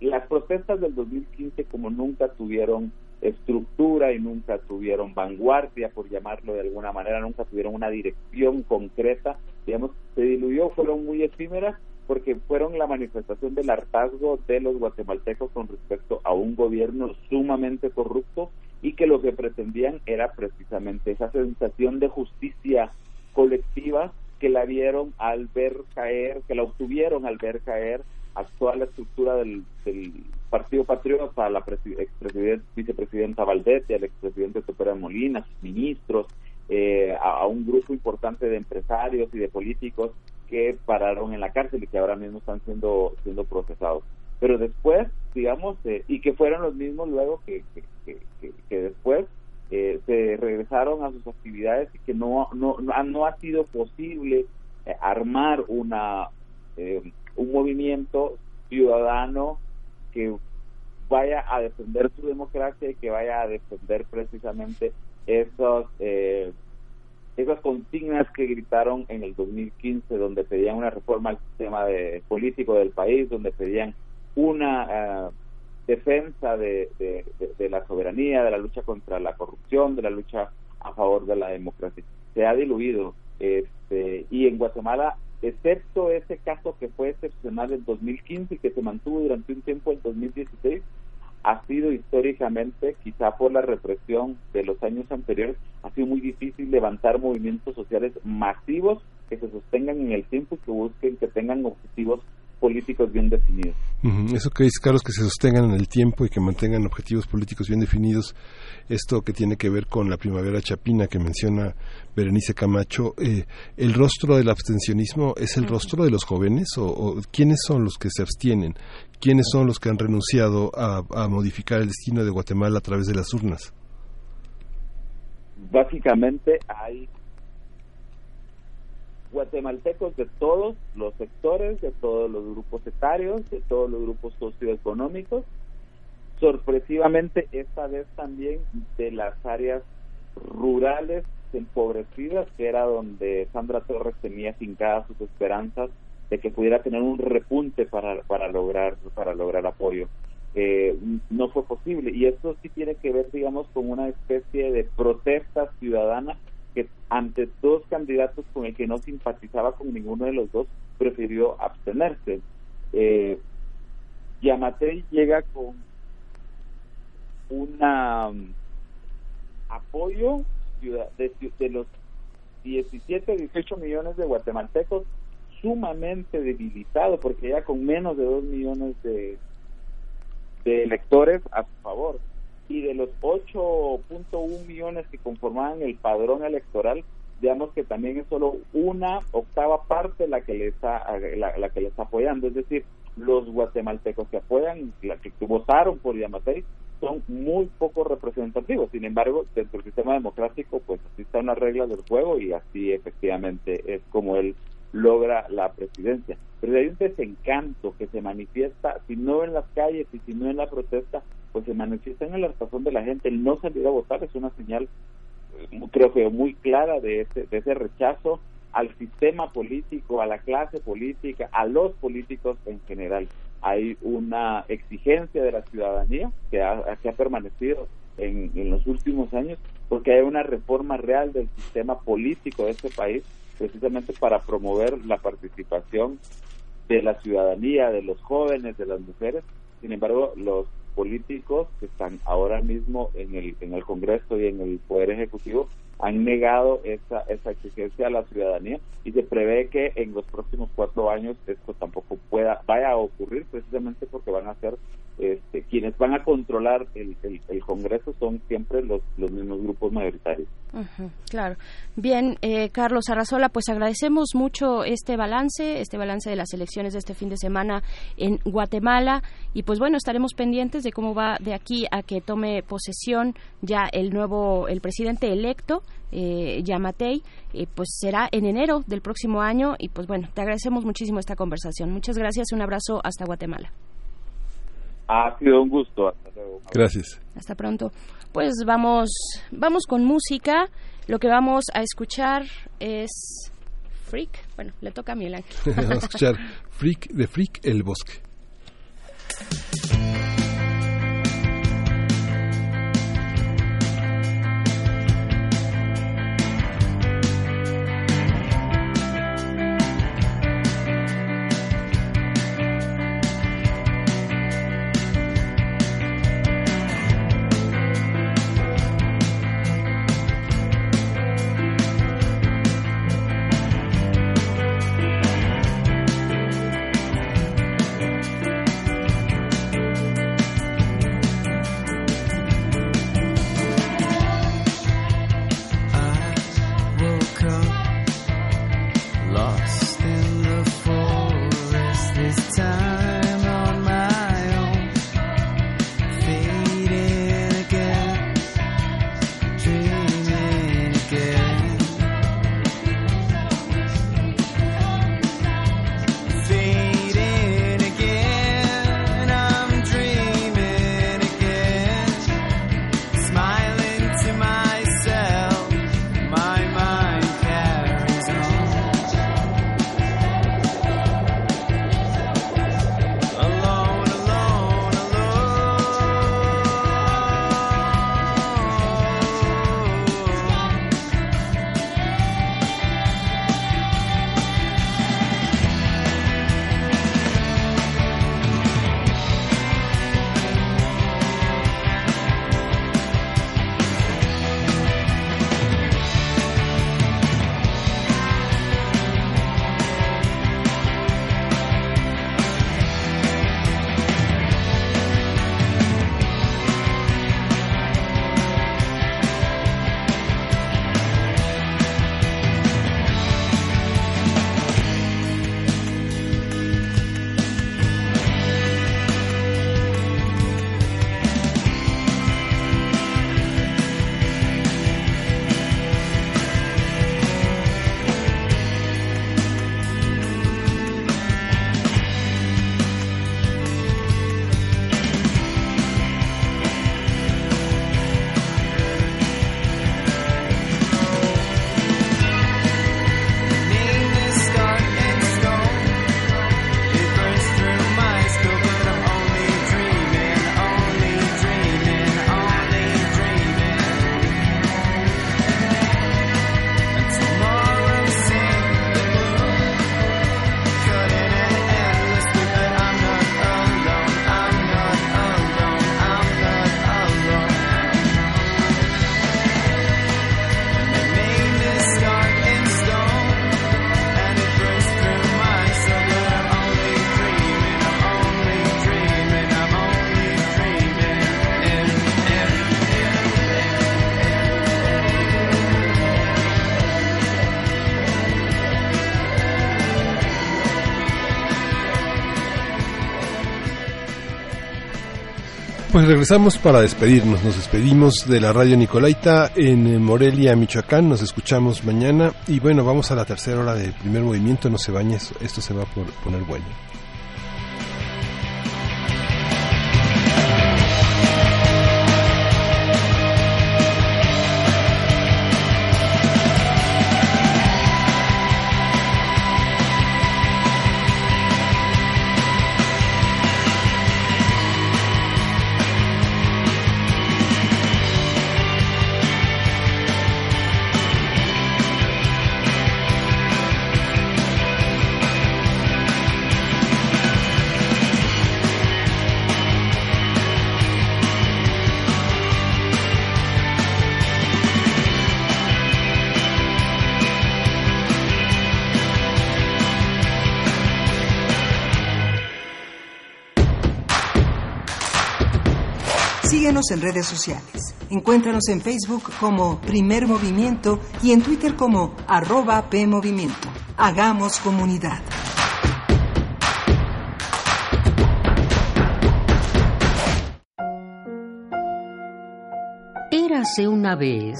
S15: las protestas del 2015 como nunca tuvieron estructura y nunca tuvieron vanguardia, por llamarlo de alguna manera, nunca tuvieron una dirección concreta, digamos, se diluyó, fueron muy efímeras porque fueron la manifestación del hartazgo de los guatemaltecos con respecto a un gobierno sumamente corrupto y que lo que pretendían era precisamente esa sensación de justicia colectiva que la vieron al ver caer, que la obtuvieron al ver caer actual estructura del, Partido Patriota, a la vicepresidenta Valdete, al expresidente Topera Molina, sus ministros, eh, a, un grupo importante de empresarios y de políticos que pararon en la cárcel y que ahora mismo están siendo siendo procesados. Pero después digamos eh, y que fueron los mismos luego que, que, después eh, se regresaron a sus actividades y que no no no, ha sido posible armar una un movimiento ciudadano que vaya a defender su democracia y que vaya a defender precisamente esos eh, esas consignas que gritaron en el 2015 donde pedían una reforma al sistema de, político del país donde pedían una eh, defensa de, de, la soberanía de la lucha contra la corrupción de la lucha a favor de la democracia. Se ha diluido este y en Guatemala excepto ese caso que fue excepcional en 2015 y que se mantuvo durante un tiempo en 2016 ha sido históricamente, quizá por la represión de los años anteriores, ha sido muy difícil levantar movimientos sociales masivos que se sostengan en el tiempo y que busquen que tengan objetivos políticos bien definidos.
S1: Eso que dice Carlos, que se sostengan en el tiempo y que mantengan objetivos políticos bien definidos, esto que tiene que ver con la primavera chapina que menciona Berenice Camacho, eh, ¿el rostro del abstencionismo es el rostro de los jóvenes o, quiénes son los que se abstienen? ¿Quiénes son los que han renunciado a, a modificar el destino de Guatemala a través de las urnas?
S15: Básicamente hay guatemaltecos de todos los sectores, de todos los grupos etarios, de todos los grupos socioeconómicos. Sorpresivamente, esta vez también de las áreas rurales empobrecidas, que era donde Sandra Torres tenía fincadas sus esperanzas de que pudiera tener un repunte para, para lograr para lograr apoyo. Eh, no fue posible y esto sí tiene que ver digamos con una especie de protesta ciudadana que ante dos candidatos con el que no simpatizaba con ninguno de los dos, prefirió abstenerse. Eh, Yamatei llega con un um, apoyo de, de los 17, 18 millones de guatemaltecos sumamente debilitado, porque ya con menos de 2 millones de, de electores a su favor y de los 8.1 millones que conformaban el padrón electoral, digamos que también es solo una octava parte la que le está la, que le está apoyando, es decir, los guatemaltecos que apoyan, la que, votaron por Yamatei, son muy poco representativos. Sin embargo, dentro del sistema democrático, pues así están las reglas del juego y así efectivamente es como él logra la presidencia. Pero hay un desencanto que se manifiesta, si no en las calles y si no en la protesta, pues se manifiesta en la razón de la gente. El no salir a votar es una señal, creo que muy clara de ese, de ese rechazo al sistema político, a la clase política, a los políticos en general. Hay una exigencia de la ciudadanía que ha, que ha permanecido en, en los últimos años porque hay una reforma real del sistema político de este país precisamente para promover la participación de la ciudadanía, de los jóvenes, de las mujeres. Sin embargo, los políticos que están ahora mismo en el, en el Congreso y en el Poder Ejecutivo han negado esa, esa exigencia a la ciudadanía y se prevé que en los próximos cuatro años esto tampoco pueda vaya a ocurrir precisamente porque van a ser este, quienes van a controlar el, el, Congreso son siempre los, los mismos grupos mayoritarios.
S2: claro. Bien, eh, Carlos Arrazola, pues agradecemos mucho este balance, este balance de las elecciones de este fin de semana en Guatemala y pues bueno, estaremos pendientes de cómo va de aquí a que tome posesión ya el nuevo, el presidente electo eh, Yamatei, eh, pues será en enero del próximo año y pues bueno, te agradecemos muchísimo esta conversación. Muchas gracias, un abrazo hasta Guatemala.
S15: Ha sido un gusto. Hasta luego.
S1: Gracias.
S2: Hasta pronto. Pues vamos, vamos con música. Lo que vamos a escuchar es Freak. Bueno, le toca a Miguel Ángel.
S1: vamos a escuchar Freak de Freak el Bosque. Pues regresamos para despedirnos. Nos despedimos de la radio Nicolaita en Morelia, Michoacán. Nos escuchamos mañana. Y bueno, vamos a la tercera hora de primer movimiento. No se bañes, esto se va a poner bueno.
S4: En redes sociales. Encuéntranos en Facebook como Primer Movimiento y en Twitter como arroba PMovimiento. Hagamos comunidad.
S9: Érase una vez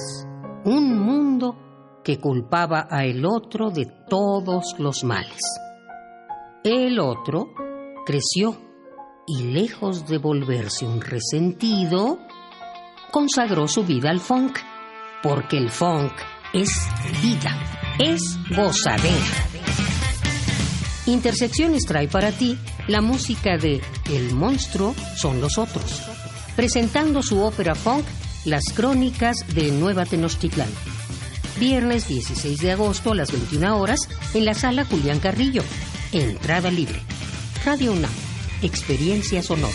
S9: un mundo que culpaba a el otro de todos los males. El otro creció y lejos de volverse un resentido, consagró su vida al funk, porque el funk es vida, es gozadera. Intersecciones trae para ti la música de El monstruo son los otros, presentando su ópera funk Las Crónicas de Nueva Tenochtitlán. Viernes 16 de agosto a las 21 horas en la sala Julián Carrillo. Entrada libre. Radio UNAM. Experiencia sonora.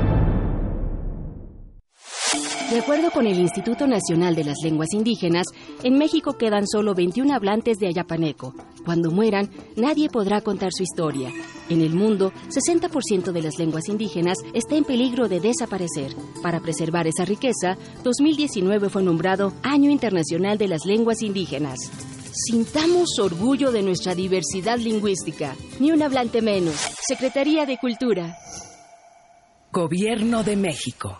S2: De acuerdo con el Instituto Nacional de las Lenguas Indígenas, en México quedan solo 21 hablantes de ayapaneco. Cuando mueran, nadie podrá contar su historia. En el mundo, 60% de las lenguas indígenas está en peligro de desaparecer. Para preservar esa riqueza, 2019 fue nombrado Año Internacional de las Lenguas Indígenas. Sintamos orgullo de nuestra diversidad lingüística. Ni un hablante menos. Secretaría de Cultura.
S16: Gobierno de México.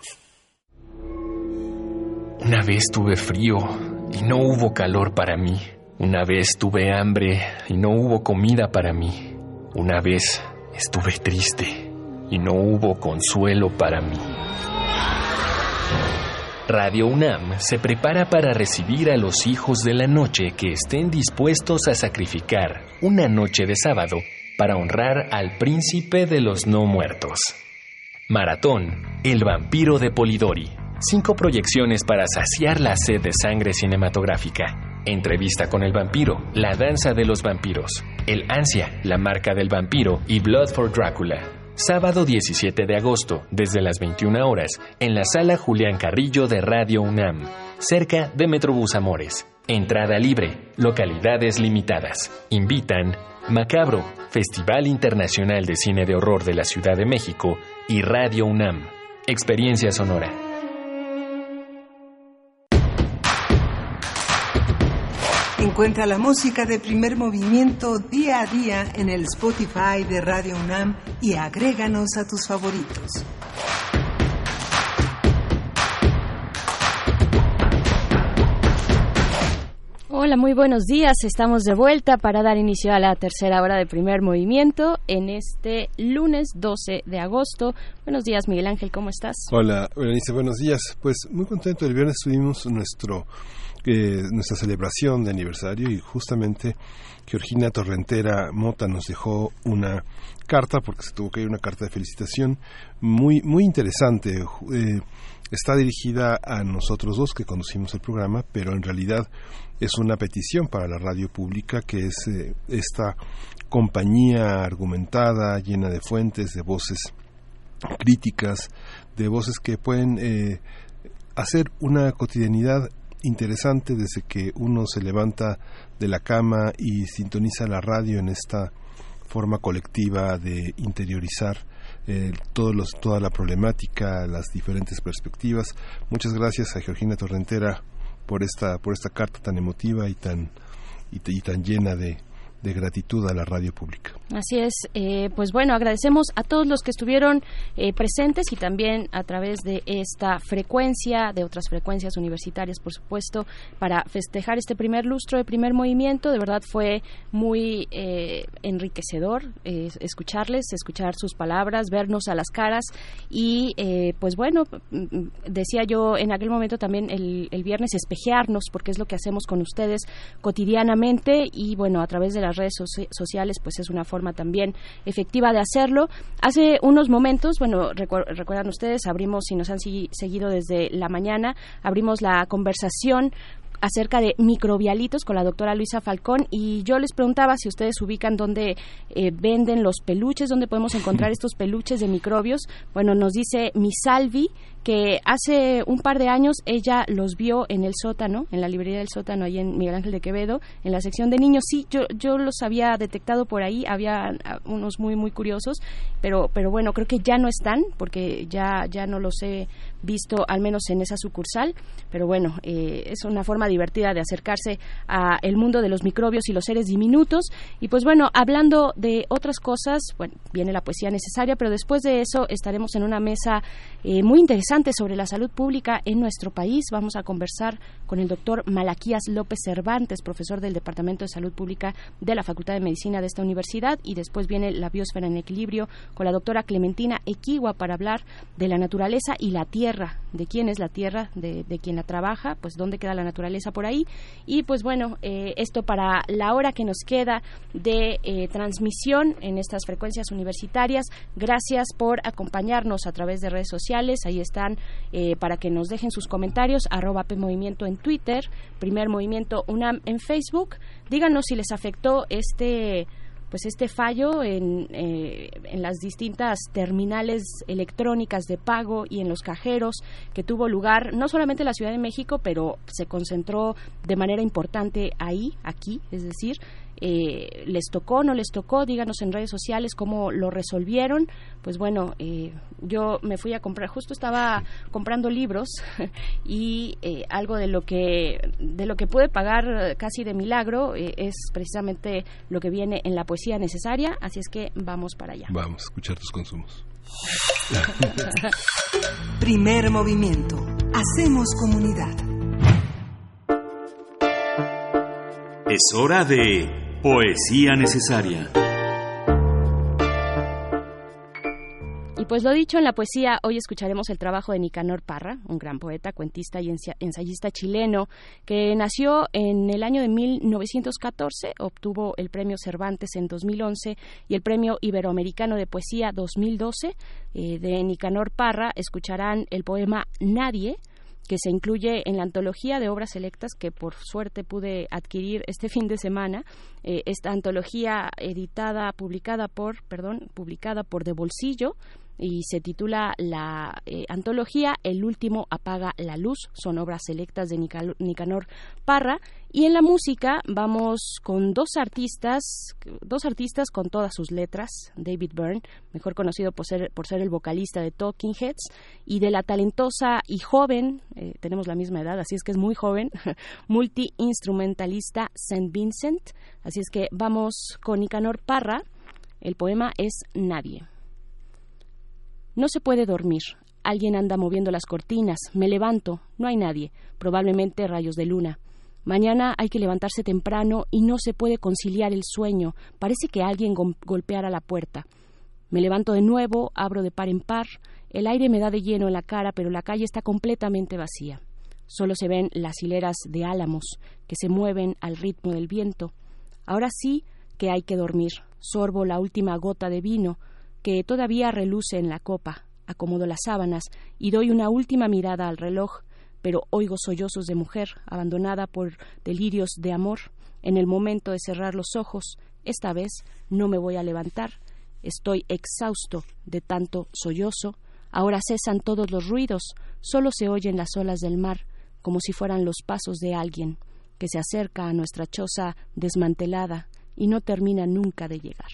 S17: Una vez tuve frío y no hubo calor para mí. Una vez tuve hambre y no hubo comida para mí. Una vez estuve triste y no hubo consuelo para mí. Radio UNAM se prepara para recibir a los hijos de la noche que estén dispuestos a sacrificar una noche de sábado para honrar al príncipe de los no muertos. Maratón, el vampiro de Polidori. Cinco proyecciones para saciar la sed de sangre cinematográfica. Entrevista con el vampiro, La danza de los vampiros, El ansia, La marca del vampiro y Blood for Drácula. Sábado 17 de agosto, desde las 21 horas, en la sala Julián Carrillo de Radio UNAM, cerca de Metrobús Amores. Entrada libre, localidades limitadas. Invitan Macabro, Festival Internacional de Cine de Horror de la Ciudad de México y Radio UNAM. Experiencia Sonora.
S4: Encuentra la música de primer movimiento día a día en el Spotify de Radio UNAM y agréganos a tus favoritos.
S2: Hola, muy buenos días. Estamos de vuelta para dar inicio a la tercera hora de primer movimiento en este lunes 12 de agosto. Buenos días, Miguel Ángel, ¿cómo estás?
S1: Hola, Berenice, buenos días. Pues muy contento. El viernes tuvimos nuestro eh, nuestra celebración de aniversario y justamente Georgina Torrentera Mota nos dejó una carta porque se tuvo que ir una carta de felicitación muy muy interesante. Eh, está dirigida a nosotros dos que conducimos el programa pero en realidad es una petición para la radio pública que es eh, esta compañía argumentada llena de fuentes de voces críticas de voces que pueden hacer una cotidianidad interesante desde que uno se levanta de la cama y sintoniza la radio en esta forma colectiva de interiorizar eh, todos los, toda la problemática, las diferentes perspectivas. Muchas gracias a Georgina Torrentera por esta, por esta carta tan emotiva y tan, y tan llena de, de gratitud a la radio pública.
S2: Así es, eh, pues bueno, agradecemos a todos los que estuvieron eh, presentes y también a través de esta frecuencia, de otras frecuencias universitarias, por supuesto, para festejar este primer lustro de primer movimiento. De verdad fue muy eh, enriquecedor escucharles, escuchar sus palabras, vernos a las caras y pues bueno, mm, decía yo en aquel momento también el, el viernes espejearnos porque es lo que hacemos con ustedes cotidianamente y bueno, a través de la redes sociales, pues es una forma también efectiva de hacerlo. Hace unos momentos, bueno, recuerdan ustedes, abrimos, si nos han seguido desde la mañana, abrimos la conversación acerca de microbialitos con la doctora Luisa Falcón y yo les preguntaba si ustedes ubican dónde eh, venden los peluches, dónde podemos encontrar estos peluches de microbios. Bueno, nos dice Misalvi que hace un par de años ella los vio en el sótano, en la librería del sótano, ahí en Miguel Ángel de Quevedo, en la sección de niños. Sí, yo, yo los había detectado por ahí, había ah, unos muy, muy curiosos, pero, pero bueno, creo que ya no están, porque ya, ya no los he visto, al menos en esa sucursal. Pero bueno, eh, es una forma divertida de acercarse a el mundo de los microbios y los seres diminutos. Y pues bueno, hablando de otras cosas, bueno, viene la poesía necesaria, pero después de eso estaremos en una mesa eh, muy interesante sobre la salud pública en nuestro país. Vamos a conversar con el doctor Malaquías López Cervantes, profesor del Departamento de Salud Pública de la Facultad de Medicina de esta universidad. Y después viene la biosfera en equilibrio con la doctora Clementina Equigua para hablar de la naturaleza y la tierra, de quién es la tierra, de, de quién la trabaja, pues dónde queda la naturaleza por ahí. Y pues bueno, eh, esto para la hora que nos queda de eh, transmisión en estas frecuencias universitarias. Gracias por acompañarnos a través de redes sociales. Ahí está eh, para que nos dejen sus comentarios, arroba Movimiento en Twitter, Primer Movimiento UNAM en Facebook. Díganos si les afectó este pues este fallo en, eh, en, las distintas terminales electrónicas de pago y en los cajeros que tuvo lugar no solamente en la Ciudad de México, pero se concentró de manera importante ahí, aquí, es decir, eh, les tocó, no les tocó, díganos en redes sociales cómo lo resolvieron. Pues bueno, eh, yo me fui a comprar, justo estaba comprando libros y eh, algo de lo que de lo que pude pagar casi de milagro es precisamente lo que viene en la poesía necesaria, así es que vamos para allá.
S1: Vamos a escuchar tus consumos.
S4: Primer movimiento. Hacemos comunidad.
S18: Es hora de Poesía necesaria.
S2: Y pues lo dicho en la poesía, hoy escucharemos el trabajo de Nicanor Parra, un gran poeta, cuentista y ensayista chileno, que nació en el año de 1914, obtuvo el premio Cervantes en 2011 y el premio Iberoamericano de Poesía 2012. Eh, de Nicanor Parra escucharán el poema Nadie, que se incluye en la antología de obras selectas que por suerte pude adquirir este fin de semana. Eh, esta antología editada, publicada por, perdón, publicada por De Bolsillo, y se titula la eh, antología El último apaga la luz. Son obras selectas de Nicanor Parra. Y en la música vamos con dos artistas, dos artistas con todas sus letras. David Byrne, mejor conocido por ser, por ser el vocalista de Talking Heads, y de la talentosa y joven, eh, tenemos la misma edad, así es que es muy joven, multi-instrumentalista St. Vincent. Así es que vamos con Nicanor Parra. El poema es Nadie. No se puede dormir. Alguien anda moviendo las cortinas. Me levanto. No hay nadie. Probablemente rayos de luna. Mañana hay que levantarse temprano y no se puede conciliar el sueño. Parece que alguien golpeara la puerta. Me levanto de nuevo, abro de par en par. El aire me da de lleno en la cara, pero la calle está completamente vacía. Solo se ven las hileras de álamos que se mueven al ritmo del viento. Ahora sí que hay que dormir. Sorbo la última gota de vino que todavía reluce en la copa. Acomodo las sábanas y doy una última mirada al reloj, pero oigo sollozos de mujer abandonada por delirios de amor. En el momento de cerrar los ojos, esta vez no me voy a levantar. Estoy exhausto de tanto sollozo. Ahora cesan todos los ruidos, solo se oyen las olas del mar, como si fueran los pasos de alguien que se acerca a nuestra choza desmantelada y no termina nunca de llegar.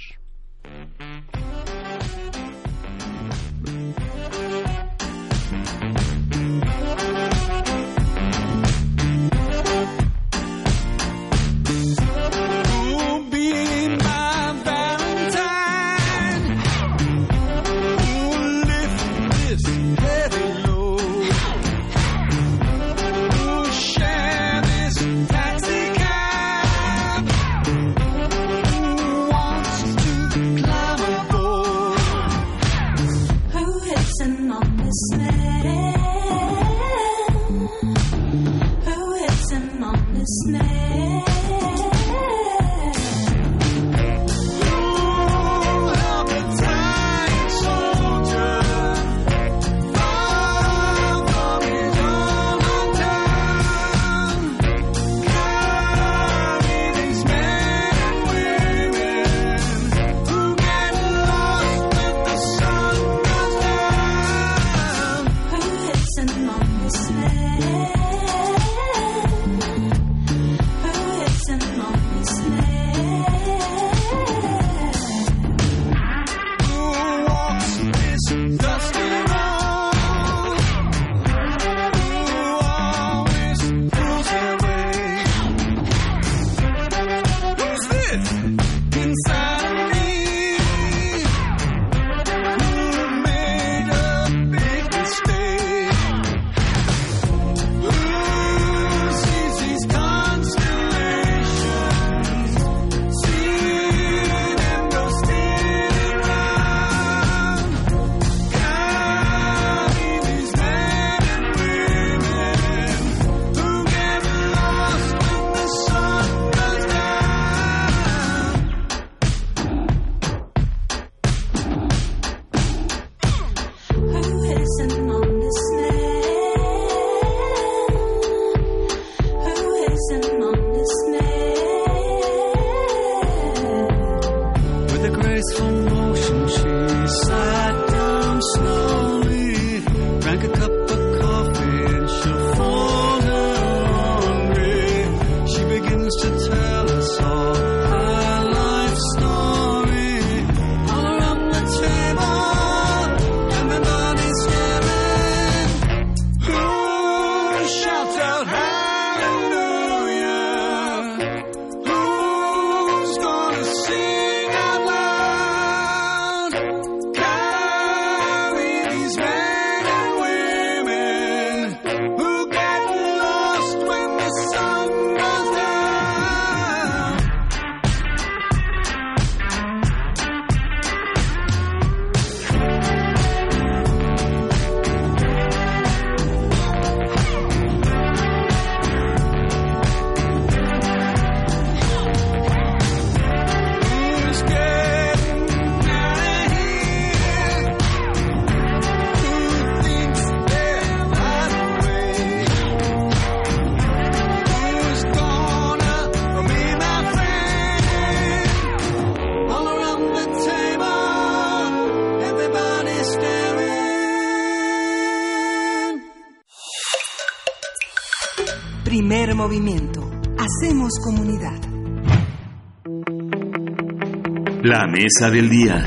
S16: Mesa del día.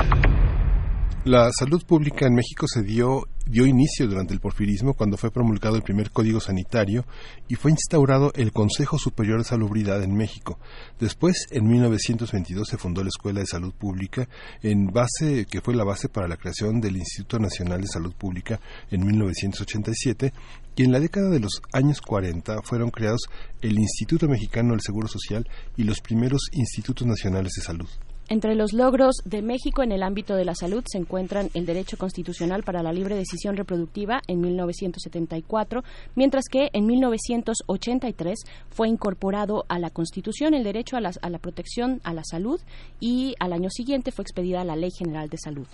S1: La salud pública en México se dio, dio inicio durante el porfirismo cuando fue promulgado el primer código sanitario y fue instaurado el Consejo Superior de Salubridad en México. Después, en 1922, se fundó la Escuela de Salud Pública, en base, que fue la base para la creación del Instituto Nacional de Salud Pública en 1987, y en la década de los años 40 fueron creados el Instituto Mexicano del Seguro Social y los primeros institutos nacionales de salud.
S2: Entre los logros de México en el ámbito de la salud se encuentran el derecho constitucional para la libre decisión reproductiva en 1974, mientras que en 1983 fue incorporado a la Constitución el derecho a la, a la protección a la salud y al año siguiente fue expedida la Ley General de Salud.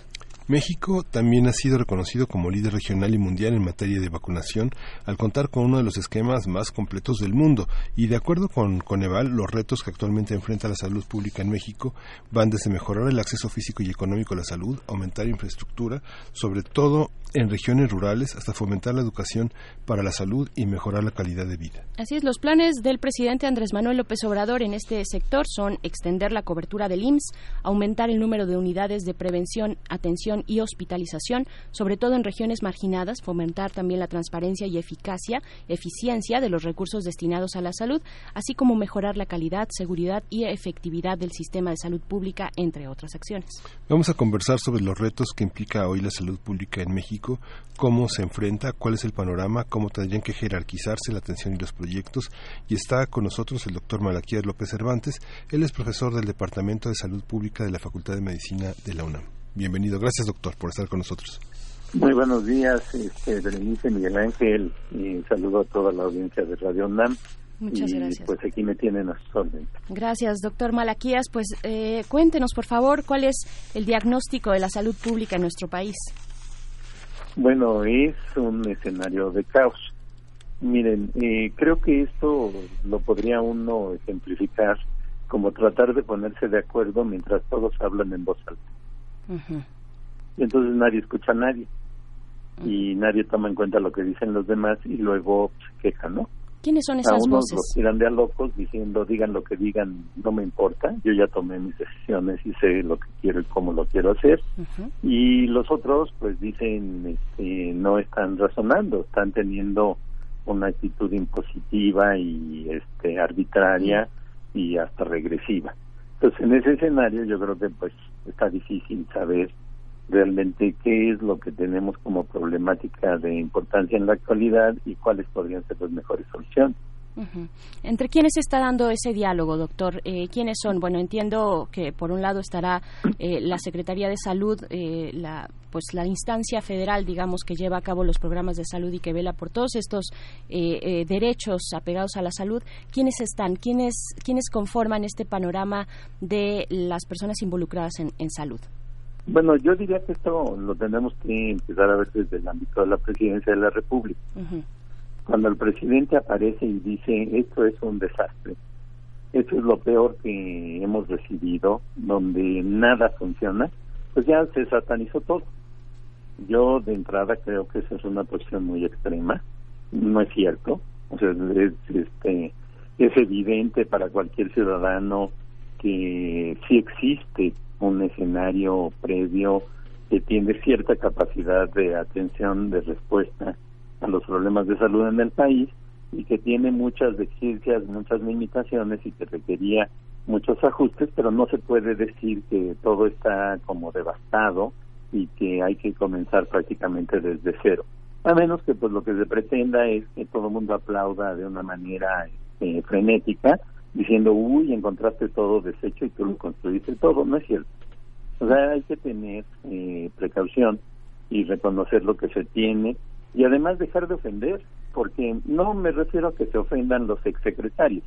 S1: México también ha sido reconocido como líder regional y mundial en materia de vacunación al contar con uno de los esquemas más completos del mundo. Y de acuerdo con Coneval los retos que actualmente enfrenta la salud pública en México van desde mejorar el acceso físico y económico a la salud, aumentar infraestructura, sobre todo en regiones rurales, hasta fomentar la educación para la salud y mejorar la calidad de vida.
S2: Así es, los planes del presidente Andrés Manuel López Obrador en este sector son extender la cobertura del IMSS, aumentar el número de unidades de prevención, atención y hospitalización, sobre todo en regiones marginadas, fomentar también la transparencia y eficacia, eficiencia de los recursos destinados a la salud, así como mejorar la calidad, seguridad y efectividad del sistema de salud pública, entre otras acciones.
S1: Vamos a conversar sobre los retos que implica hoy la salud pública en México, cómo se enfrenta, cuál es el panorama, cómo tendrían que jerarquizarse la atención y los proyectos. Y está con nosotros el doctor Malaquías López Cervantes. Él es profesor del Departamento de Salud Pública de la Facultad de Medicina de la UNAM. Bienvenido. Gracias, doctor, por estar con nosotros.
S19: Muy buenos días, este, Berenice Miguel Ángel, y saludo a toda la audiencia de Radio UNAM.
S2: Muchas
S19: y,
S2: gracias.
S19: Pues aquí me tienen a.
S2: Gracias, doctor Malaquías. Pues eh, cuéntenos, por favor, cuál es el diagnóstico de la salud pública en nuestro país.
S19: Bueno, es un escenario de caos. Miren, eh, creo que esto lo podría uno ejemplificar como tratar de ponerse de acuerdo mientras todos hablan en voz alta. Y entonces nadie escucha a nadie. Y nadie toma en cuenta lo que dicen los demás y luego se quejan, ¿no?
S2: ¿Quiénes son
S19: a
S2: esas
S19: unos
S2: voces?
S19: los tiran de a locos diciendo digan lo que digan, no me importa, yo ya tomé mis decisiones y sé lo que quiero y cómo lo quiero hacer. Y los otros pues dicen este, no están razonando, están teniendo una actitud impositiva y este arbitraria y hasta regresiva. Entonces en ese escenario yo creo que pues está difícil saber realmente qué es lo que tenemos como problemática de importancia en la actualidad y cuáles podrían ser las mejores soluciones.
S2: ¿Entre quiénes está dando ese diálogo, doctor? Eh, ¿Quiénes son? Bueno, entiendo que por un lado estará eh, la Secretaría de Salud, eh, la pues la instancia federal, digamos, que lleva a cabo los programas de salud y que vela por todos estos eh, eh, derechos apegados a la salud. ¿Quiénes están? ¿Quiénes, quiénes conforman este panorama de las personas involucradas en, en salud?
S19: Bueno, yo diría que esto lo tenemos que empezar a ver desde el ámbito de la presidencia de la República. Cuando el presidente aparece y dice esto es un desastre, esto es lo peor que hemos recibido, donde nada funciona, pues ya se satanizó todo. Yo de entrada creo que esa es una posición muy extrema, no es cierto, o sea, es, este, es evidente para cualquier ciudadano que sí existe un escenario previo que tiene cierta capacidad de atención, de respuesta a los problemas de salud en el país y que tiene muchas deficiencias, muchas limitaciones y que requería muchos ajustes, pero no se puede decir que todo está como devastado y que hay que comenzar prácticamente desde cero. A menos que pues lo que se pretenda es que todo el mundo aplauda de una manera eh, frenética, diciendo, uy, encontraste todo deshecho y tú lo construiste todo. No es cierto. O sea, hay que tener eh, precaución y reconocer lo que se tiene y además dejar de ofender, porque no me refiero a que se ofendan los exsecretarios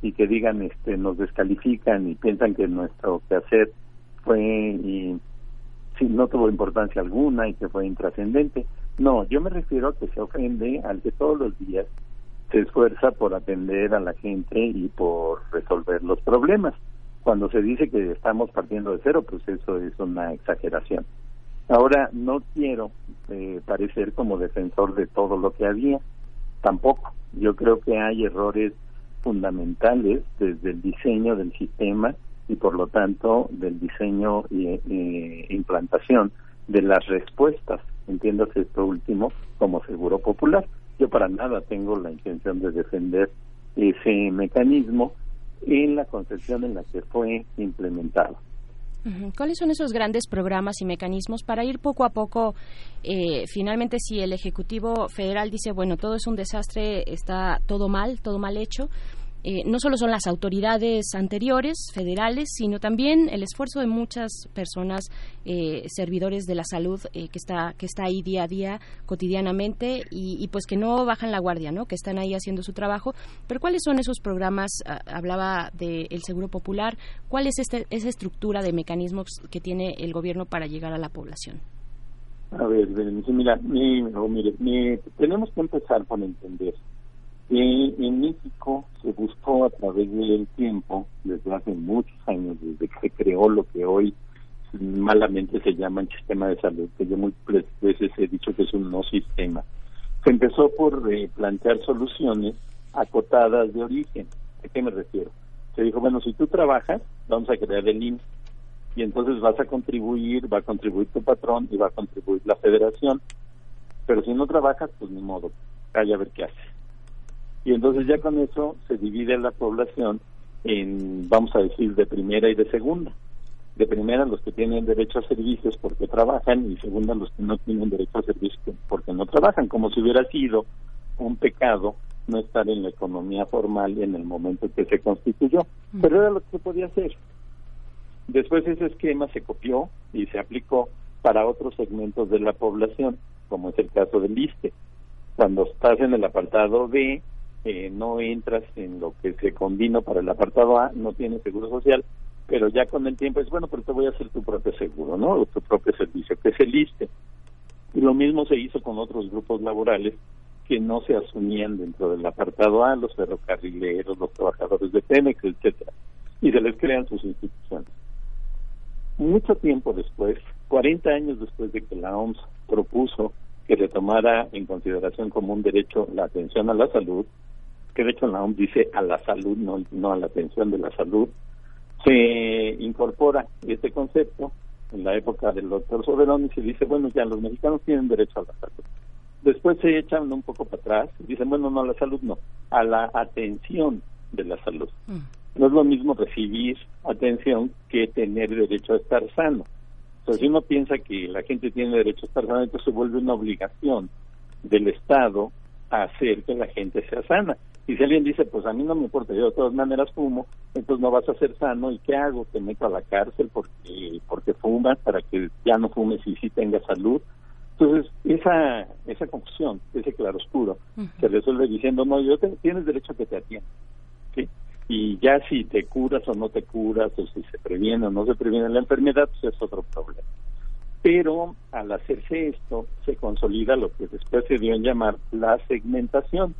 S19: y que digan, este, nos descalifican y piensan que nuestro quehacer fue y no tuvo importancia alguna y que fue intrascendente. No, yo me refiero a que se ofende al que todos los días se esfuerza por atender a la gente y por resolver los problemas. Cuando se dice que estamos partiendo de cero, pues eso es una exageración. Ahora, no quiero eh, parecer como defensor de todo lo que había, tampoco. Yo creo que hay errores fundamentales desde el diseño del sistema y por lo tanto del diseño e eh, implantación de las respuestas, entiéndase esto último, como seguro popular. Yo para nada tengo la intención de defender ese mecanismo en la concepción en la que fue implementado.
S2: ¿Cuáles son esos grandes programas y mecanismos para ir poco a poco? eh, finalmente, si el Ejecutivo Federal dice, bueno, todo es un desastre, está todo mal, todo mal hecho, eh, no solo son las autoridades anteriores, federales, sino también el esfuerzo de muchas personas, eh, servidores de la salud, eh, que, está, que está ahí día a día, cotidianamente, y, pues que no bajan la guardia, ¿no? que están ahí haciendo su trabajo. Pero ¿cuáles son esos programas? Ah, hablaba del Seguro Popular. ¿Cuál es este, esa estructura de mecanismos que tiene el gobierno para llegar a la población?
S19: A ver, mira, mire, tenemos que empezar por entender que en México se buscó a través del tiempo, desde hace muchos años, desde que se creó lo que hoy malamente se llama el sistema de salud, que yo muchas veces he dicho que es un no sistema. Se empezó por eh, plantear soluciones acotadas de origen. ¿A qué me refiero? Se dijo, bueno, si tú trabajas, vamos a crear el INSS y entonces vas a contribuir, va a contribuir tu patrón y va a contribuir la federación. Pero si no trabajas, pues ni modo, calla a ver qué hace. Y entonces ya con eso se divide la población en, vamos a decir, de primera y de segunda. De primera los que tienen derecho a servicios porque trabajan y segunda los que no tienen derecho a servicios porque no trabajan, como si hubiera sido un pecado no estar en la economía formal en el momento que se constituyó. Pero era lo que se podía hacer. Después ese esquema se copió y se aplicó para otros segmentos de la población, como es el caso del ISTE. Cuando estás en el apartado B, eh, no entras en lo que se combinó para el apartado A, no tienes seguro social, pero ya con el tiempo es bueno, pero te voy a hacer tu propio seguro, ¿no? O tu propio servicio, que es el ISTE. Y lo mismo se hizo con otros grupos laborales que no se asumían dentro del apartado A, los ferrocarrileros, los trabajadores de Pemex, etcétera, y se les crean sus instituciones mucho tiempo después, 40 años después de que la OMS propuso que se tomara en consideración como un derecho la atención a la salud, que de hecho la OMS dice a la salud, no, no a la atención de la salud, se incorpora este concepto en la época del doctor Soberón y se dice, bueno, ya los mexicanos tienen derecho a la salud. Después se echan un poco para atrás y dicen, bueno, no a la salud, no, a la atención de la salud. Mm. No es lo mismo recibir atención que tener derecho a estar sano. Entonces, si uno piensa que la gente tiene derecho a estar sano, entonces se vuelve una obligación del Estado a hacer que la gente sea sana. Y si alguien dice, pues a mí no me importa, yo de todas maneras fumo, entonces no vas a ser sano, ¿y qué hago? Te meto a la cárcel porque porque fumas para que ya no fumes y sí tengas salud. Entonces, esa esa confusión, ese claroscuro, se resuelve diciendo, no, yo tienes derecho a que te atiendan. ¿sí? y ya si te curas o no te curas o si se previene o no se previene la enfermedad, pues es otro problema. Pero al hacerse esto, se consolida lo que después se dio en llamar la segmentación.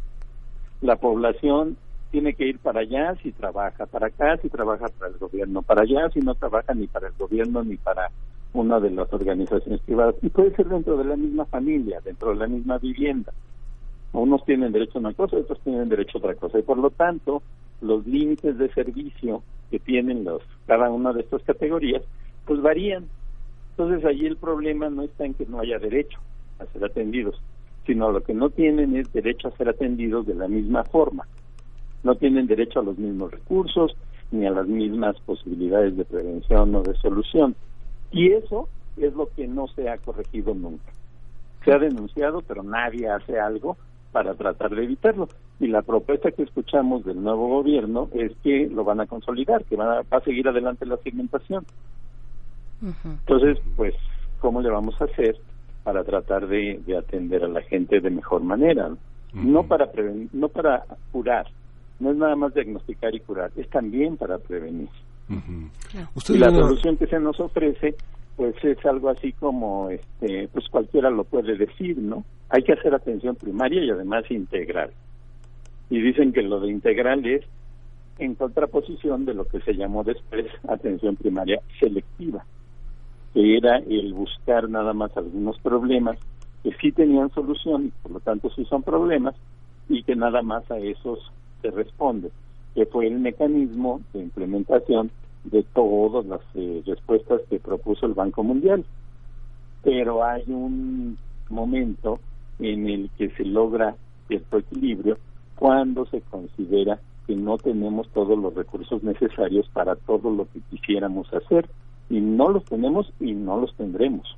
S19: La población tiene que ir para allá si trabaja, para acá si trabaja para el gobierno, para allá si no trabaja ni para el gobierno ni para una de las organizaciones privadas. Y puede ser dentro de la misma familia, dentro de la misma vivienda. Unos tienen derecho a una cosa, otros tienen derecho a otra cosa. Y por lo tanto, los límites de servicio que tienen los cada una de estas categorías, pues varían. Entonces allí el problema no está en que no haya derecho a ser atendidos, sino lo que no tienen es derecho a ser atendidos de la misma forma. No tienen derecho a los mismos recursos ni a las mismas posibilidades de prevención o de solución. Y eso es lo que no se ha corregido nunca. Se ha denunciado, pero nadie hace algo para tratar de evitarlo. Y la propuesta que escuchamos del nuevo gobierno es que lo van a consolidar, que va a seguir adelante la segmentación. Entonces, pues, ¿cómo le vamos a hacer para tratar de, atender a la gente de mejor manera? No para prevenir, no para curar, no es nada más diagnosticar y curar, es también para prevenir. y la solución que se nos ofrece pues es algo así como este pues cualquiera lo puede decir no hay que hacer atención primaria y además integral. Y dicen que lo de integral es en contraposición de lo que se llamó después atención primaria selectiva que era el buscar nada más algunos problemas que sí tenían solución y por lo tanto sí son problemas y que nada más a esos se responde que fue el mecanismo de implementación de todas las eh, respuestas que propuso el Banco Mundial. Pero hay un momento en el que se logra cierto equilibrio cuando se considera que no tenemos todos los recursos necesarios para todo lo que quisiéramos hacer y no los tenemos y no los tendremos.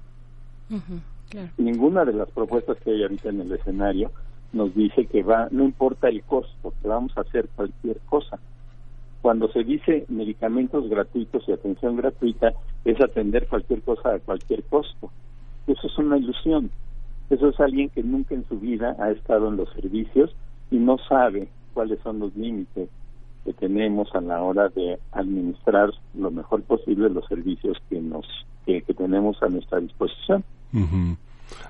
S19: Ninguna de las propuestas que hay ahorita en el escenario nos dice que va, no importa el costo, que vamos a hacer cualquier cosa. Cuando se dice medicamentos gratuitos y atención gratuita, es atender cualquier cosa a cualquier costo. Eso es una ilusión. Eso es alguien que nunca en su vida ha estado en los servicios y no sabe cuáles son los límites que tenemos a la hora de administrar lo mejor posible los servicios que nos que, tenemos a nuestra disposición.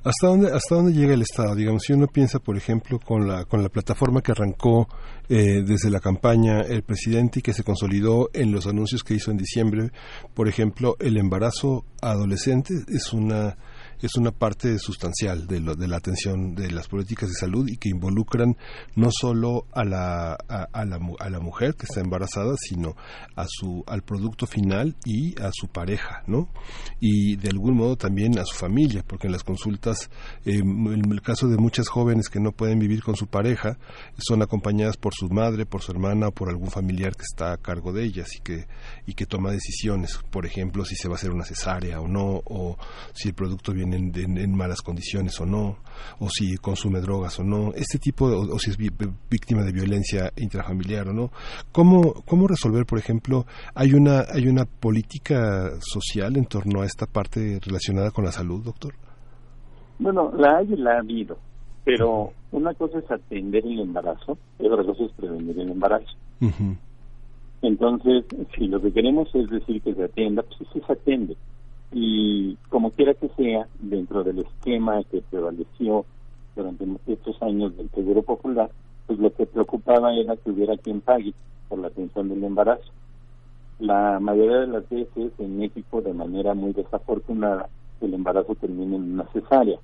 S1: ¿Hasta dónde, ¿Hasta dónde llega el Estado? Digamos, si uno piensa, por ejemplo, con la, con la plataforma que arrancó eh, desde la campaña el presidente y que se consolidó en los anuncios que hizo en diciembre, por ejemplo, el embarazo adolescente es una es una parte sustancial de, lo, de la atención de las políticas de salud y que involucran no solo a la, a, la, a la mujer que está embarazada, sino a su, al producto final y a su pareja, ¿no? Y de algún modo también a su familia, porque en las consultas, eh, en el caso de muchas jóvenes que no pueden vivir con su pareja, son acompañadas por su madre, por su hermana o por algún familiar que está a cargo de ellas y que, y que toma decisiones, por ejemplo, si se va a hacer una cesárea o no, o si el producto viene en, malas condiciones o no, o si consume drogas o no, este tipo, o, si es víctima de violencia intrafamiliar o no. ¿Cómo, ¿Cómo resolver, por ejemplo, hay una, hay una política social en torno a esta parte relacionada con la salud, doctor?
S19: Bueno, la hay y la ha habido, pero una cosa es atender el embarazo y otra cosa es prevenir el embarazo. Entonces, si lo que queremos es decir que se atienda, pues sí se atiende y como quiera que sea, dentro del esquema que prevaleció durante estos años del Seguro Popular, pues lo que preocupaba era que hubiera quien pague por la atención del embarazo. La mayoría de las veces en México, de manera muy desafortunada, el embarazo termina en una cesárea.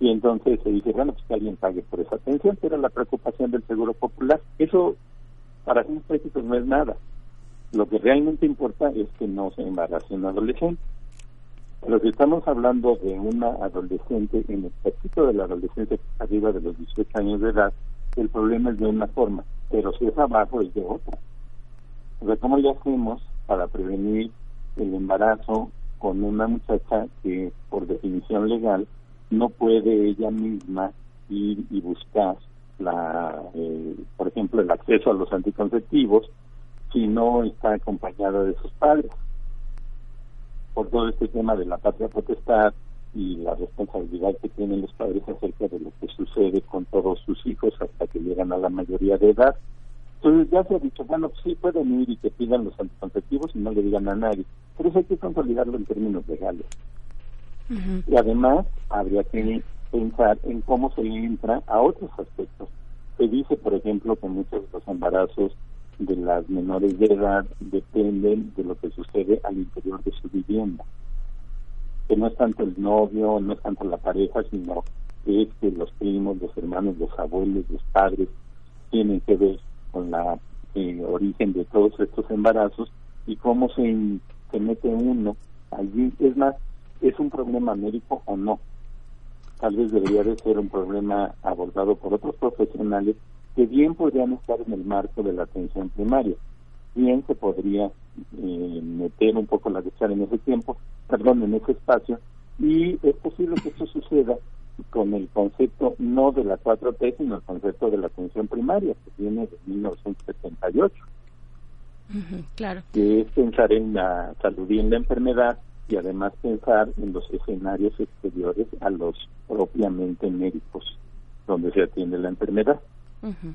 S19: Y entonces se dice, bueno, pues que alguien pague por esa atención, pero la preocupación del Seguro Popular. Eso, para unos prácticos, no es nada. Lo que realmente importa es que no se embarace un adolescente. Pero si estamos hablando de una adolescente, en el específico de la adolescencia arriba de los 18 años de edad, el problema es de una forma, pero si es abajo es de otra. O sea, ¿cómo le hacemos para prevenir el embarazo con una muchacha que, por definición legal, no puede ella misma ir y buscar, la, eh, por ejemplo, el acceso a los anticonceptivos si no está acompañada de sus padres? Por todo este tema de la patria potestad y la responsabilidad que tienen los padres acerca de lo que sucede con todos sus hijos hasta que llegan a la mayoría de edad. Entonces ya se ha dicho, bueno, sí pueden ir y que pidan los anticonceptivos y no le digan a nadie, pero eso hay que consolidarlo en términos legales. Y además habría que pensar en cómo se entra a otros aspectos. Se dice, por ejemplo, que muchos de los embarazos de las menores de edad dependen de lo que sucede al interior de su vivienda. Que no es tanto el novio, no es tanto la pareja, sino que es que los primos, los hermanos, los abuelos, los padres tienen que ver con la eh, origen de todos estos embarazos y cómo se, se mete uno allí. Es más, ¿es un problema médico o no? Tal vez debería de ser un problema abordado por otros profesionales que bien podrían estar en el marco de la atención primaria. Bien se podría eh, meter un poco la cuchara en ese tiempo, perdón, en ese espacio, y es posible que esto suceda con el concepto no de la 4T, sino el concepto de la atención primaria, que viene de 1978.
S2: claro.
S19: Que es pensar en la salud y en la enfermedad y además pensar en los escenarios exteriores a los propiamente médicos, donde se atiende la enfermedad. Uh -huh.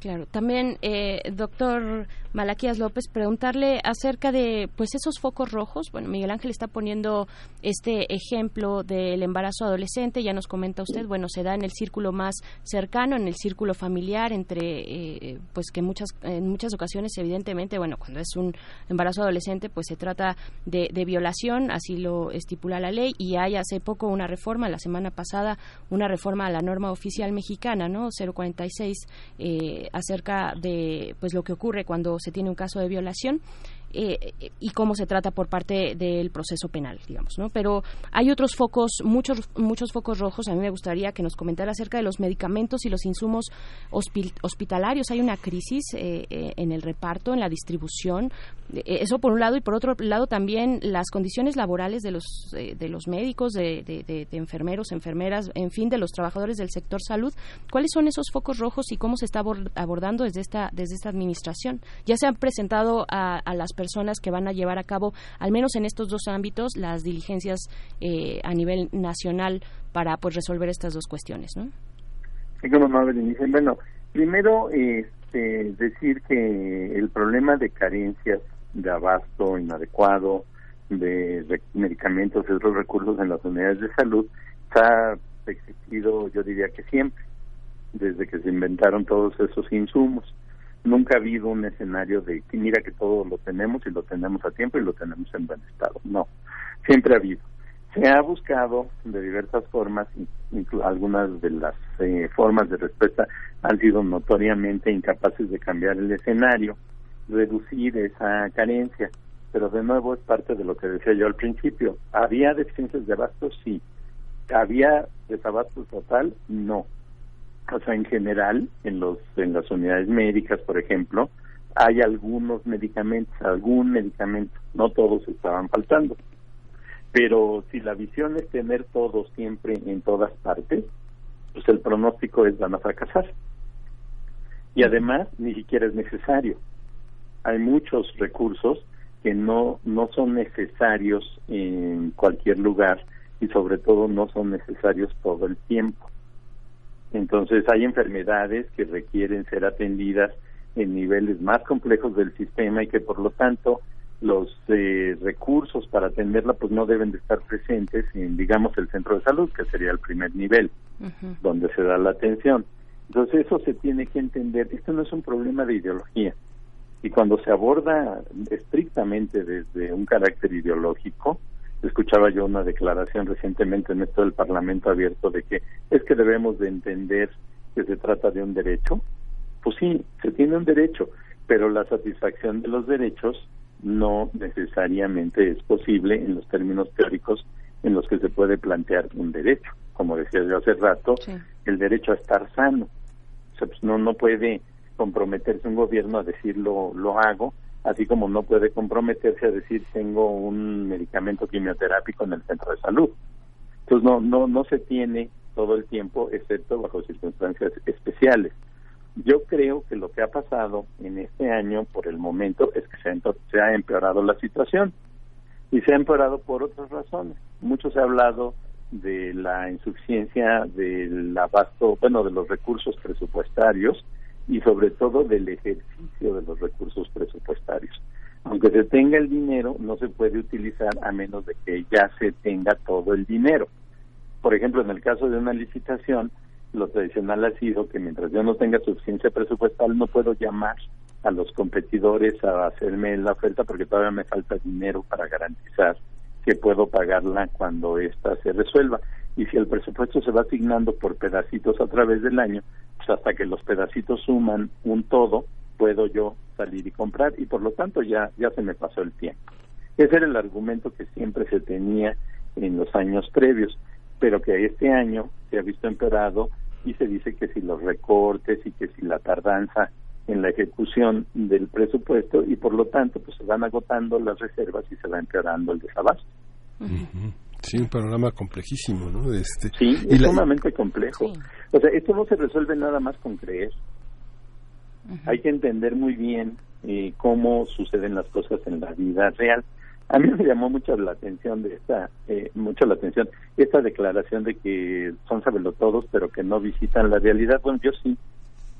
S2: Claro, también, eh, doctor Malaquías López, preguntarle acerca de pues esos focos rojos. Bueno, Miguel Ángel está poniendo este ejemplo del embarazo adolescente, ya nos comenta usted, bueno, se da en el círculo más cercano, en el círculo familiar, entre, eh, pues que muchas, en muchas ocasiones, evidentemente, bueno, cuando es un embarazo adolescente, pues se trata de, violación, así lo estipula la ley, y hay hace poco una reforma, la semana pasada, una reforma a la norma oficial mexicana, ¿no? 046. Eh, acerca de pues lo que ocurre cuando se tiene un caso de violación eh, y cómo se trata por parte del proceso penal, digamos, ¿no? Pero hay otros focos, muchos, muchos focos rojos. A mí me gustaría que nos comentara acerca de los medicamentos y los insumos hospitalarios. Hay una crisis eh, eh, en el reparto, en la distribución. Eso por un lado y por otro lado también las condiciones laborales de los de los médicos, de, de, enfermeros, enfermeras, en fin, de los trabajadores del sector salud. ¿Cuáles son esos focos rojos y cómo se está abordando desde esta desde esta administración? Ya se han presentado a, a las personas que van a llevar a cabo, al menos en estos dos ámbitos, las diligencias eh, a nivel nacional para pues resolver estas dos cuestiones, ¿no?
S19: Sí, como no, Bueno, primero este, decir que el problema de carencias de abasto inadecuado de medicamentos y otros recursos en las unidades de salud ha existido, yo diría que siempre, desde que se inventaron todos esos insumos nunca ha habido un escenario de que mira que todo lo tenemos y lo tenemos a tiempo y lo tenemos en buen estado. No, siempre ha habido. Se ha buscado de diversas formas, algunas de las eh, formas de respuesta han sido notoriamente incapaces de cambiar el escenario, reducir esa carencia, pero de nuevo es parte de lo que decía yo al principio. ¿Había deficiencias de abasto? Sí. ¿Había desabasto total? No o sea, en general, en, los, en las unidades médicas, por ejemplo, hay algunos medicamentos, algún medicamento, no todos estaban faltando. Pero si la visión es tener todo siempre en todas partes, pues el pronóstico es van a fracasar. Y además, ni siquiera es necesario. Hay muchos recursos que no, no son necesarios en cualquier lugar y sobre todo no son necesarios todo el tiempo. Entonces hay enfermedades que requieren ser atendidas en niveles más complejos del sistema y que por lo tanto los eh, recursos para atenderla pues no deben de estar presentes en digamos el centro de salud que sería el primer nivel donde se da la atención. Entonces eso se tiene que entender. Esto no es un problema de ideología. Y cuando se aborda estrictamente desde un carácter ideológico escuchaba yo una declaración recientemente en esto del Parlamento abierto de que es que debemos de entender que se trata de un derecho. Pues sí, se tiene un derecho, pero la satisfacción de los derechos no necesariamente es posible en los términos teóricos en los que se puede plantear un derecho. Como decía yo hace rato, el derecho a estar sano. O sea, pues no, no puede comprometerse un gobierno a decir lo, lo hago así como no puede comprometerse a decir tengo un medicamento quimioterápico en el centro de salud. Entonces no no no se tiene todo el tiempo excepto bajo circunstancias especiales. Yo creo que lo que ha pasado en este año por el momento es que se ha, se ha empeorado la situación y se ha empeorado por otras razones. Mucho se ha hablado de la insuficiencia del abasto, bueno, de los recursos presupuestarios y sobre todo del ejercicio de los recursos presupuestarios. Aunque se tenga el dinero, no se puede utilizar a menos de que ya se tenga todo el dinero. Por ejemplo, en el caso de una licitación, lo tradicional ha sido que mientras yo no tenga suficiencia presupuestal, no puedo llamar a los competidores a hacerme la oferta porque todavía me falta dinero para garantizar que puedo pagarla cuando ésta se resuelva. Y si el presupuesto se va asignando por pedacitos a través del año, hasta que los pedacitos suman un todo, puedo yo salir y comprar y por lo tanto ya, ya se me pasó el tiempo. Ese era el argumento que siempre se tenía en los años previos, pero que este año se ha visto empeorado y se dice que si los recortes y que si la tardanza en la ejecución del presupuesto y por lo tanto pues se van agotando las reservas y se va empeorando el desabasto.
S1: Sí, un panorama complejísimo, ¿no? Este,
S19: sí, es sumamente complejo. O sea, esto no se resuelve nada más con creer. Hay que entender muy bien eh, cómo suceden las cosas en la vida real. A mí me llamó mucho la atención de esta, eh, mucho la atención esta declaración de que son todos, pero que no visitan la realidad. Bueno, yo sí,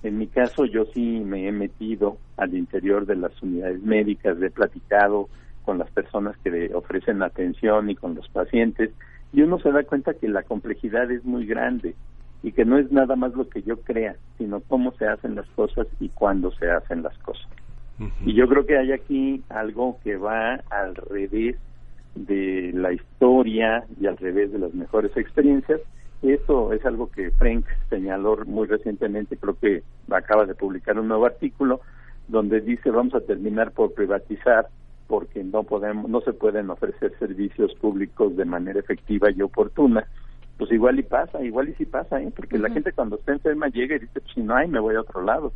S19: en mi caso yo sí me he metido al interior de las unidades médicas, he platicado con las personas que ofrecen atención y con los pacientes y uno se da cuenta que la complejidad es muy grande y que no es nada más lo que yo crea, sino cómo se hacen las cosas y cuándo se hacen las cosas. Y yo creo que hay aquí algo que va al revés de la historia y al revés de las mejores experiencias. Esto es algo que Frank señaló muy recientemente, creo que acaba de publicar un nuevo artículo donde dice vamos a terminar por privatizar porque no podemos, no se pueden ofrecer servicios públicos de manera efectiva y oportuna, pues igual y pasa, igual y sí pasa, ¿eh? porque la gente cuando está enferma llega y dice, pues si no hay, me voy a otro lado.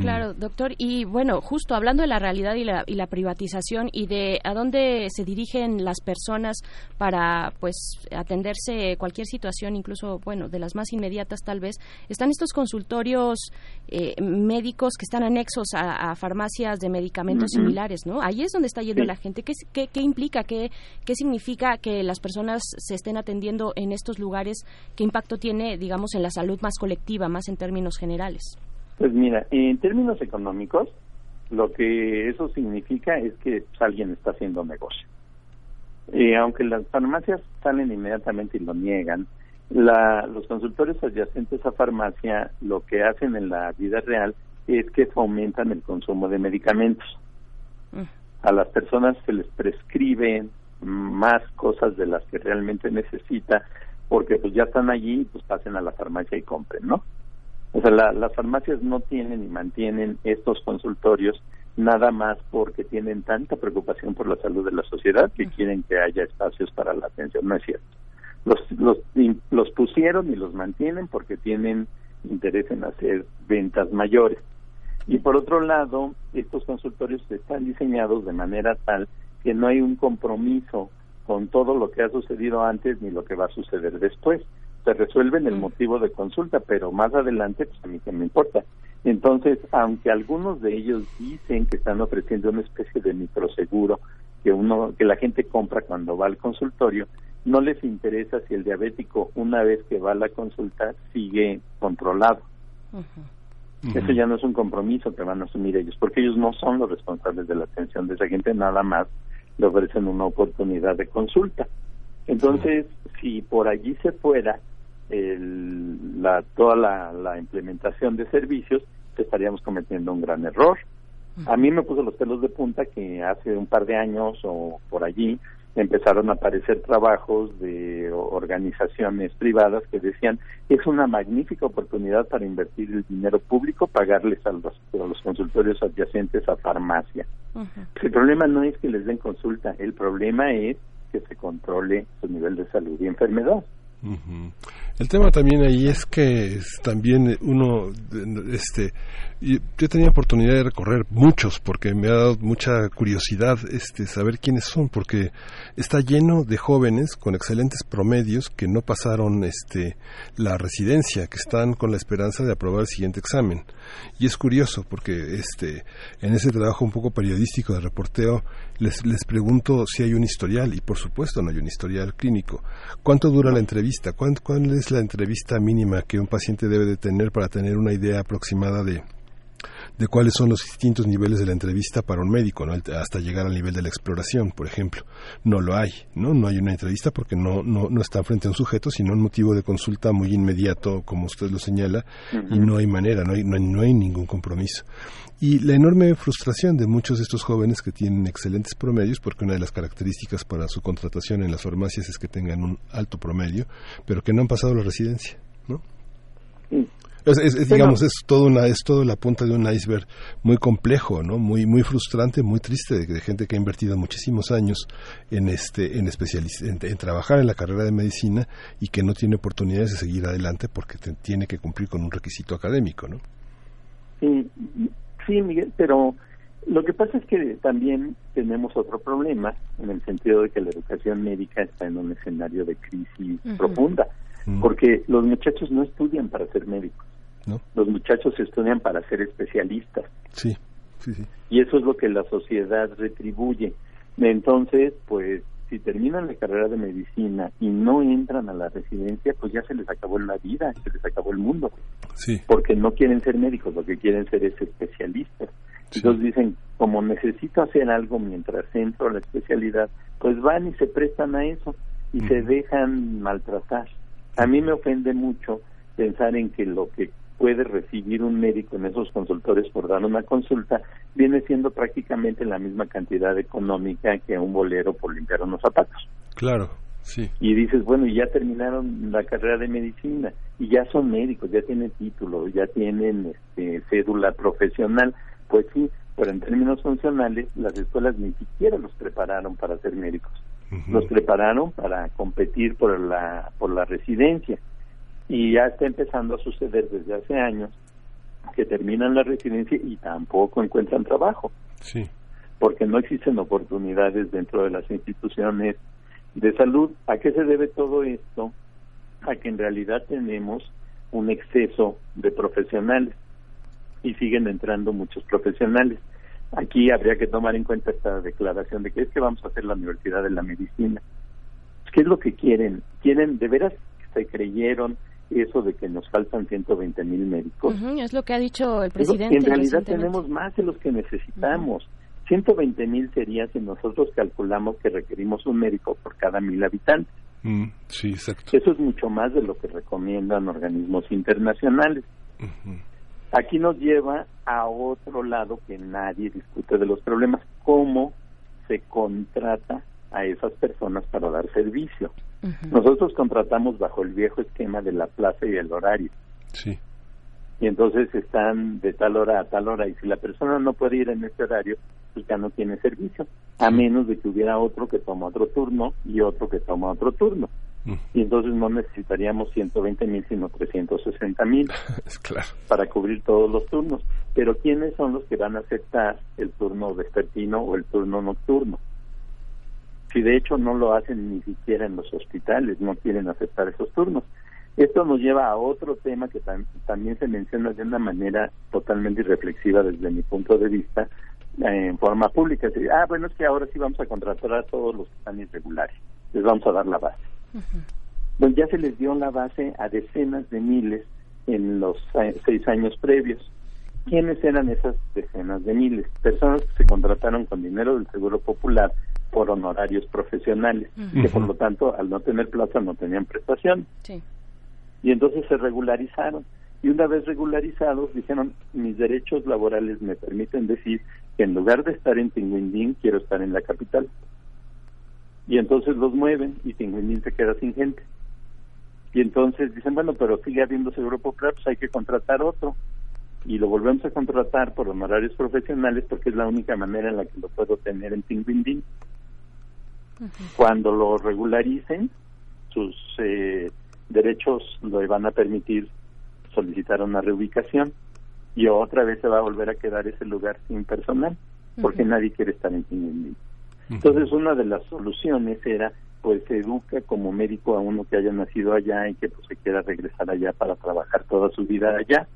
S2: Claro, doctor. Y bueno, justo hablando de la realidad y la, y la privatización y de a dónde se dirigen las personas para pues atenderse cualquier situación, incluso bueno, de las más inmediatas tal vez, están estos consultorios eh, médicos que están anexos a, a farmacias de medicamentos similares, ¿no? Ahí es donde está yendo
S20: Sí.
S2: la gente. ¿Qué, qué, qué implica? ¿Qué, ¿Qué significa que las personas se estén atendiendo en estos lugares? ¿Qué impacto tiene, digamos, en la salud más colectiva, más en términos generales?
S19: Pues mira, en términos económicos, lo que eso significa es que pues, alguien está haciendo negocio. Eh, aunque las farmacias salen inmediatamente y lo niegan, la, los consultorios adyacentes a farmacia lo que hacen en la vida real es que fomentan el consumo de medicamentos. A las personas se les prescriben más cosas de las que realmente necesita porque pues ya están allí, pues pasen a la farmacia y compren, ¿no? O sea, la- las farmacias no tienen y mantienen estos consultorios nada más porque tienen tanta preocupación por la salud de la sociedad que quieren que haya espacios para la atención. No es cierto. Los, los, los pusieron y los mantienen porque tienen interés en hacer ventas mayores. Y por otro lado, estos consultorios están diseñados de manera tal que no hay un compromiso con todo lo que ha sucedido antes ni lo que va a suceder después. Se resuelven el motivo de consulta, pero más adelante, pues a mí que me importa. Entonces, aunque algunos de ellos dicen que están ofreciendo una especie de microseguro que uno que la gente compra cuando va al consultorio, no les interesa si el diabético una vez que va a la consulta sigue controlado. Eso ya no es un compromiso que van a asumir ellos, porque ellos no son los responsables de la atención de esa gente, nada más le ofrecen una oportunidad de consulta. Entonces, si por allí se fuera el- la, toda la, la implementación de servicios, estaríamos cometiendo un gran error. A mí me puso los pelos de punta que hace un par de años o por allí empezaron a aparecer trabajos de organizaciones privadas que decían es una magnífica oportunidad para invertir el dinero público, pagarles a los, a los consultorios adyacentes a farmacia. El problema no es que les den consulta, el problema es que se controle su nivel de salud y enfermedad.
S1: Ujú. El tema también ahí es que también uno, este, yo tenía oportunidad de recorrer muchos porque me ha dado mucha curiosidad, este, saber quiénes son, porque está lleno de jóvenes con excelentes promedios que no pasaron, este, la residencia, que están con la esperanza de aprobar el siguiente examen. Y es curioso porque, este, en ese trabajo un poco periodístico de reporteo, les, les pregunto si hay un historial, y por supuesto no hay un historial clínico. ¿Cuánto dura la entrevista? ¿Cuán- ¿Cuál es la entrevista mínima que un paciente debe de tener para tener una idea aproximada de, de cuáles son los distintos niveles de la entrevista para un médico, ¿no? hasta llegar al nivel de la exploración, por ejemplo. No lo hay, ¿no? No hay una entrevista porque no, no, no está frente a un sujeto, sino un motivo de consulta muy inmediato, como usted lo señala, y no hay manera, no hay, no hay, no hay ningún compromiso. Y la enorme frustración de muchos de estos jóvenes que tienen excelentes promedios, porque una de las características para su contratación en las farmacias es que tengan un alto promedio, pero que no han pasado la residencia, ¿no? Es, es- es, digamos, es todo una, es todo la punta de un iceberg muy complejo, ¿no? Muy, muy frustrante, muy triste de, de gente que ha invertido muchísimos años en este, en, en, en trabajar en la carrera de medicina y que no tiene oportunidades de seguir adelante porque te- tiene que cumplir con un requisito académico, ¿no?
S19: Sí, sí, Miguel, pero lo que pasa es que también tenemos otro problema en el sentido de que la educación médica está en un escenario de crisis profunda, porque los muchachos no estudian para ser médicos,
S1: ¿No?
S19: los muchachos estudian para ser especialistas
S1: Sí, sí, sí.
S19: y eso es lo que la sociedad retribuye. Entonces, pues si terminan la carrera de medicina y no entran a la residencia, pues ya se les acabó la vida, se les acabó el mundo
S1: Sí.
S19: porque no quieren ser médicos, lo que quieren ser es especialistas. Entonces dicen, como necesito hacer algo mientras entro a la especialidad, pues van y se prestan a eso y se dejan maltratar. A mí me ofende mucho pensar en que lo que puede recibir un médico en esos consultorios por dar una consulta viene siendo prácticamente la misma cantidad económica que un bolero por limpiar unos zapatos
S1: Claro, sí.
S19: y dices, bueno, y ya terminaron la carrera de medicina y ya son médicos, ya tienen título, ya tienen este, cédula profesional, pues sí, pero en términos funcionales las escuelas ni siquiera los prepararon para ser médicos. Los prepararon para competir por la por la residencia y ya está empezando a suceder desde hace años que terminan la residencia y tampoco encuentran trabajo.
S1: Sí.
S19: Porque no existen oportunidades dentro de las instituciones de salud. ¿A qué se debe todo esto? A que en realidad tenemos un exceso de profesionales y siguen entrando muchos profesionales. Aquí habría que tomar en cuenta esta declaración de que es que vamos a hacer la Universidad de la Medicina. ¿Qué es lo que quieren? ¿Quieren, de veras, se creyeron eso de que nos faltan 120 mil médicos?
S2: Ujú, es lo que ha dicho el presidente.
S19: En realidad tenemos más de los que necesitamos. 120 mil sería si nosotros calculamos que requerimos un médico por cada mil habitantes.
S1: Mm, sí, exacto.
S19: Eso es mucho más de lo que recomiendan organismos internacionales. Aquí nos lleva a otro lado que nadie discute de los problemas, cómo se contrata a esas personas para dar servicio. Nosotros contratamos bajo el viejo esquema de la plaza y el horario.
S1: Sí.
S19: Y entonces están de tal hora a tal hora y si la persona no puede ir en ese horario, pues ya no tiene servicio, a menos de que hubiera otro que toma otro turno y otro que toma otro turno. Y entonces no necesitaríamos 120 mil, sino 360 mil
S1: claro.
S19: para cubrir todos los turnos. Pero ¿quiénes son los que van a aceptar el turno vespertino o el turno nocturno? Si de hecho no lo hacen ni siquiera en los hospitales, no quieren aceptar esos turnos. Esto nos lleva a otro tema que tam- también se menciona de una manera totalmente irreflexiva desde mi punto de vista eh, en forma pública. Es decir, ah, bueno, es que ahora sí vamos a contratar a todos los que están irregulares. Les vamos a dar la base. Pues ya se les dio la base a decenas de miles en los eh, seis años previos. ¿Quiénes eran esas decenas de miles? Personas que se contrataron con dinero del Seguro Popular por honorarios profesionales, que por lo tanto, al no tener plaza, no tenían prestación.
S2: Sí.
S19: Y entonces se regularizaron. Y una vez regularizados, dijeron, mis derechos laborales me permiten decir que en lugar de estar en Tinguindín, quiero estar en la capital. Y entonces los mueven y Tinguindín se queda sin gente. Y entonces dicen, bueno, pero sigue habiendo seguro popular, pues hay que contratar otro. Y lo volvemos a contratar por honorarios profesionales porque es la única manera en la que lo puedo tener en Tinguindín. Cuando lo regularicen, sus eh, derechos le van a permitir solicitar una reubicación y otra vez se va a volver a quedar ese lugar sin personal porque nadie quiere estar en Tinguindín. Entonces una de las soluciones era pues se educa como médico a uno que haya nacido allá y que pues se quiera regresar allá para trabajar toda su vida allá.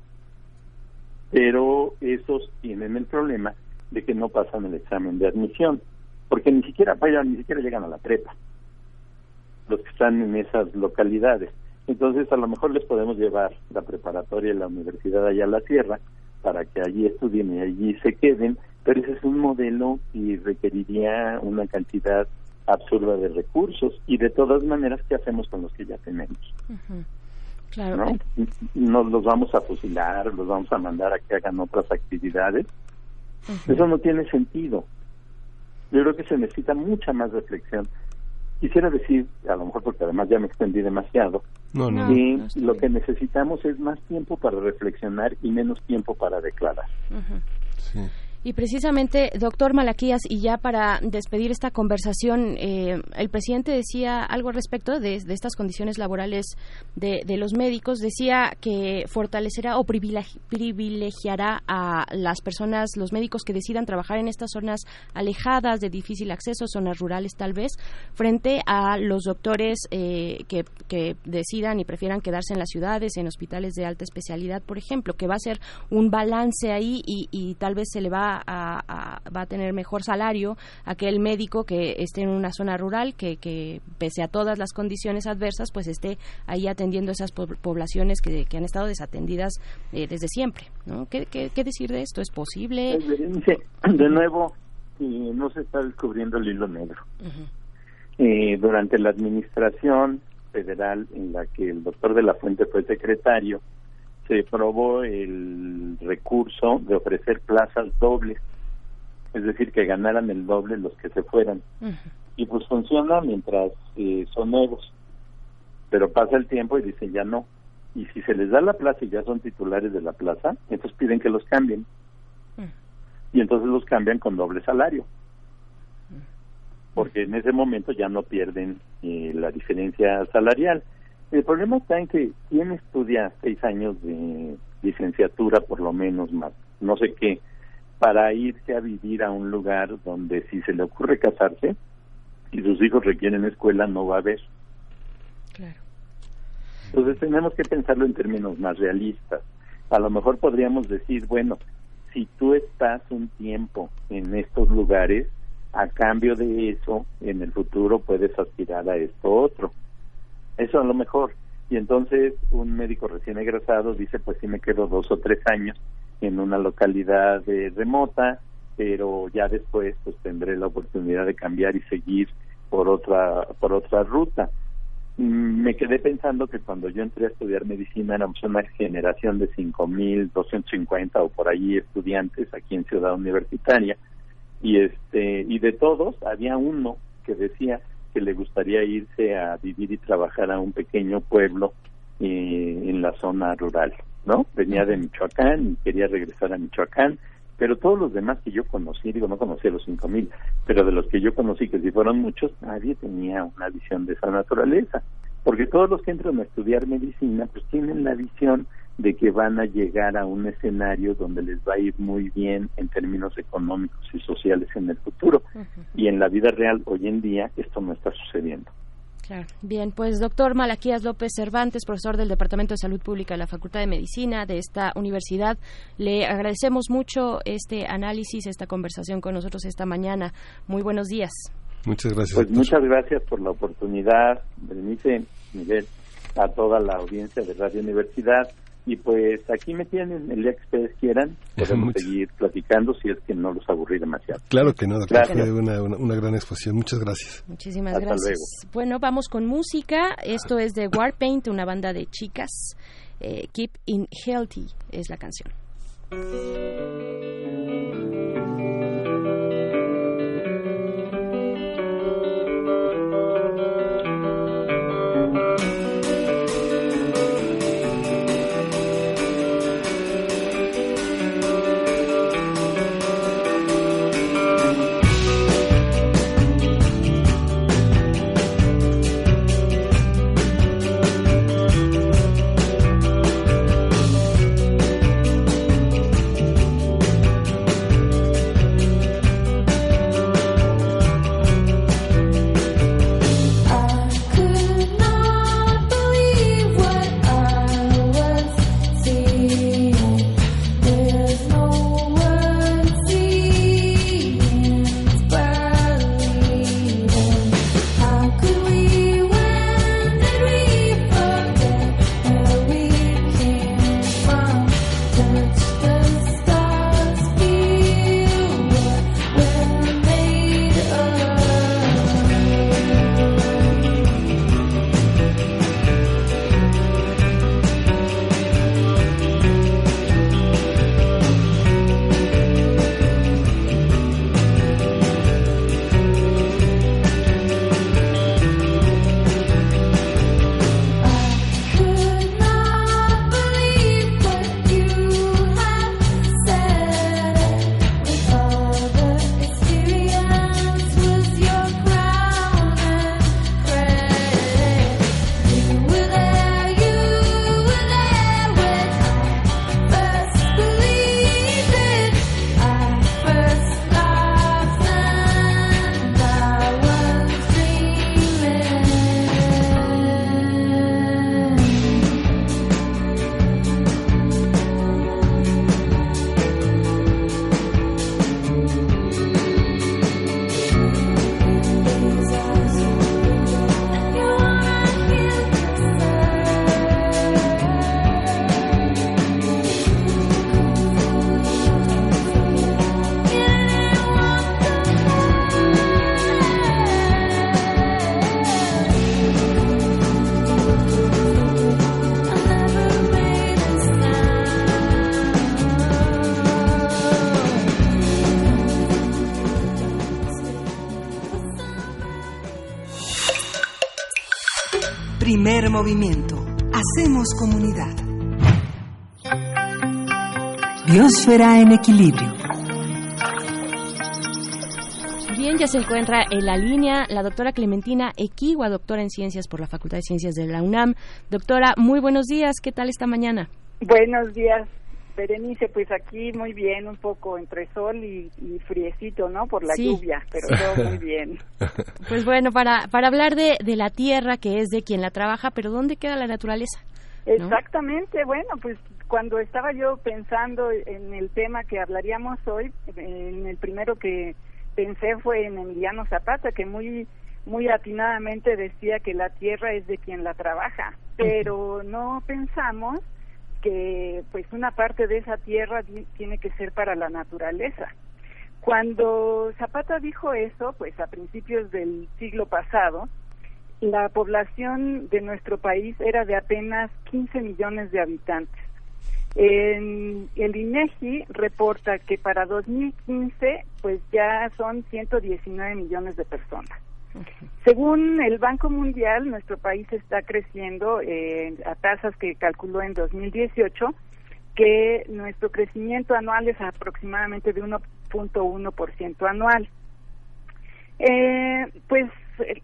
S19: Pero esos tienen el problema de que no pasan el examen de admisión, porque ni siquiera vayan, ni siquiera llegan a la prepa los que están en esas localidades. Entonces, a lo mejor les podemos llevar la preparatoria y la universidad allá a la sierra para que allí estudien y allí se queden, pero ese es un modelo y requeriría una cantidad absurda de recursos y de todas maneras, ¿qué hacemos con los que ya tenemos?
S2: Claro.
S19: ¿no? Nos los vamos a fusilar, los vamos a mandar a que hagan otras actividades. Eso no tiene sentido. Yo creo que se necesita mucha más reflexión. Quisiera decir, a lo mejor porque además ya me extendí demasiado,
S1: No, no.
S19: que
S1: No, está
S19: lo que necesitamos es más tiempo para reflexionar y menos tiempo para declarar.
S2: Ujú. Y precisamente, doctor Malaquías, y ya para despedir esta conversación, eh, el presidente decía algo al respecto de, de estas condiciones laborales de, de los médicos. Decía que fortalecerá o privilegi- privilegiará a las personas, los médicos que decidan trabajar en estas zonas alejadas, de difícil acceso, zonas rurales tal vez, frente a los doctores eh, que, que decidan y prefieran quedarse en las ciudades, en hospitales de alta especialidad, por ejemplo, que va a ser un balance ahí y, y tal vez se le va a, a- va a tener mejor salario aquel médico que esté en una zona rural que, que pese a todas las condiciones adversas pues esté ahí atendiendo esas po- poblaciones que, que han estado desatendidas eh, desde siempre ¿no? ¿Qué, qué, qué decir de esto? ¿es posible?
S19: De nuevo, no se está descubriendo el hilo negro. Eh, durante la administración federal en la que el doctor de la Fuente fue secretario, se probó el recurso de ofrecer plazas dobles, es decir, que ganaran el doble los que se fueran. Y pues funciona mientras eh, son nuevos, pero pasa el tiempo y dicen ya no. Y si se les da la plaza y ya son titulares de la plaza, entonces piden que los cambien. y entonces los cambian con doble salario. Porque en ese momento ya no pierden eh, la diferencia salarial. El problema está en que quien estudia seis años de licenciatura, por lo menos más, no sé qué, para irse a vivir a un lugar donde si se le ocurre casarse y sus hijos requieren escuela, no va a haber.
S12: Claro.
S19: Entonces tenemos que pensarlo en términos más realistas. A lo mejor podríamos decir, bueno, si tú estás un tiempo en estos lugares, a cambio de eso, en el futuro puedes aspirar a esto otro. Eso a lo mejor. Y entonces un médico recién egresado dice, pues sí me quedo dos o tres años en una localidad eh, remota, pero ya después pues tendré la oportunidad de cambiar y seguir por otra por otra ruta. Mm, Me quedé pensando que cuando yo entré a estudiar medicina éramos una generación de 5.250 o por ahí estudiantes aquí en Ciudad Universitaria y este y de todos había uno que decía que le gustaría irse a vivir y trabajar a un pequeño pueblo eh, en la zona rural, ¿no? Venía de Michoacán y quería regresar a Michoacán, pero todos los demás que yo conocí, digo, no conocí a los cinco mil, pero de los que yo conocí, que si fueron muchos, nadie tenía una visión de esa naturaleza, porque todos los que entran a estudiar medicina, pues tienen la visión de que van a llegar a un escenario donde les va a ir muy bien en términos económicos y sociales en el futuro. Y en la vida real, hoy en día, esto no está sucediendo.
S12: Claro. Bien, pues doctor Malaquías López Cervantes, profesor del Departamento de Salud Pública de la Facultad de Medicina de esta universidad, le agradecemos mucho este análisis, esta conversación con nosotros esta mañana. Muy buenos días.
S1: Muchas gracias.
S19: Pues muchas gracias por la oportunidad, Berenice, Miguel, a toda la audiencia de Radio Universidad. Y pues aquí me tienen, el día que ustedes quieran, podemos
S1: Muchas-
S19: seguir platicando si es que no los aburrí demasiado.
S1: Claro que no, doctor,
S19: Gracias.
S1: fue una, una, una gran exposición. Muchas gracias.
S12: Muchísimas
S19: Hasta
S12: gracias. Bueno, vamos con música. Esto es de Warpaint, una banda de chicas. Eh, Keep in Healthy es la canción.
S4: movimiento. Hacemos comunidad. Biosfera en equilibrio.
S2: Bien, ya se encuentra en la línea la doctora Clementina Equigua, doctora en ciencias por la Facultad de Ciencias de la UNAM. Doctora, muy buenos días. ¿Qué tal esta mañana?
S20: Buenos días, Berenice, pues aquí muy bien, un poco entre sol y, y friecito, ¿no? Por la
S2: Sí.
S20: lluvia, pero todo muy bien.
S2: Pues bueno, para, para hablar de, de la tierra, que es de quien la trabaja, pero ¿dónde queda la naturaleza?
S20: Exactamente, bueno, pues cuando estaba yo pensando en el tema que hablaríamos hoy, en el primero que pensé fue en Emiliano Zapata, que muy muy atinadamente decía que la tierra es de quien la trabaja, pero no pensamos que pues una parte de esa tierra ti- tiene que ser para la naturaleza. Cuando Zapata dijo eso, pues a principios del siglo pasado, la población de nuestro país era de apenas 15 millones de habitantes. El INEGI reporta que para 2015 pues ya son 119 millones de personas. Según el Banco Mundial, nuestro país está creciendo eh, a tasas que calculó en 2018, que nuestro crecimiento anual es aproximadamente de 1.1% anual. Eh, pues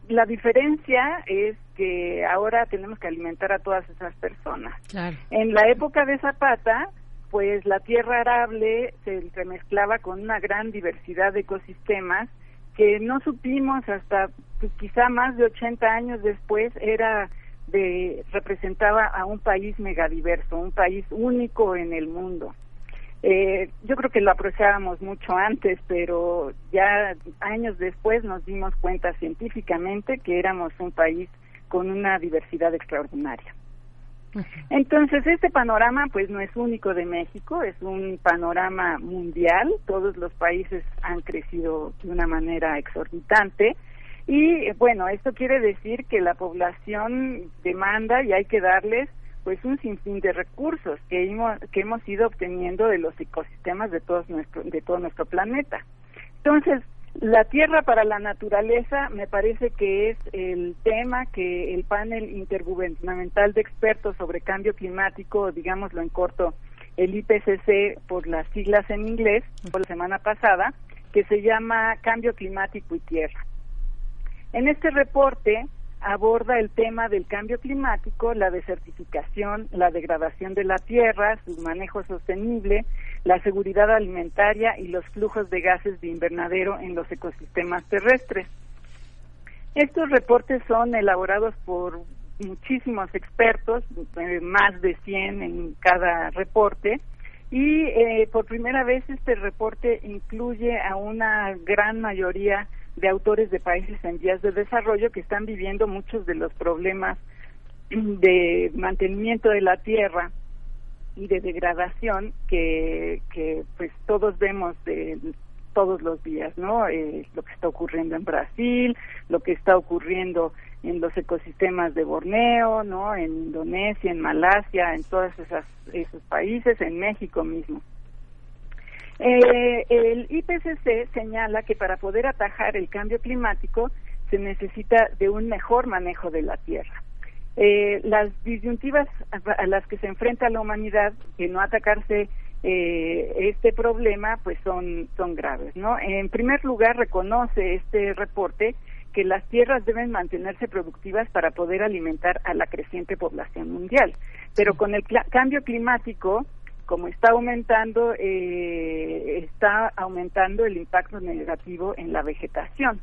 S20: la diferencia es que ahora tenemos que alimentar a todas esas personas.
S2: Claro.
S20: En la época de Zapata, pues la tierra arable se entremezclaba con una gran diversidad de ecosistemas que no supimos hasta pues, quizá más de 80 años después era de representaba a un país megadiverso, un país único en el mundo. Eh, yo creo que lo apreciábamos mucho antes, pero ya años después nos dimos cuenta científicamente que éramos un país con una diversidad extraordinaria. Entonces, este panorama pues no es único de México, es un panorama mundial, todos los países han crecido de una manera exorbitante. Y bueno, esto quiere decir que la población demanda y hay que darles pues un sinfín de recursos que hemos, que hemos ido obteniendo de los ecosistemas de todos nuestro de todo nuestro planeta. Entonces, la tierra para la naturaleza me parece que es el tema que el panel intergubernamental de expertos sobre cambio climático, digámoslo en corto, el IPCC por las siglas en inglés, por la semana pasada, que se llama Cambio Climático y Tierra. En este reporte aborda el tema del cambio climático, la desertificación, la degradación de la tierra, su manejo sostenible, la seguridad alimentaria y los flujos de gases de invernadero en los ecosistemas terrestres. Estos reportes son elaborados por muchísimos expertos, eh, más de 100 en cada reporte, y eh, por primera vez este reporte incluye a una gran mayoría de autores de países en vías de desarrollo que están viviendo muchos de los problemas de mantenimiento de la tierra y de degradación que, que pues todos vemos de todos los días, ¿no? Eh, lo que está ocurriendo en Brasil, lo que está ocurriendo en los ecosistemas de Borneo, ¿no? En Indonesia, en Malasia, en todos esas, esos países, en México mismo. Eh, el IPCC señala que para poder atajar el cambio climático se necesita de un mejor manejo de la tierra. Eh, las disyuntivas a, las que se enfrenta la humanidad de no atacarse eh, este problema pues son son graves no en primer lugar reconoce este reporte que las tierras deben mantenerse productivas para poder alimentar a la creciente población mundial. Pero con el cambio climático como está aumentando eh, está aumentando el impacto negativo en la vegetación.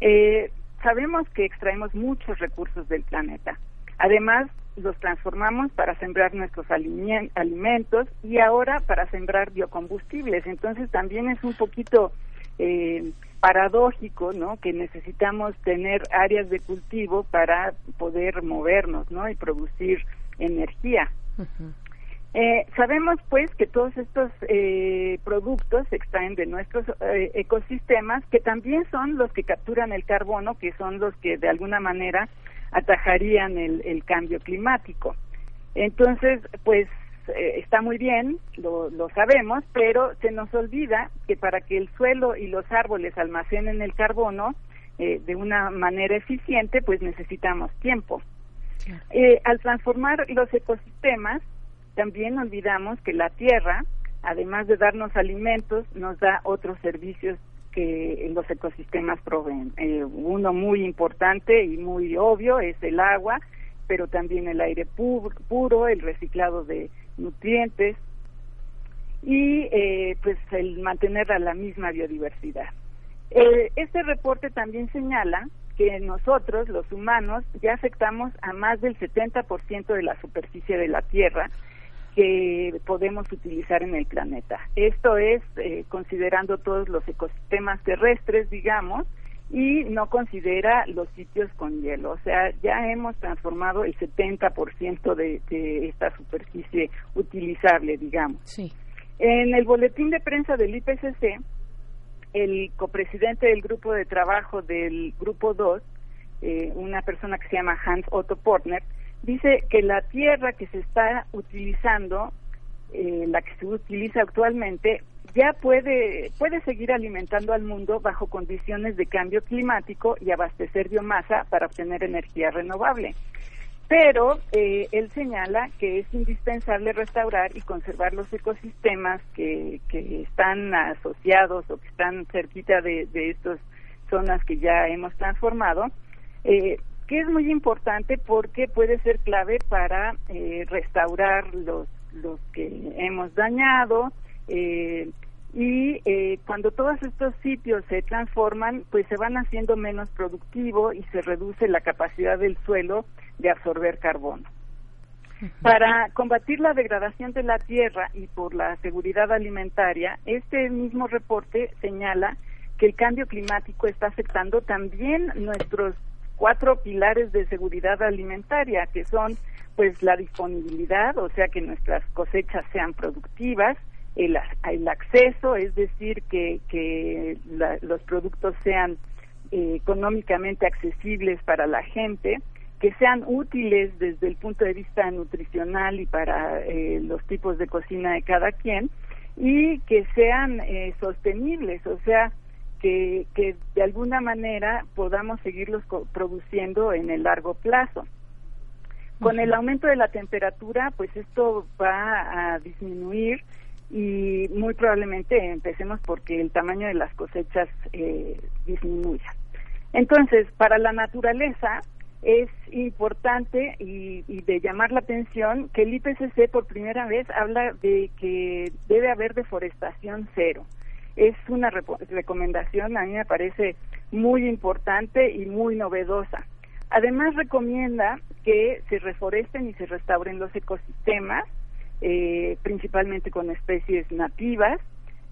S20: Eh, sabemos que extraemos muchos recursos del planeta además los transformamos para sembrar nuestros aliment- alimentos y ahora para sembrar biocombustibles. Entonces también es un poquito eh, paradójico, ¿no? Que necesitamos tener áreas de cultivo para poder movernos, ¿no? Y producir energía. Eh, sabemos pues que todos estos eh, productos se extraen de nuestros eh, ecosistemas que también son los que capturan el carbono, que son los que de alguna manera atajarían el, el cambio climático. Entonces, pues eh, está muy bien, lo, lo sabemos, pero se nos olvida que para que el suelo y los árboles almacenen el carbono eh, de una manera eficiente, pues necesitamos tiempo. Eh, al transformar los ecosistemas, también olvidamos que la tierra, además de darnos alimentos, nos da otros servicios que los ecosistemas proveen. Eh, uno muy importante y muy obvio es el agua, pero también el aire puro, el reciclado de nutrientes y eh, pues el mantener a la misma biodiversidad. Eh, este reporte también señala que nosotros, los humanos, ya afectamos a más del 70% de la superficie de la Tierra que podemos utilizar en el planeta. Esto es eh, considerando todos los ecosistemas terrestres, digamos, y no considera los sitios con hielo. O sea, ya hemos transformado el 70% de, de esta superficie utilizable, digamos.
S2: Sí.
S20: En el boletín de prensa del IPCC, el copresidente del grupo de trabajo del grupo 2, eh, una persona que se llama Hans Otto Portner, dice que la tierra que se está utilizando, eh, la que se utiliza actualmente, ya puede, puede seguir alimentando al mundo bajo condiciones de cambio climático y abastecer biomasa para obtener energía renovable. Pero eh, él señala que es indispensable restaurar y conservar los ecosistemas que, que están asociados o que están cerquita de, de estas zonas que ya hemos transformado, eh, que es muy importante porque puede ser clave para eh, restaurar los, los que hemos dañado, eh, y eh, cuando todos estos sitios se transforman, pues se van haciendo menos productivo y se reduce la capacidad del suelo de absorber carbono. Para combatir la degradación de la tierra y por la seguridad alimentaria, este mismo reporte señala que el cambio climático está afectando también nuestros cuatro pilares de seguridad alimentaria, que son pues la disponibilidad, o sea que nuestras cosechas sean productivas, el, acceso, es decir, que, que los productos sean eh, económicamente accesibles para la gente, que sean útiles desde el punto de vista nutricional y para eh, los tipos de cocina de cada quien, y que sean eh, sostenibles, o sea, que, que de alguna manera podamos seguirlos produciendo en el largo plazo. Con el aumento de la temperatura, pues esto va a disminuir y muy probablemente empecemos porque el tamaño de las cosechas eh, disminuya. Entonces, para la naturaleza es importante y, y, de llamar la atención que el IPCC por primera vez habla de que debe haber deforestación cero. Es una recomendación, a mí me parece muy importante y muy novedosa. Además, recomienda que se reforesten y se restauren los ecosistemas, eh, principalmente con especies nativas.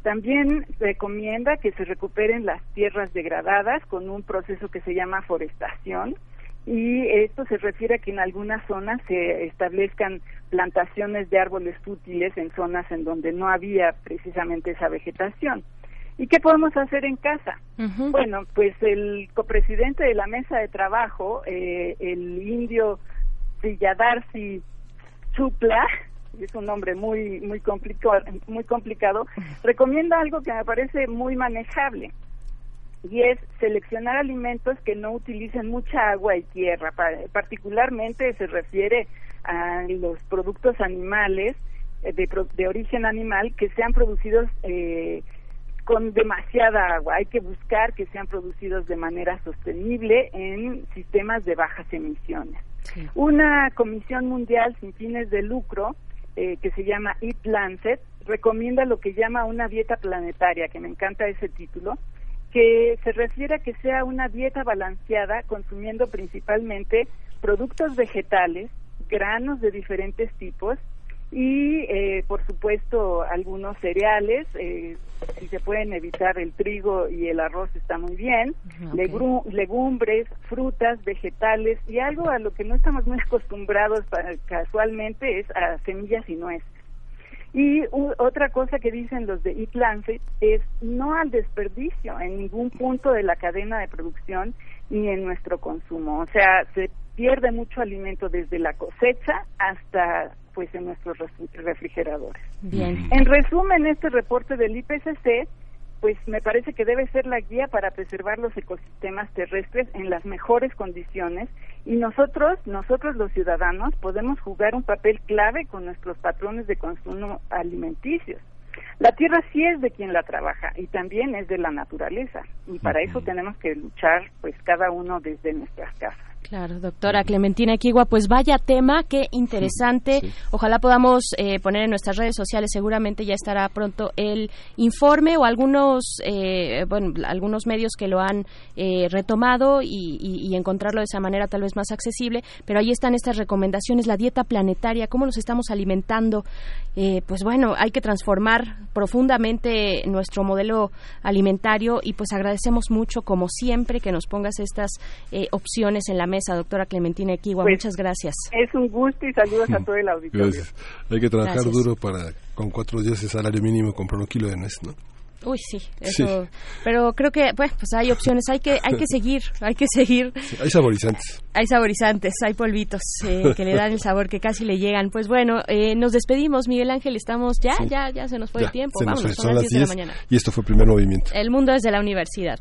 S20: También recomienda que se recuperen las tierras degradadas con un proceso que se llama forestación y esto se refiere a que en algunas zonas se establezcan plantaciones de árboles útiles en zonas en donde no había precisamente esa vegetación. ¿Y qué podemos hacer en casa? Bueno, pues el copresidente de la mesa de trabajo, eh, el indio Villadarsi Chupla, es un nombre muy muy complicado, muy complicado, recomienda algo que me parece muy manejable y es seleccionar alimentos que no utilicen mucha agua y tierra. Particularmente se refiere a los productos animales eh, de, de origen animal que sean producidos eh, con demasiada agua. Hay que buscar que sean producidos de manera sostenible en sistemas de bajas emisiones. Una comisión mundial sin fines de lucro eh, que se llama Eat Lancet, recomienda lo que llama una dieta planetaria, que me encanta ese título, que se refiere a que sea una dieta balanceada consumiendo principalmente productos vegetales, granos de diferentes tipos y eh, por supuesto algunos cereales. Eh, si se pueden evitar el trigo y el arroz está muy bien. Legumbres frutas vegetales y algo a lo que no estamos muy acostumbrados casualmente es a semillas y nueces y otra cosa que dicen los de Eat Lancet es no al desperdicio en ningún punto de la cadena de producción ni en nuestro consumo o sea se pierde mucho alimento desde la cosecha hasta pues en nuestros refrigeradores.
S2: Bien.
S20: En resumen, este reporte del IPCC pues me parece que debe ser la guía para preservar los ecosistemas terrestres en las mejores condiciones y nosotros, nosotros los ciudadanos, podemos jugar un papel clave con nuestros patrones de consumo alimenticios. La tierra sí es de quien la trabaja y también es de la naturaleza y para eso tenemos que luchar pues cada uno desde nuestras casas.
S2: Claro, doctora Clementina Equigua, pues vaya tema, qué interesante. Ojalá podamos eh, poner en nuestras redes sociales, seguramente ya estará pronto el informe o algunos, eh, bueno, algunos medios que lo han eh, retomado y, y, encontrarlo de esa manera tal vez más accesible. Pero ahí están estas recomendaciones, la dieta planetaria, cómo nos estamos alimentando. pues bueno, hay que transformar profundamente nuestro modelo alimentario y pues agradecemos mucho, como siempre, que nos pongas estas opciones en la mesa doctora Clementina Equigua. Pues, Muchas gracias.
S20: Es un gusto y saludos a todo el auditorio.
S1: Hay que trabajar duro para con cuatro días de salario mínimo comprar un kilo de nuez, ¿no?
S2: Uy, sí, eso. Pero creo que, pues, pues hay opciones, hay que, hay que seguir, hay que seguir.
S1: hay saborizantes.
S2: Hay saborizantes, hay polvitos eh, que le dan el sabor que casi le llegan. Pues bueno, eh, nos despedimos, Miguel Ángel, estamos ya, ya, ya se nos fue el tiempo. Vamos, son, las 10 de la mañana.
S1: Y esto fue el primer movimiento.
S2: El mundo desde la universidad.